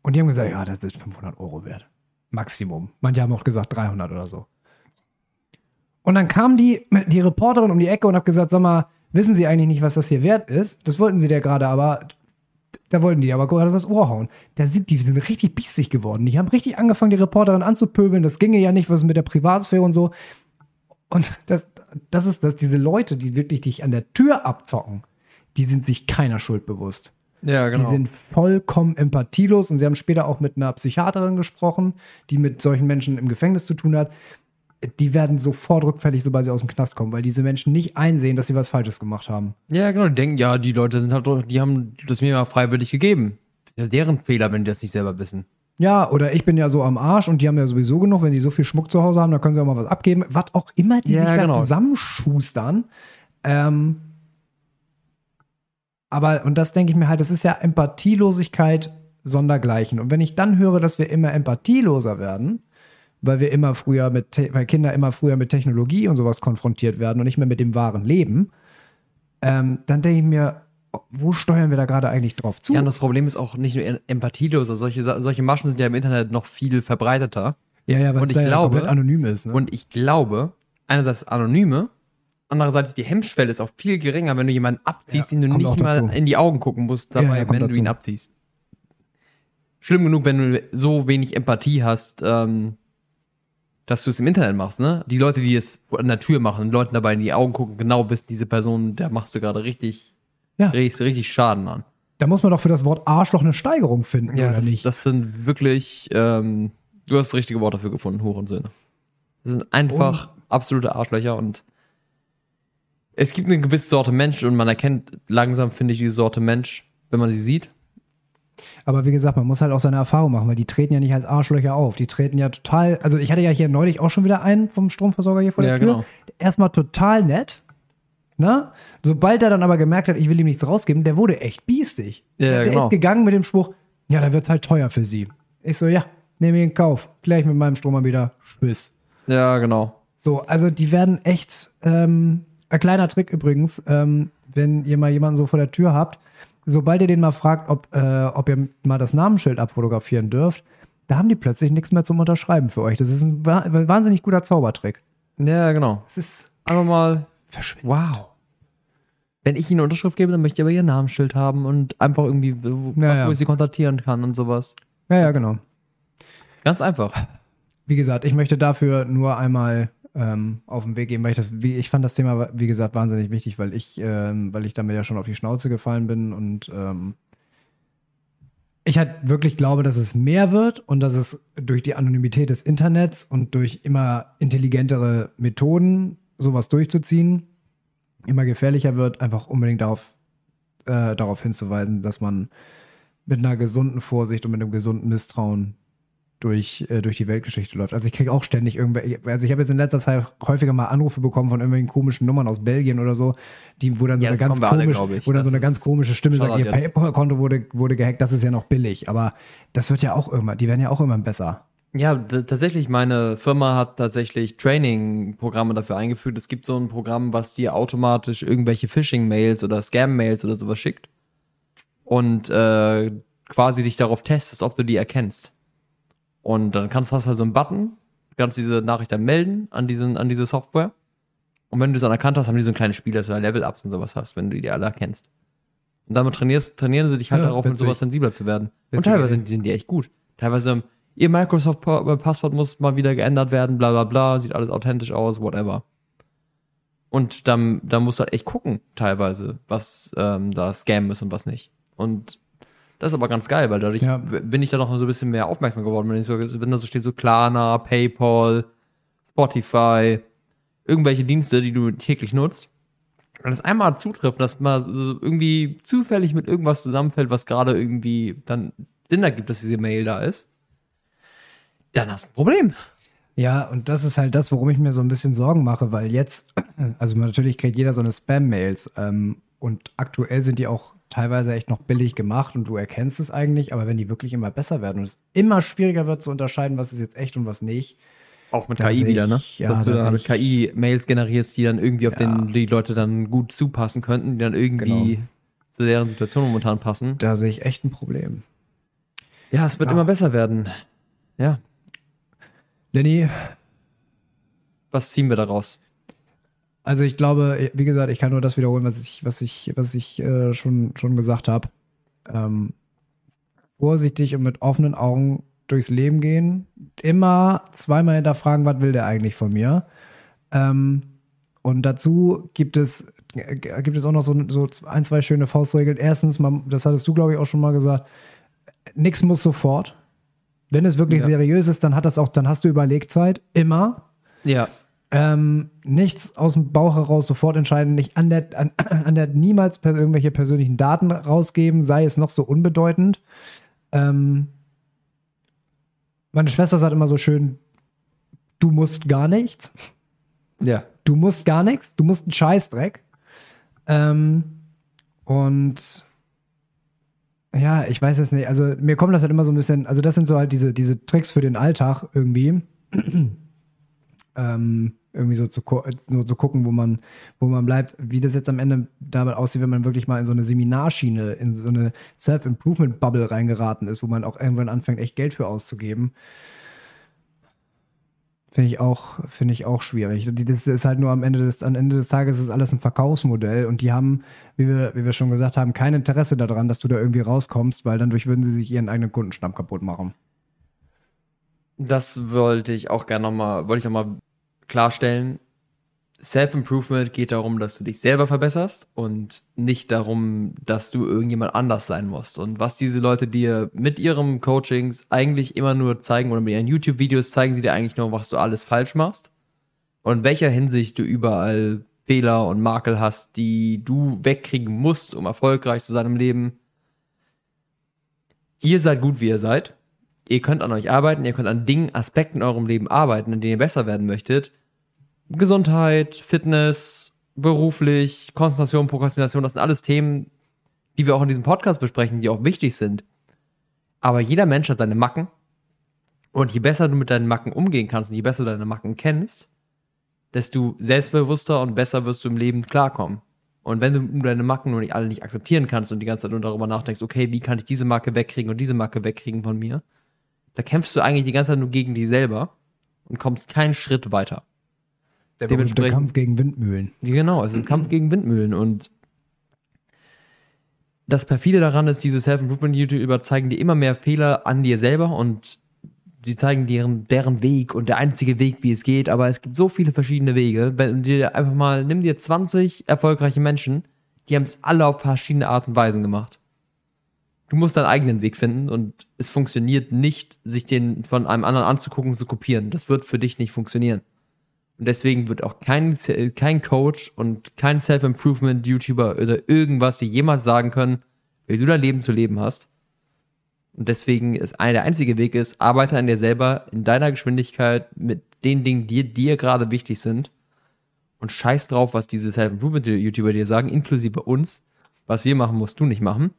Und die haben gesagt, ja, das ist 500 Euro wert. Maximum. Manche haben auch gesagt 300 oder so. Und dann kam die, die Reporterin um die Ecke und hat gesagt, sag mal, wissen Sie eigentlich nicht, was das hier wert ist? Das wollten sie dir gerade, aber da wollten die aber gerade was Ohr hauen. Da sind die sind richtig biestig geworden. Die haben richtig angefangen, die Reporterin anzupöbeln. Das ginge ja nicht, was mit der Privatsphäre und so. Und das, das ist, dass diese Leute, die wirklich dich an der Tür abzocken, die sind sich keiner Schuld bewusst. Ja, genau. Die sind vollkommen empathielos und sie haben später auch mit einer Psychiaterin gesprochen, die mit solchen Menschen im Gefängnis zu tun hat. Die werden sofort rückfällig, sobald sie aus dem Knast kommen, weil diese Menschen nicht einsehen, dass sie was Falsches gemacht haben. Ja, genau. Die denken, ja, die Leute sind halt, doch- die haben das mir mal freiwillig gegeben. Das ist deren Fehler, wenn die das nicht selber wissen. Ja, oder ich bin ja so am Arsch und die haben ja sowieso genug, wenn die so viel Schmuck zu Hause haben, dann können sie auch mal was abgeben. Was auch immer die Ja, sich da genau. zusammenschustern. Ähm, aber, und das denke ich mir halt, das ist ja Empathielosigkeit sondergleichen. Und wenn ich dann höre, dass wir immer empathieloser werden, weil wir immer früher mit, weil Kinder immer früher mit Technologie und sowas konfrontiert werden und nicht mehr mit dem wahren Leben, ähm, dann denke ich mir, wo steuern wir da gerade eigentlich drauf zu? Ja, und das Problem ist auch nicht nur empathielos. Also solche, solche Maschen sind ja im Internet noch viel verbreiteter. ja, ja, weil und es ich ja glaube- anonym ist. Ne? Und ich glaube, einerseits Anonyme, andererseits die Hemmschwelle ist auch viel geringer, wenn du jemanden abziehst, Ja, den du nicht mal dazu. in die Augen gucken musst, Ja, dabei, ja, wenn du dazu. ihn abziehst. Schlimm genug, wenn du so wenig Empathie hast, ähm, dass du es im Internet machst, ne? Die Leute, die es an der Tür machen und Leuten dabei in die Augen gucken, genau wissen, diese Person, der machst du gerade richtig, Ja. richtig, richtig Schaden an. Da muss man doch für das Wort Arschloch eine Steigerung finden, oder das, nicht? das sind wirklich, ähm, du hast das richtige Wort dafür gefunden, Hurensöhne. Das sind einfach absolute Arschlöcher und es gibt eine gewisse Sorte Mensch und man erkennt langsam, finde ich, diese Sorte Mensch, wenn man sie sieht. Aber wie gesagt, man muss halt auch seine Erfahrung machen, weil die treten ja nicht als Arschlöcher auf. Die treten ja total. Also, ich hatte ja hier neulich auch schon wieder einen vom Stromversorger hier vor der Ja, Tür. genau. Erstmal total nett. Ne? Sobald er dann aber gemerkt hat, ich will ihm nichts rausgeben, der wurde echt biestig. Ja, der genau. ist gegangen mit dem Spruch: Ja, da wird's halt teuer für Sie. Ich so: Ja, nehme ich in Kauf. Gleich mit meinem Stromanbieter. Tschüss. Ja, genau. So, also die werden echt, ähm, ein kleiner Trick übrigens, ähm, wenn ihr mal jemanden so vor der Tür habt, sobald ihr den mal fragt, ob, äh, ob ihr mal das Namensschild abfotografieren dürft, da haben die plötzlich nichts mehr zum Unterschreiben für euch. Das ist ein wa wahnsinnig guter Zaubertrick. Ja, genau. Es ist Einfach mal, verschwindend. wow. Wenn ich ihnen eine Unterschrift gebe, dann möchte ich aber ihr Namensschild haben und einfach irgendwie, Ja, was, ja. wo ich sie kontaktieren kann und sowas. Ja, ja, genau. Ganz einfach. Wie gesagt, ich möchte dafür nur einmal ähm, auf den Weg gehen, weil ich das, wie, ich fand das Thema, wie gesagt, wahnsinnig wichtig, weil ich, ähm, weil ich damit ja schon auf die Schnauze gefallen bin und ähm, ich halt wirklich glaube, dass es mehr wird und dass es durch die Anonymität des Internets und durch immer intelligentere Methoden, sowas durchzuziehen, immer gefährlicher wird, einfach unbedingt darauf, äh, darauf hinzuweisen, dass man mit einer gesunden Vorsicht und mit einem gesunden Misstrauen durch, äh, durch die Weltgeschichte läuft. Also ich kriege auch ständig irgendwelche, also ich habe jetzt in letzter Zeit häufiger mal Anrufe bekommen von irgendwelchen komischen Nummern aus Belgien oder so, die, wo dann so Ja, eine ganz wir alle, wo dann so eine ganz komische Stimme sagt, ihr. PayPal-Konto wurde, wurde gehackt, das ist ja noch billig, aber das wird ja auch immer, die werden ja auch immer besser. Ja, tatsächlich, meine Firma hat tatsächlich Training-Programme dafür eingeführt. Es gibt so ein Programm, was dir automatisch irgendwelche Phishing-Mails oder Scam-Mails oder sowas schickt und äh, quasi dich darauf testest, ob du die erkennst. Und dann kannst du hast halt so einen Button, kannst diese Nachricht dann melden an, diesen, an diese Software. Und wenn du es dann erkannt hast, haben die so ein kleines Spiel, dass du da Level-Ups und sowas hast, wenn du die alle erkennst. Und damit trainierst, trainieren sie dich halt Ja, darauf, mit sowas sensibler zu werden. und teilweise sind, sind die echt gut. Teilweise, ähm, ihr Microsoft-Passwort muss mal wieder geändert werden, bla bla bla, sieht alles authentisch aus, whatever. Und dann, dann musst du halt echt gucken, teilweise, was ähm, da Scam ist und was nicht. Und das ist aber ganz geil, weil dadurch Ja. bin ich da noch so ein bisschen mehr aufmerksam geworden, wenn, ich so, wenn da so steht, so Klarna, PayPal, Spotify, irgendwelche Dienste, die du täglich nutzt. Wenn das einmal zutrifft, dass mal so irgendwie zufällig mit irgendwas zusammenfällt, was gerade irgendwie dann Sinn ergibt, dass diese Mail da ist, dann hast du ein Problem. Ja, und das ist halt das, worum ich mir so ein bisschen Sorgen mache, weil jetzt, also natürlich kriegt jeder so eine Spam-Mails ähm, und aktuell sind die auch teilweise echt noch billig gemacht und du erkennst es eigentlich, aber wenn die wirklich immer besser werden und es immer schwieriger wird zu unterscheiden, was ist jetzt echt und was nicht, Auch mit KI wieder, ne? ja, Dass du da da sehe mit ich- KI Mails generierst, die dann irgendwie auf Ja. den die Leute dann gut zupassen könnten, die dann irgendwie Genau. zu deren Situation momentan passen. Da sehe ich echt ein Problem. Ja, es wird Ja. immer besser werden. Ja, Lenny, was ziehen wir daraus? Also ich glaube, wie gesagt, ich kann nur das wiederholen, was ich, was ich, was ich äh, schon, schon gesagt habe. Ähm, vorsichtig und mit offenen Augen durchs Leben gehen. Immer zweimal hinterfragen, was will der eigentlich von mir? Ähm, und dazu gibt es, äh, gibt es auch noch so, so ein, zwei schöne Faustregeln. Erstens, man, das hattest du, glaube ich, auch schon mal gesagt, nichts muss sofort. Wenn es wirklich Ja. seriös ist, dann hat das auch, dann hast du Überlegzeit. Immer. Ja, Ähm, nichts aus dem Bauch heraus sofort entscheiden, nicht an der, an, an der niemals per, irgendwelche persönlichen Daten rausgeben, sei es noch so unbedeutend. Ähm, meine Schwester sagt immer so schön, du musst gar nichts. ja. Du musst gar nichts, du musst einen Scheißdreck. Ähm, und ja, ich weiß es nicht. Also mir kommt das halt immer so ein bisschen, also das sind so halt diese, diese Tricks für den Alltag irgendwie. ähm, irgendwie so zu, nur zu gucken, wo man, wo man bleibt, wie das jetzt am Ende damit aussieht, wenn man wirklich mal in so eine Seminarschiene, in so eine Self-Improvement-Bubble reingeraten ist, wo man auch irgendwann anfängt, echt Geld für auszugeben. Finde ich auch, finde ich auch schwierig. Das ist halt nur am Ende des, am Ende des Tages ist alles ein Verkaufsmodell und die haben, wie wir, wie wir schon gesagt haben, kein Interesse daran, dass du da irgendwie rauskommst, weil dann durch würden sie sich ihren eigenen Kundenstamm kaputt machen. Das wollte ich auch gerne nochmal, wollte ich nochmal klarstellen. Self-Improvement geht darum, dass du dich selber verbesserst und nicht darum, dass du irgendjemand anders sein musst. Und was diese Leute dir mit ihren Coachings eigentlich immer nur zeigen oder mit ihren YouTube-Videos zeigen sie dir eigentlich nur, was du alles falsch machst und in welcher Hinsicht du überall Fehler und Makel hast, die du wegkriegen musst, um erfolgreich zu sein im Leben. Ihr seid gut, wie ihr seid. Ihr könnt an euch arbeiten, ihr könnt an Dingen, Aspekten in eurem Leben arbeiten, in denen ihr besser werden möchtet. Gesundheit, Fitness, beruflich, Konzentration, Prokrastination, das sind alles Themen, die wir auch in diesem Podcast besprechen, die auch wichtig sind. Aber jeder Mensch hat seine Macken. Und je besser du mit deinen Macken umgehen kannst und je besser du deine Macken kennst, desto selbstbewusster und besser wirst du im Leben klarkommen. Und wenn du deine Macken nur nicht alle nicht akzeptieren kannst und die ganze Zeit nur darüber nachdenkst, okay, wie kann ich diese Marke wegkriegen und diese Marke wegkriegen von mir, da kämpfst du eigentlich die ganze Zeit nur gegen dich selber und kommst keinen Schritt weiter. Der Dementsprechend- Kampf gegen Windmühlen. Genau, es ist ein Kampf gegen Windmühlen und das perfide daran ist, diese Self-Improvement-YouTuber zeigen dir immer mehr Fehler an dir selber und die zeigen deren, deren Weg und der einzige Weg, wie es geht, aber es gibt so viele verschiedene Wege. Wenn du dir einfach mal, nimm dir 20 erfolgreiche Menschen, die haben es alle auf verschiedene Art und Weisen gemacht. Du musst deinen eigenen Weg finden und es funktioniert nicht, sich den von einem anderen anzugucken zu kopieren. Das wird für dich nicht funktionieren. Und deswegen wird auch kein, kein Coach und kein Self-Improvement-YouTuber oder irgendwas dir jemals sagen können, wie du dein Leben zu leben hast. Und deswegen ist einer der einzige Weg ist, arbeite an dir selber in deiner Geschwindigkeit mit den Dingen, die dir gerade wichtig sind. Und scheiß drauf, was diese Self-Improvement-YouTuber dir sagen, inklusive uns. Was wir machen, musst du nicht machen.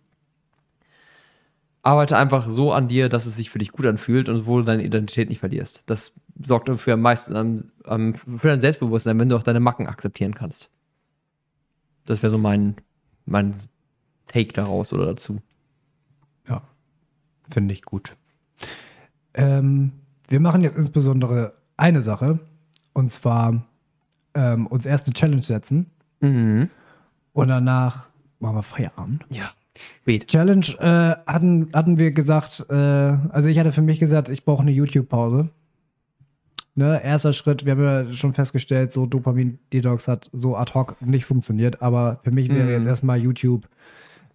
Arbeite einfach so an dir, dass es sich für dich gut anfühlt und wo du deine Identität nicht verlierst. Das sorgt dafür am meisten am, am, für dein Selbstbewusstsein, wenn du auch deine Macken akzeptieren kannst. Das wäre so mein, mein Take daraus oder dazu. Ja, finde ich gut. Ähm, wir machen jetzt insbesondere eine Sache, und zwar ähm, uns erst eine Challenge setzen Mhm. und danach machen wir Feierabend. Ja. Spät. Challenge äh, hatten, hatten wir gesagt, äh, also ich hatte für mich gesagt, ich brauche eine YouTube-Pause. Ne, erster Schritt, wir haben ja schon festgestellt, so Dopamin-Detox hat so ad hoc nicht funktioniert, aber für mich wäre Mhm. jetzt erstmal YouTube,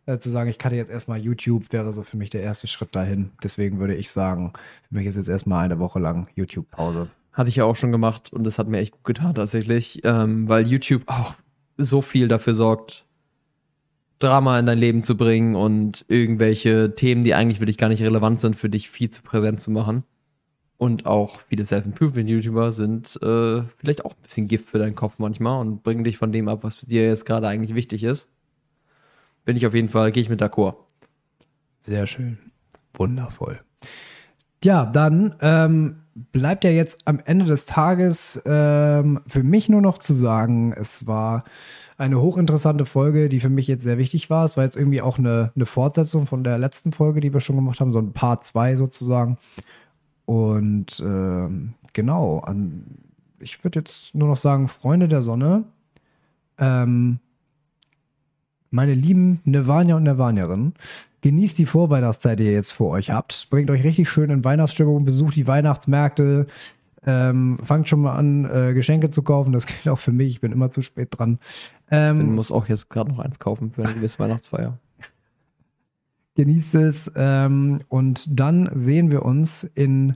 äh, zu sagen, ich cutte jetzt erstmal YouTube, wäre so für mich der erste Schritt dahin. Deswegen würde ich sagen, für mich ist jetzt erstmal eine Woche lang YouTube-Pause. Hatte ich ja auch schon gemacht und das hat mir echt gut getan tatsächlich, ähm, weil YouTube auch so viel dafür sorgt, Drama in dein Leben zu bringen und irgendwelche Themen, die eigentlich für dich gar nicht relevant sind, für dich viel zu präsent zu machen. Und auch viele Self-Improvement-YouTuber sind äh, vielleicht auch ein bisschen Gift für deinen Kopf manchmal und bringen dich von dem ab, was dir jetzt gerade eigentlich wichtig ist. Bin ich auf jeden Fall, gehe ich mit d'accord. Sehr schön. Wundervoll. Ja, dann ähm, bleibt ja jetzt am Ende des Tages ähm, für mich nur noch zu sagen, es war eine hochinteressante Folge, die für mich jetzt sehr wichtig war. Es war jetzt irgendwie auch eine, eine Fortsetzung von der letzten Folge, die wir schon gemacht haben, so ein Part 2 sozusagen. Und ähm, genau, an, ich würde jetzt nur noch sagen, Freunde der Sonne, ähm, meine lieben Nirvana und Nirvanerinnen, genießt die Vorweihnachtszeit, die ihr jetzt vor euch habt. Bringt euch richtig schön in Weihnachtsstimmung, besucht die Weihnachtsmärkte, ähm, fangt schon mal an, äh, Geschenke zu kaufen. Das gilt auch für mich. Ich bin immer zu spät dran. Ähm, ich muss auch jetzt gerade noch eins kaufen für eine gewisse Weihnachtsfeier. Genießt es. Ähm, und dann sehen wir uns in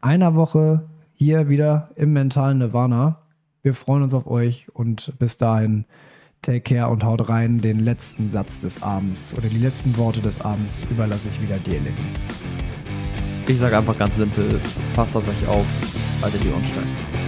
einer Woche hier wieder im mentalen Nirvana. Wir freuen uns auf euch und bis dahin take care und haut rein. Den letzten Satz des Abends oder die letzten Worte des Abends überlasse ich wieder dir, Lenny. Ich sage einfach ganz simpel, passt auf euch auf, haltet die Ohren steif.